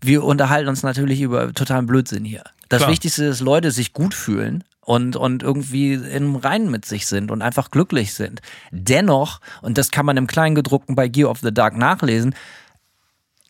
wir unterhalten uns natürlich über totalen Blödsinn hier. Das Klar. Wichtigste ist, Leute sich gut fühlen und, und irgendwie im Reinen mit sich sind und einfach glücklich sind. Dennoch, und das kann man im Kleingedruckten bei Gear of the Dark nachlesen,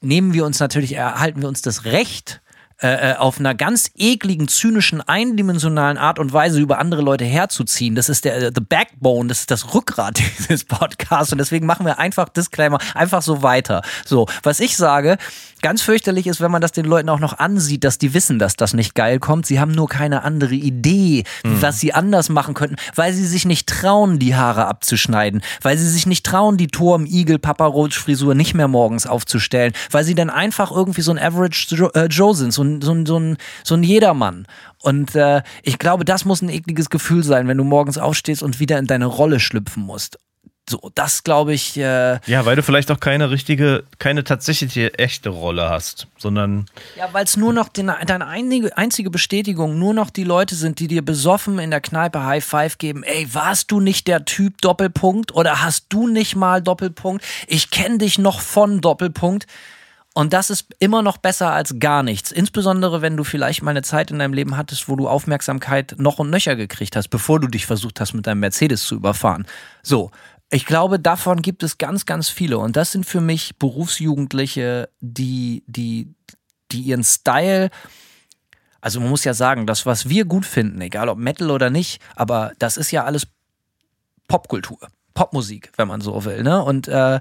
nehmen wir uns natürlich, erhalten wir uns das Recht, äh, äh, auf einer ganz ekligen, zynischen, eindimensionalen Art und Weise über andere Leute herzuziehen. Das ist der äh, the Backbone, das ist das Rückgrat dieses Podcasts und deswegen machen wir einfach Disclaimer, einfach so weiter. So, was ich sage, ganz fürchterlich ist, wenn man das den Leuten auch noch ansieht, dass die wissen, dass das nicht geil kommt. Sie haben nur keine andere Idee, was sie anders machen könnten, weil sie sich nicht trauen, die Haare abzuschneiden, weil sie sich nicht trauen, die Turm Igel Papa Roach Frisur nicht mehr morgens aufzustellen, weil sie dann einfach irgendwie so ein Average Joe, äh, Joe sind, so ein, so ein, so ein, so ein Jedermann. Und äh, ich glaube, das muss ein ekliges Gefühl sein, wenn du morgens aufstehst und wieder in deine Rolle schlüpfen musst. So, das glaube ich, äh, Ja, weil du vielleicht auch keine richtige, keine tatsächliche echte Rolle hast, sondern Ja, weil es nur noch den, deine einzige, einzige Bestätigung nur noch die Leute sind, die dir besoffen in der Kneipe High Five geben. Ey, warst du nicht der Typ Doppelpunkt oder hast du nicht mal Doppelpunkt? Ich kenne dich noch von Doppelpunkt. Und das ist immer noch besser als gar nichts. Insbesondere, wenn du vielleicht mal eine Zeit in deinem Leben hattest, wo du Aufmerksamkeit noch und nöcher gekriegt hast, bevor du dich versucht hast, mit deinem Mercedes zu überfahren. So. Ich glaube, davon gibt es ganz, ganz viele. Und das sind für mich Berufsjugendliche, die, die, die ihren Style also man muss ja sagen, das, was wir gut finden, egal ob Metal oder nicht, aber das ist ja alles Popkultur, Popmusik, wenn man so will, ne? Und äh,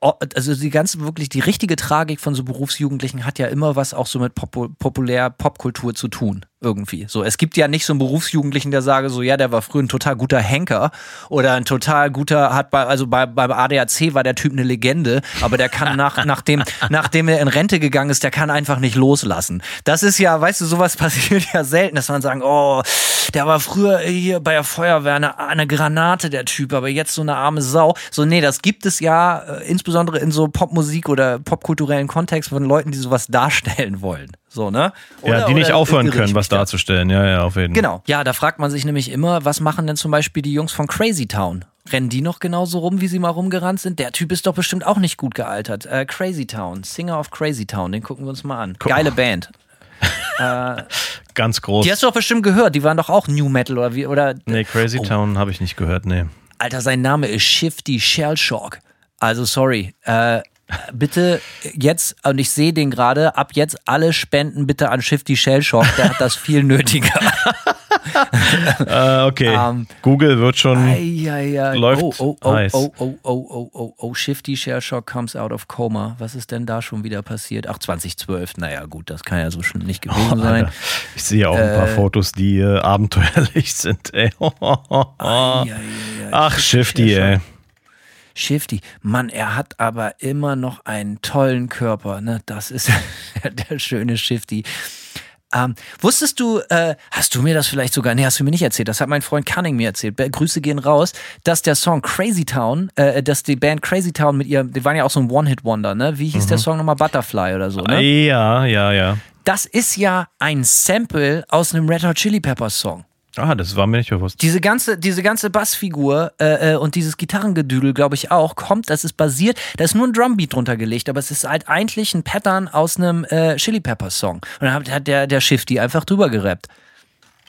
also die ganze wirklich die richtige Tragik von so Berufsjugendlichen hat ja immer was auch so mit Popu populär Popkultur zu tun irgendwie. So es gibt ja nicht so einen Berufsjugendlichen, der sage so ja, der war früher ein total guter Henker oder ein total guter hat bei also bei beim ADAC war der Typ eine Legende, aber der kann nach nachdem nachdem er in Rente gegangen ist, der kann einfach nicht loslassen. Das ist ja, weißt du, sowas passiert ja selten, dass man sagen, oh, der war früher hier bei der Feuerwehr eine, eine Granate, der Typ, aber jetzt so eine arme Sau. So, nee, das gibt es ja, äh, insbesondere in so Popmusik oder popkulturellen Kontext von Leuten, die sowas darstellen wollen. So, ne? ja, Oder- die nicht aufhören können, was darzustellen. Ja, ja, auf jeden Fall. Genau. Ja, da fragt man sich nämlich immer, was machen denn zum Beispiel die Jungs von Crazy Town? Rennen die noch genauso rum, wie sie mal rumgerannt sind? Der Typ ist doch bestimmt auch nicht gut gealtert. Äh, Crazy Town, Singer of Crazy Town, den gucken wir uns mal an. Geile Band. Ganz groß. Die hast du doch bestimmt gehört, die waren doch auch New Metal oder wie, oder? Nee, Crazy Oh. Town habe ich nicht gehört, nee. Alter, sein Name ist Shifty Shellshock. Also sorry. Äh, bitte jetzt, und ich sehe den gerade, ab jetzt alle Spenden bitte an Shifty Shellshock, der hat das viel nötiger. Äh, okay. Ähm, Google wird schon. Eieiei. Läuft oh, oh, oh, heiß. oh, oh, oh, oh, oh, oh, Shifty Shellshock comes out of coma. Was ist denn da schon wieder passiert? Ach, 2012. Naja, gut, das kann ja so schon nicht gewesen sein. Alter, ich sehe auch ein paar Fotos, die äh, abenteuerlich sind, ey. Ach, Shifty, ey. Shifty, Mann, er hat aber immer noch einen tollen Körper, ne? Das ist der schöne Shifty. Ähm, wusstest du, äh, hast du mir das vielleicht sogar, nee, hast du mir nicht erzählt, das hat mein Freund Cunning mir erzählt, Grüße gehen raus, dass der Song Crazy Town, äh, dass die Band Crazy Town mit ihr, die waren ja auch so ein One-Hit-Wonder, ne? Wie hieß der Song nochmal? Butterfly oder so, ne? Ja, ja, ja. Das ist ja ein Sample aus einem Red Hot Chili Peppers Song. Ah, das war mir nicht bewusst. Diese ganze, diese ganze Bassfigur äh, äh, und dieses Gitarrengedüdel, glaube ich auch, kommt, das ist basiert, da ist nur ein Drumbeat drunter gelegt, aber es ist halt eigentlich ein Pattern aus einem äh, Chili Peppers Song. Und dann hat, hat der, der Shifty einfach drüber gerappt.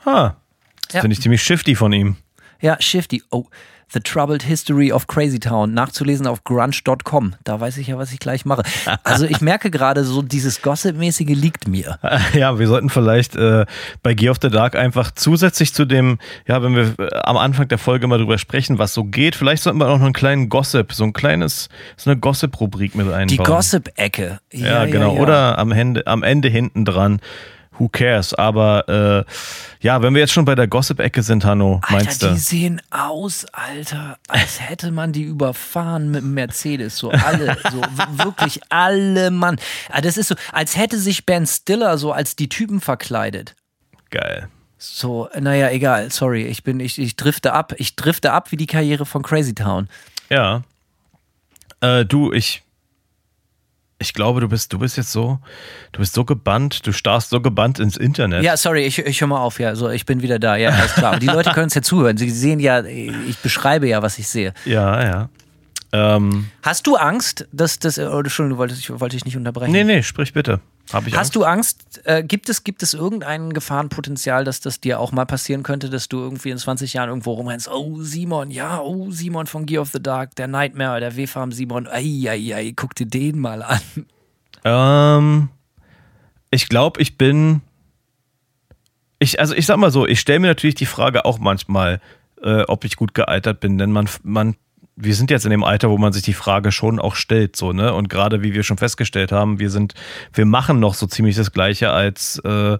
Ah, Ja. finde ich ziemlich shifty von ihm. Ja, Shifty. Oh, The Troubled History of Crazy Town. Nachzulesen auf grunge.com. Da weiß ich ja, was ich gleich mache. Also ich merke gerade so, dieses Gossip-mäßige liegt mir. Ja, wir sollten vielleicht äh, bei Gear of the Dark einfach zusätzlich zu dem, ja, wenn wir äh, am Anfang der Folge mal drüber sprechen, was so geht, vielleicht sollten wir auch noch einen kleinen Gossip, so ein kleines, so eine Gossip-Rubrik mit einbauen. Die Gossip-Ecke. Ja, genau. Oder am Ende, am Ende hinten dran. Who cares? Aber äh, ja, wenn wir jetzt schon bei der Gossip-Ecke sind, Hanno, meinst Alter, du? die sehen aus, Alter, als hätte man die überfahren mit dem Mercedes. So alle, so wirklich alle Mann. Ah, Das ist so, als hätte sich Ben Stiller so als die Typen verkleidet. Geil. So, naja, egal, sorry, ich bin, ich, ich drifte ab. Ich drifte ab wie die Karriere von Crazy Town. Ja. Äh, du, ich. Ich glaube, du bist, du bist jetzt so, du bist so gebannt, du starrst so gebannt ins Internet. Ja, sorry, ich, ich höre mal auf, ja, so, ich bin wieder da, ja, alles klar. Aber die Leute können es ja zuhören. Sie sehen ja, ich beschreibe ja, was ich sehe. Ja, ja. Ähm, Hast du Angst, dass das, oh, Entschuldigung, du wolltest, ich wollte dich nicht unterbrechen. nee, nee, sprich bitte. Hab ich Hast Angst? du Angst? Äh, gibt, es, gibt es irgendein Gefahrenpotenzial, dass das dir auch mal passieren könnte, dass du irgendwie in 20 Jahren irgendwo rumrennst? Oh, Simon, ja, oh, Simon von Gear of the Dark, der Nightmare, der W-Farm Simon, ei, ei, ei, guck dir den mal an. Ähm, ich glaube, ich bin. Ich, also ich sag mal so, ich stelle mir natürlich die Frage auch manchmal, äh, ob ich gut gealtert bin, denn man, man, wir sind jetzt in dem Alter, wo man sich die Frage schon auch stellt, so, ne? Und gerade wie wir schon festgestellt haben, wir sind, wir machen noch so ziemlich das Gleiche als, äh,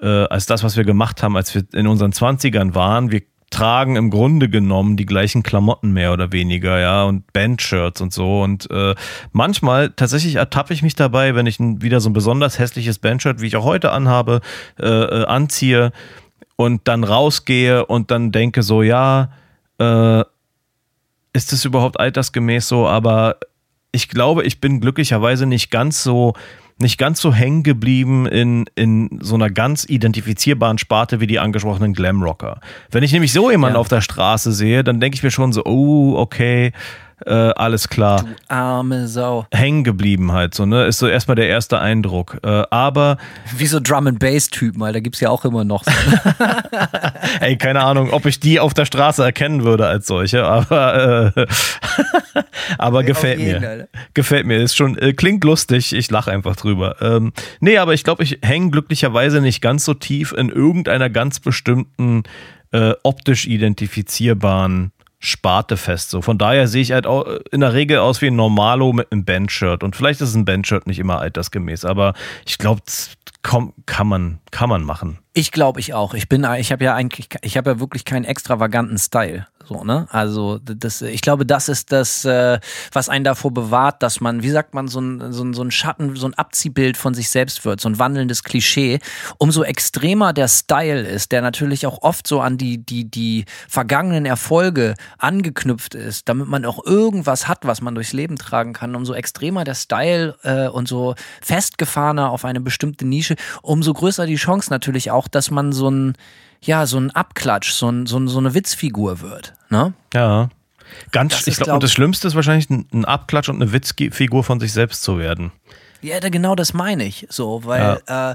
äh, als das, was wir gemacht haben, als wir in unseren Zwanzigern waren. Wir tragen im Grunde genommen die gleichen Klamotten mehr oder weniger, ja, und Bandshirts und so. Und äh, manchmal tatsächlich ertappe ich mich dabei, wenn ich wieder so ein besonders hässliches Bandshirt, wie ich auch heute anhabe, äh, äh, anziehe und dann rausgehe und dann denke so, ja, äh, ist es überhaupt altersgemäß so? Aber ich glaube, ich bin glücklicherweise nicht ganz so nicht ganz so hängen geblieben in, in so einer ganz identifizierbaren Sparte wie die angesprochenen Glamrocker. Wenn ich nämlich so jemanden Ja. auf der Straße sehe, dann denke ich mir schon so, oh, okay, äh, alles klar. Arme Sau. Hängen geblieben halt so, ne? Ist so erstmal der erste Eindruck. Äh, aber, Wie so Drum and Bass Typen, weil da gibt's ja auch immer noch. So. ey, keine Ahnung, ob ich die auf der Straße erkennen würde als solche, aber, äh, aber gefällt jeden, mir. Alter. Gefällt mir. Ist schon, äh, klingt lustig, ich lache einfach drüber. Ähm, nee, aber ich glaube, ich hänge glücklicherweise nicht ganz so tief in irgendeiner ganz bestimmten äh, optisch identifizierbaren Sparte fest. So. Von daher sehe ich halt auch in der Regel aus wie ein Normalo mit einem Bandshirt. Und vielleicht ist ein Bandshirt nicht immer altersgemäß, aber ich glaube, kann man, kann man machen. Ich glaube ich auch. Ich bin, ich habe ja eigentlich, ich habe ja wirklich keinen extravaganten Style. So, ne? Also das, ich glaube, das ist das, äh, was einen davor bewahrt, dass man, wie sagt man, so ein, so ein, so ein Schatten, so ein Abziehbild von sich selbst wird, so ein wandelndes Klischee. Umso extremer der Style ist, der natürlich auch oft so an die, die, die vergangenen Erfolge angeknüpft ist, damit man auch irgendwas hat, was man durchs Leben tragen kann. Umso extremer der Style äh, und so festgefahrener auf eine bestimmte Nische, umso größer die Chance natürlich auch, dass man so ein, ja, so ein Abklatsch, so, ein, so, ein, so eine Witzfigur wird. Ne? Ja. Ganz, Das ich glaube, glaub und das Schlimmste ist wahrscheinlich ein, Abklatsch und eine Witzfigur von sich selbst zu werden. Ja, da- genau das meine ich. So, weil äh,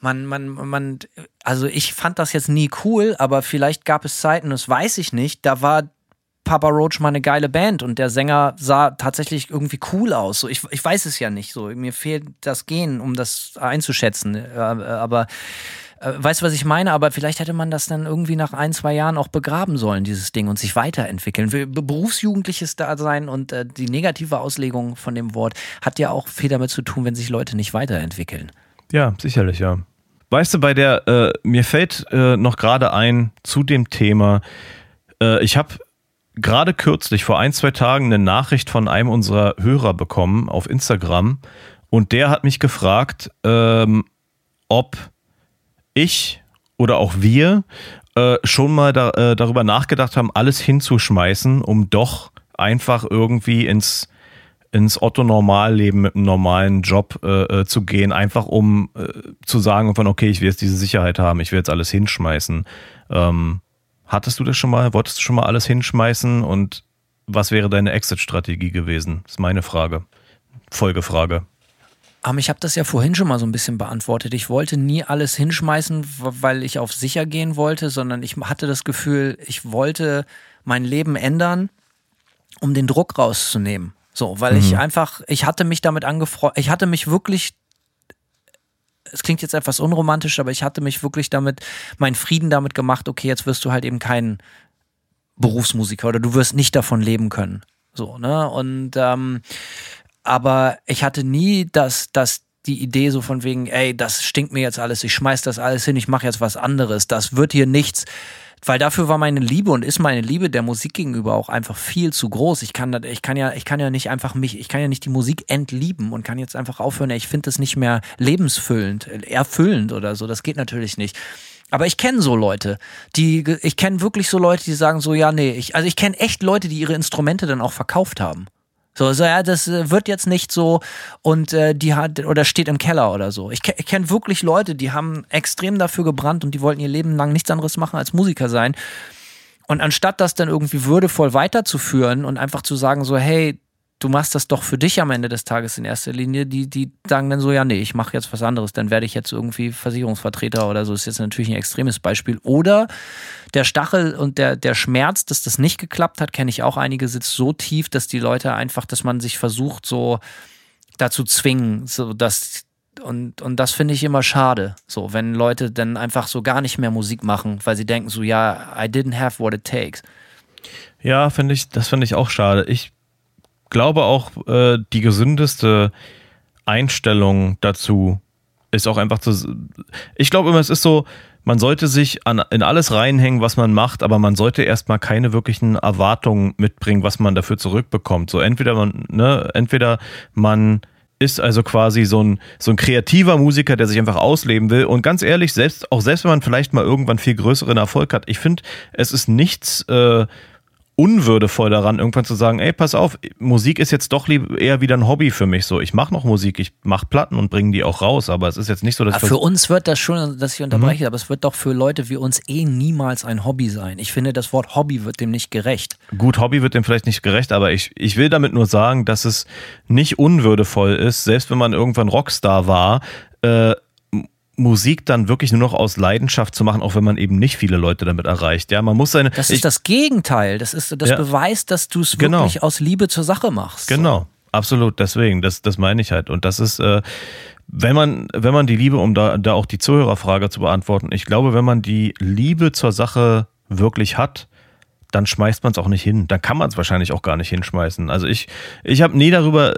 man, man, man, also ich fand das jetzt nie cool, aber vielleicht gab es Zeiten, das weiß ich nicht, da war Papa Roach mal eine geile Band und der Sänger sah tatsächlich irgendwie cool aus. So, ich, ich weiß es ja nicht so. Mir fehlt das Gen, um das einzuschätzen. Äh, aber äh, weißt du, was ich meine? Aber vielleicht hätte man das dann irgendwie nach ein, zwei Jahren auch begraben sollen, dieses Ding, und sich weiterentwickeln. Be- Berufsjugendliches Dasein und äh, die negative Auslegung von dem Wort hat ja auch viel damit zu tun, wenn sich Leute nicht weiterentwickeln. Ja, sicherlich, ja. Weißt du, bei der, äh, mir fällt äh, noch gerade ein zu dem Thema, äh, ich habe gerade kürzlich vor ein, zwei Tagen eine Nachricht von einem unserer Hörer bekommen auf Instagram und der hat mich gefragt, ähm, ob ich oder auch wir äh, schon mal da, äh, darüber nachgedacht haben, alles hinzuschmeißen, um doch einfach irgendwie ins, ins Otto-Normalleben mit einem normalen Job äh, äh, zu gehen, einfach um äh, zu sagen von, okay, ich will jetzt diese Sicherheit haben, ich will jetzt alles hinschmeißen. Ähm, hattest du das schon mal? Wolltest du schon mal alles hinschmeißen? Und was wäre deine Exit-Strategie gewesen? Das ist meine Frage. Folgefrage. Aber ich habe das ja vorhin schon mal so ein bisschen beantwortet. Ich wollte nie alles hinschmeißen, weil ich auf sicher gehen wollte, sondern ich hatte das Gefühl, ich wollte mein Leben ändern, um den Druck rauszunehmen. So, weil ich einfach, ich hatte mich damit angefreundet, ich hatte mich wirklich, es klingt jetzt etwas unromantisch, aber ich hatte mich wirklich damit, meinen Frieden damit gemacht, okay, jetzt wirst du halt eben kein Berufsmusiker oder du wirst nicht davon leben können. So, ne? Und ähm, aber ich hatte nie das, das, die Idee so von wegen, ey, das stinkt mir jetzt alles, ich schmeiß das alles hin, ich mache jetzt was anderes, das wird hier nichts. Weil dafür war meine Liebe und ist meine Liebe der Musik gegenüber auch einfach viel zu groß. Ich kann, ich kann ja, ich kann ja nicht einfach mich, ich kann ja nicht die Musik entlieben und kann jetzt einfach aufhören. Ich finde das nicht mehr lebensfüllend, erfüllend oder so. Das geht natürlich nicht. Aber ich kenne so Leute, die, ich kenne wirklich so Leute, die sagen so, ja, nee, ich, also ich kenne echt Leute, die ihre Instrumente dann auch verkauft haben. So, so ja, das äh, wird jetzt nicht so und äh, die hat oder steht im Keller oder so. Ich, ich kenne wirklich Leute, die haben extrem dafür gebrannt und die wollten ihr Leben lang nichts anderes machen als Musiker sein. Und anstatt das dann irgendwie würdevoll weiterzuführen und einfach zu sagen so, hey, du machst das doch für dich am Ende des Tages in erster Linie, die, die sagen dann so, ja, nee, ich mache jetzt was anderes, dann werde ich jetzt irgendwie Versicherungsvertreter oder so, ist jetzt natürlich ein extremes Beispiel. Oder der Stachel und der, der Schmerz, dass das nicht geklappt hat, kenne ich auch einige, sitzt so tief, dass die Leute einfach, dass man sich versucht, so dazu zwingen, so dass und, und das finde ich immer schade, so, wenn Leute dann einfach so gar nicht mehr Musik machen, weil sie denken so, ja, I didn't have what it takes. Ja, finde ich, das finde ich auch schade. Ich glaube auch, äh, die gesündeste Einstellung dazu ist auch einfach zu. Ich glaube immer, es ist so, man sollte sich an, in alles reinhängen, was man macht, aber man sollte erstmal keine wirklichen Erwartungen mitbringen, was man dafür zurückbekommt. So entweder man, ne, entweder man ist also quasi so ein, so ein kreativer Musiker, der sich einfach ausleben will. Und ganz ehrlich, selbst, auch selbst wenn man vielleicht mal irgendwann viel größeren Erfolg hat, ich finde, es ist nichts, äh, unwürdevoll daran, irgendwann zu sagen, ey, pass auf, Musik ist jetzt doch eher wieder ein Hobby für mich. So, ich mache noch Musik, ich mache Platten und bringe die auch raus, aber es ist jetzt nicht so, dass für uns wird das schon, dass ich unterbreche, mhm. aber es wird doch für Leute wie uns eh niemals ein Hobby sein. Ich finde, das Wort Hobby wird dem nicht gerecht. Gut, Hobby wird dem vielleicht nicht gerecht, aber ich, ich will damit nur sagen, dass es nicht unwürdevoll ist, selbst wenn man irgendwann Rockstar war, äh, Musik dann wirklich nur noch aus Leidenschaft zu machen, auch wenn man eben nicht viele Leute damit erreicht. Ja, man muss seine. Das ist ich, das Gegenteil. Das ist das ja. beweist, dass du es genau. wirklich aus Liebe zur Sache machst. Genau, so. absolut. Deswegen, das, das meine ich halt. Und das ist, äh, wenn man, wenn man die Liebe, um da, da auch die Zuhörerfrage zu beantworten, ich glaube, wenn man die Liebe zur Sache wirklich hat, dann schmeißt man es auch nicht hin. Dann kann man es wahrscheinlich auch gar nicht hinschmeißen. Also ich, ich habe nie darüber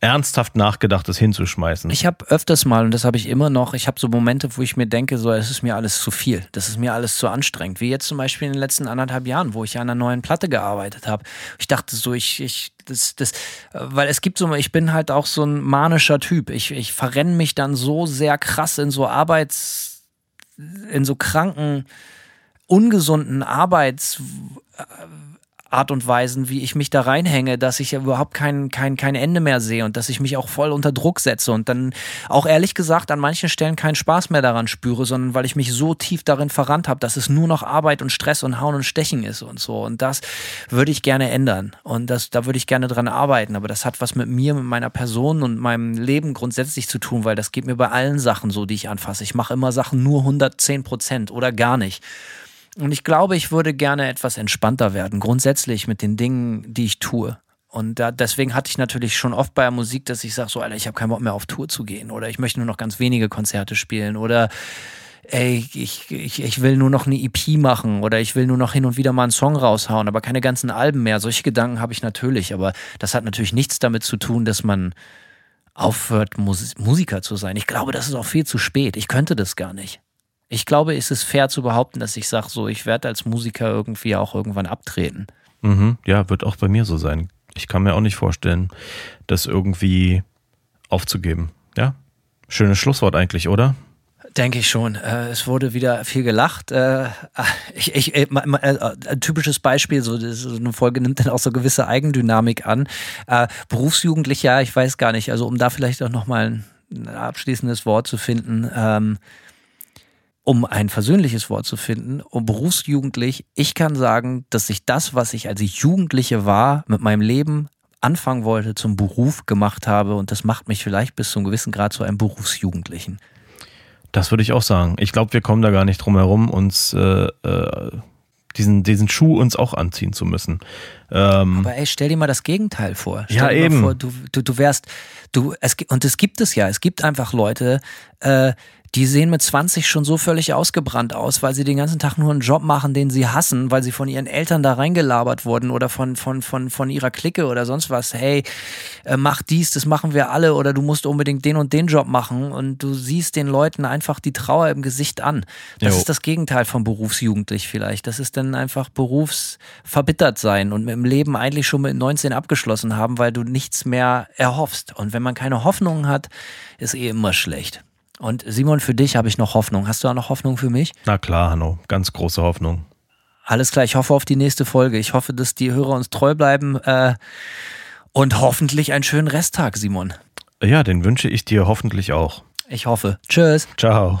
ernsthaft nachgedacht, das hinzuschmeißen? Ich habe öfters mal, und das habe ich immer noch, ich habe so Momente, wo ich mir denke, so, es ist mir alles zu viel, das ist mir alles zu anstrengend. Wie jetzt zum Beispiel in den letzten anderthalb Jahren, wo ich an einer neuen Platte gearbeitet habe. Ich dachte so, ich, ich, das, das, weil es gibt so, ich bin halt auch so ein manischer Typ. Ich, ich verrenne mich dann so sehr krass in so Arbeits, in so kranken, ungesunden Arbeits, Art und Weisen, wie ich mich da reinhänge, dass ich überhaupt kein, kein, kein Ende mehr sehe und dass ich mich auch voll unter Druck setze und dann auch ehrlich gesagt an manchen Stellen keinen Spaß mehr daran spüre, sondern weil ich mich so tief darin verrannt habe, dass es nur noch Arbeit und Stress und Hauen und Stechen ist und so. Und das würde ich gerne ändern und das, da würde ich gerne dran arbeiten. Aber das hat was mit mir, mit meiner Person und meinem Leben grundsätzlich zu tun, weil das geht mir bei allen Sachen so, die ich anfasse. Ich mache immer Sachen nur 110 Prozent oder gar nicht. Und ich glaube, ich würde gerne etwas entspannter werden, grundsätzlich mit den Dingen, die ich tue. Und da, deswegen hatte ich natürlich schon oft bei der Musik, dass ich sage, so, Alter, ich habe keinen Bock mehr auf Tour zu gehen oder ich möchte nur noch ganz wenige Konzerte spielen oder ey, ich, ich, ich will nur noch eine EP machen oder ich will nur noch hin und wieder mal einen Song raushauen, aber keine ganzen Alben mehr. Solche Gedanken habe ich natürlich, aber das hat natürlich nichts damit zu tun, dass man aufhört, Mus Musiker zu sein. Ich glaube, das ist auch viel zu spät. Ich könnte das gar nicht. Ich glaube, ist es fair zu behaupten, dass ich sage, so, ich werde als Musiker irgendwie auch irgendwann abtreten. Mhm, ja, wird auch bei mir so sein. Ich kann mir auch nicht vorstellen, das irgendwie aufzugeben. Ja, schönes Schlusswort eigentlich, oder? Denke ich schon. Äh, es wurde wieder viel gelacht. Äh, ich, ich, äh, ein typisches Beispiel, so, so eine Folge nimmt dann auch so gewisse Eigendynamik an. Berufsjugendlich, ja, ich weiß gar nicht. Also um da vielleicht auch nochmal ein abschließendes Wort zu finden. Um ein versöhnliches Wort zu finden, um berufsjugendlich, ich kann sagen, dass ich das, was ich als Jugendliche war, mit meinem Leben anfangen wollte, zum Beruf gemacht habe und das macht mich vielleicht bis zu einem gewissen Grad zu einem Berufsjugendlichen. Das würde ich auch sagen. Ich glaube, wir kommen da gar nicht drum herum, uns äh, äh, diesen, diesen Schuh uns auch anziehen zu müssen. Ähm, Aber ey, stell dir mal das Gegenteil vor. Stell Ja, dir mal eben. Vor, du, du, du wärst, du, es, und es gibt es ja, es gibt einfach Leute, äh, die sehen mit 20 schon so völlig ausgebrannt aus, weil sie den ganzen Tag nur einen Job machen, den sie hassen, weil sie von ihren Eltern da reingelabert wurden oder von, von, von, von ihrer Clique oder sonst was. Hey, äh, mach dies, das machen wir alle oder du musst unbedingt den und den Job machen und du siehst den Leuten einfach die Trauer im Gesicht an. Das Jo. ist das Gegenteil von berufsjugendlich vielleicht. Das ist dann einfach berufsverbittert sein und mit dem Leben eigentlich schon mit 19 abgeschlossen haben, weil du nichts mehr erhoffst. Und wenn man keine Hoffnung hat, ist eh immer schlecht. Und Simon, für dich habe ich noch Hoffnung. Hast du auch noch Hoffnung für mich? na klar, Hanno, ganz große Hoffnung. Alles klar, ich hoffe auf die nächste Folge. Ich hoffe, dass die Hörer uns treu bleiben äh, und hoffentlich einen schönen Resttag, Simon. Ja, den wünsche ich dir hoffentlich auch. Ich hoffe. Tschüss. Ciao.